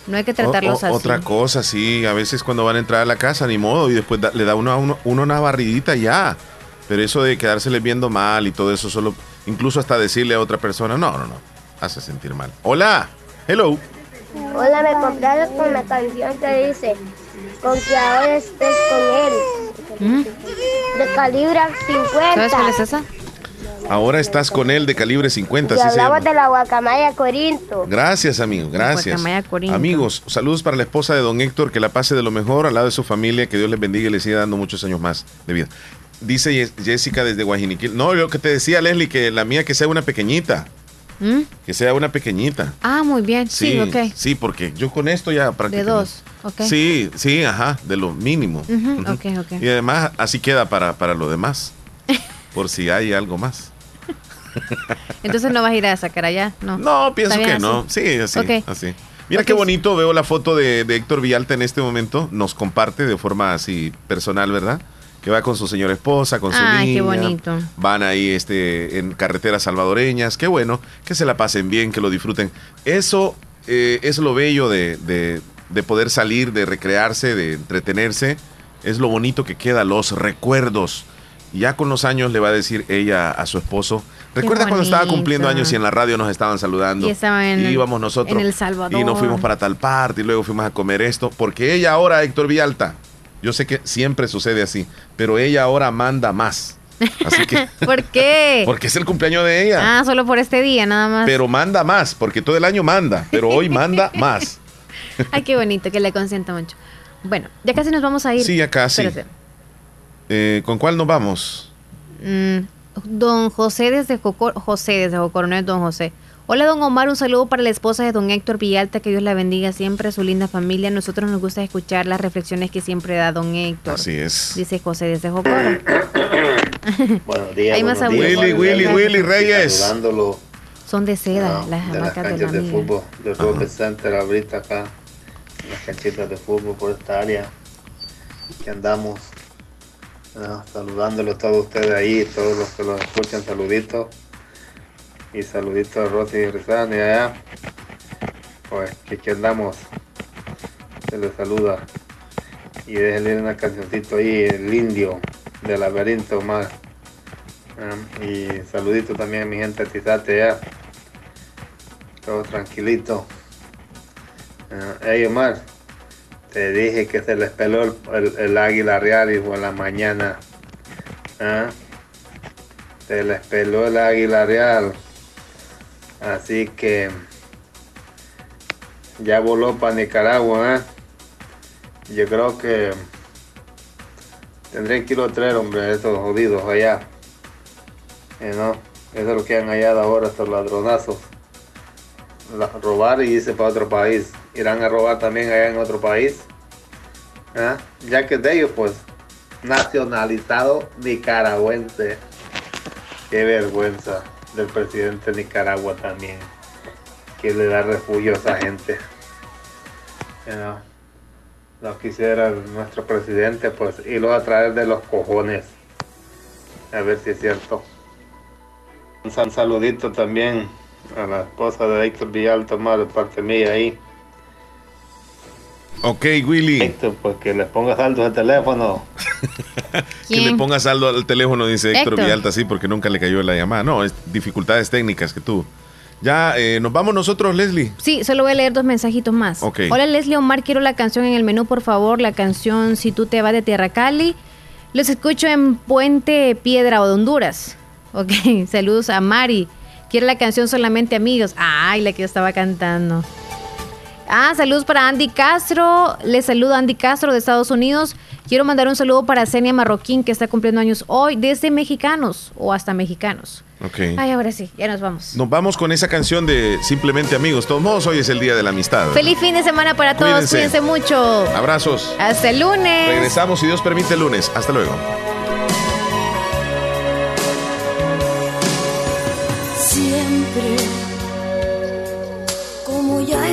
[SPEAKER 2] No hay que tratarlos
[SPEAKER 3] O- o-
[SPEAKER 2] así.
[SPEAKER 3] Otra cosa, sí, a veces cuando van a entrar a la casa, ni modo, y después da- le da uno, a uno, uno una barridita ya. Pero eso de quedárseles viendo mal y todo eso, solo, incluso hasta decirle a otra persona, no, no, no, hace sentir mal. Hola, hello.
[SPEAKER 37] Hola, me compraron con la canción que dice Con que ahora estés con él. De calibre 50.
[SPEAKER 2] ¿Sabes cuál es esa?
[SPEAKER 3] Ahora estás con él de calibre 50,
[SPEAKER 37] Y
[SPEAKER 3] así se llama.
[SPEAKER 37] hablamos de la guacamaya Corinto.
[SPEAKER 3] Gracias, amigo, gracias.
[SPEAKER 2] Guacamaya Corinto.
[SPEAKER 3] Amigos, saludos para la esposa de don Héctor, que la pase de lo mejor al lado de su familia, que Dios les bendiga y les siga dando muchos años más de vida. Dice Jessica desde Guajiniquil. No, lo que te decía, Leslie, que la mía que sea una pequeñita.
[SPEAKER 2] ¿Mm?
[SPEAKER 3] Que sea una pequeñita.
[SPEAKER 2] Ah, muy bien. Sí, ok.
[SPEAKER 3] Sí, porque yo con esto ya
[SPEAKER 2] De
[SPEAKER 3] prácticamente.
[SPEAKER 2] dos. Ok.
[SPEAKER 3] Sí, sí, ajá, de lo mínimo.
[SPEAKER 2] Ok, ok.
[SPEAKER 3] Y además así queda para, para lo demás. [laughs] por si hay algo más.
[SPEAKER 2] Entonces no vas a ir a sacar allá. No,
[SPEAKER 3] No, pienso
[SPEAKER 2] ¿Está
[SPEAKER 3] que no. Sí, así. Así. Mira qué bonito, veo la foto de, de Héctor Villalta en este momento. Nos comparte de forma así personal, ¿verdad? Que va con su señora esposa, con su
[SPEAKER 2] Ay,
[SPEAKER 3] niña.
[SPEAKER 2] qué bonito.
[SPEAKER 3] Van ahí este, en carreteras salvadoreñas. Qué bueno, que se la pasen bien, que lo disfruten. Eso eh, es lo bello de, de- de poder salir, de recrearse, de entretenerse. Es lo bonito que queda, los recuerdos. Ya con los años le va a decir ella a su esposo. Recuerda cuando estaba cumpliendo años y en la radio nos estaban saludando.
[SPEAKER 2] Y estaba en-
[SPEAKER 3] íbamos nosotros.
[SPEAKER 2] en El Salvador.
[SPEAKER 3] Y nos fuimos para tal parte y luego fuimos a comer esto. Porque ella ahora, Héctor Villalta, yo sé que siempre sucede así, pero ella ahora manda más. Así que, [laughs]
[SPEAKER 2] ¿Por qué?
[SPEAKER 3] porque es el cumpleaños de ella.
[SPEAKER 2] Ah, solo por este día, nada más.
[SPEAKER 3] Pero manda más, porque todo el año manda, pero hoy manda [laughs] más.
[SPEAKER 2] Ay, qué bonito, que le consienta mucho. Bueno, ya casi nos vamos a ir.
[SPEAKER 3] Sí, ya casi. Eh, ¿Con cuál nos vamos?
[SPEAKER 2] Mm, don José desde Jocor, José desde Jocor, no es don José. Hola, don Omar, un saludo para la esposa de don Héctor Villalta, que Dios la bendiga siempre, a su linda familia. Nosotros nos gusta escuchar las reflexiones que siempre da don Héctor.
[SPEAKER 3] Así es.
[SPEAKER 2] Dice José desde Jocor. [coughs]
[SPEAKER 38] Buenos días.
[SPEAKER 2] Hay más
[SPEAKER 38] días,
[SPEAKER 2] abuelos.
[SPEAKER 3] Willy, Willy, Willy Reyes.
[SPEAKER 2] Son de seda,
[SPEAKER 38] ah,
[SPEAKER 2] las
[SPEAKER 38] de las
[SPEAKER 2] hamacas de la
[SPEAKER 38] de fútbol, de Robert Center ahorita acá, en las canchitas de fútbol por esta área. Aquí andamos ah, saludándolo a todos ustedes ahí, todos los que los escuchan, saluditos. Y saluditos a Rosy y allá. Pues que aquí andamos. Se les saluda. Y déjenle una cancioncito ahí, El Indio, del laberinto más. Ah, y saludito también a mi gente Tizate allá. Todo tranquilito. Uh, hey Omar, te dije que se les peló el, el- águila real y por la mañana. Ah, Se les peló el águila real. Así que ya voló para Nicaragua. ¿eh? Yo creo que tendrían que ir a traer, hombre, esos jodidos allá. Eh, no, eso es lo que han hallado ahora estos ladronazos la- robar y irse para otro país. Irán a robar también allá en otro país. ¿Ah? Ya que de ellos, pues, nacionalizado nicaragüense. Qué vergüenza del presidente de Nicaragua también, que le da refugio a esa gente. Ya, No quisiera nuestro presidente, pues, irlo a traer de los cojones. A ver si es cierto. Un sal- saludito también a la esposa de Héctor Villalta, más de parte mía ahí.
[SPEAKER 3] Ok, Willy.
[SPEAKER 38] Héctor, pues que le ponga saldo al teléfono. [laughs]
[SPEAKER 3] Que le ponga saldo al teléfono, dice Héctor,
[SPEAKER 2] Héctor.
[SPEAKER 3] Villalta, sí, porque nunca le cayó la llamada. No, es dificultades técnicas que tú. Ya, eh, nos vamos nosotros, Leslie.
[SPEAKER 2] Sí, solo voy a leer dos mensajitos más.
[SPEAKER 3] Ok.
[SPEAKER 2] Hola Leslie Omar, quiero la canción en el menú, por favor. La canción Si tú te vas de Tierra Cali. Los escucho en Puente Piedra o de Honduras. Ok, [laughs] saludos a Mari. Quiero la canción Solamente Amigos. Ay, la que yo estaba cantando. Ah, saludos para Andy Castro. Les saludo a Andy Castro de Estados Unidos. Quiero mandar un saludo para Senia Marroquín, que está cumpliendo años hoy, desde Mexicanos o hasta Mexicanos.
[SPEAKER 3] Ok.
[SPEAKER 2] Ay, ahora sí, ya nos vamos.
[SPEAKER 3] Nos vamos con esa canción de Simplemente Amigos. Todos modos, hoy es el Día de la Amistad.
[SPEAKER 2] Feliz fin de semana para todos.
[SPEAKER 3] Cuídense.
[SPEAKER 2] Cuídense mucho.
[SPEAKER 3] Abrazos.
[SPEAKER 2] Hasta el lunes.
[SPEAKER 3] Regresamos, si Dios permite, el lunes. Hasta luego.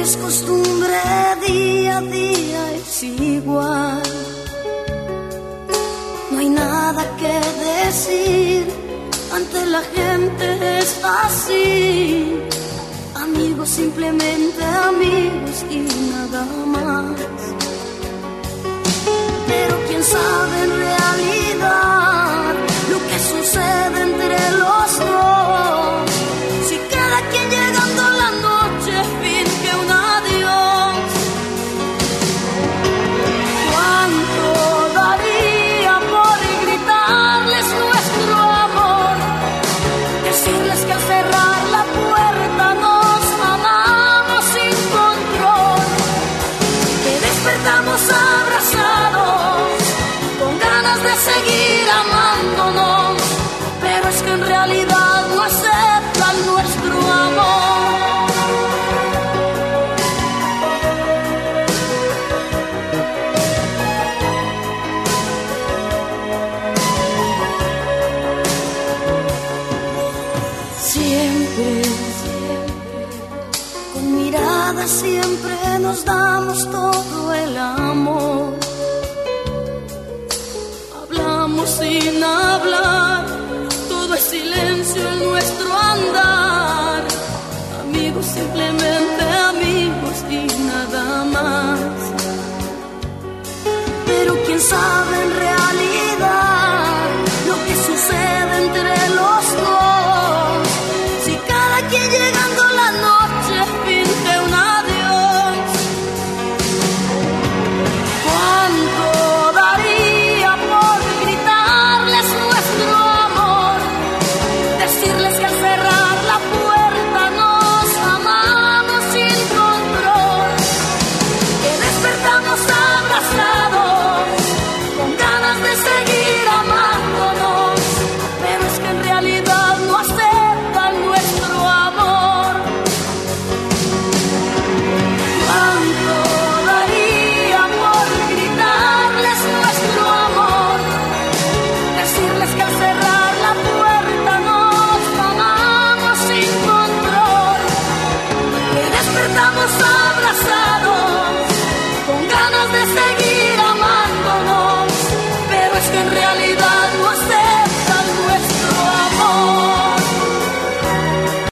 [SPEAKER 39] Es costumbre, día a día es igual. No hay nada que decir, ante la gente es así. Amigos, simplemente amigos y nada más. Pero quién sabe en realidad siempre nos damos todo el amor. Hablamos sin hablar, todo es silencio en nuestro andar. Amigos, simplemente amigos y nada más. Pero quién sabe en realidad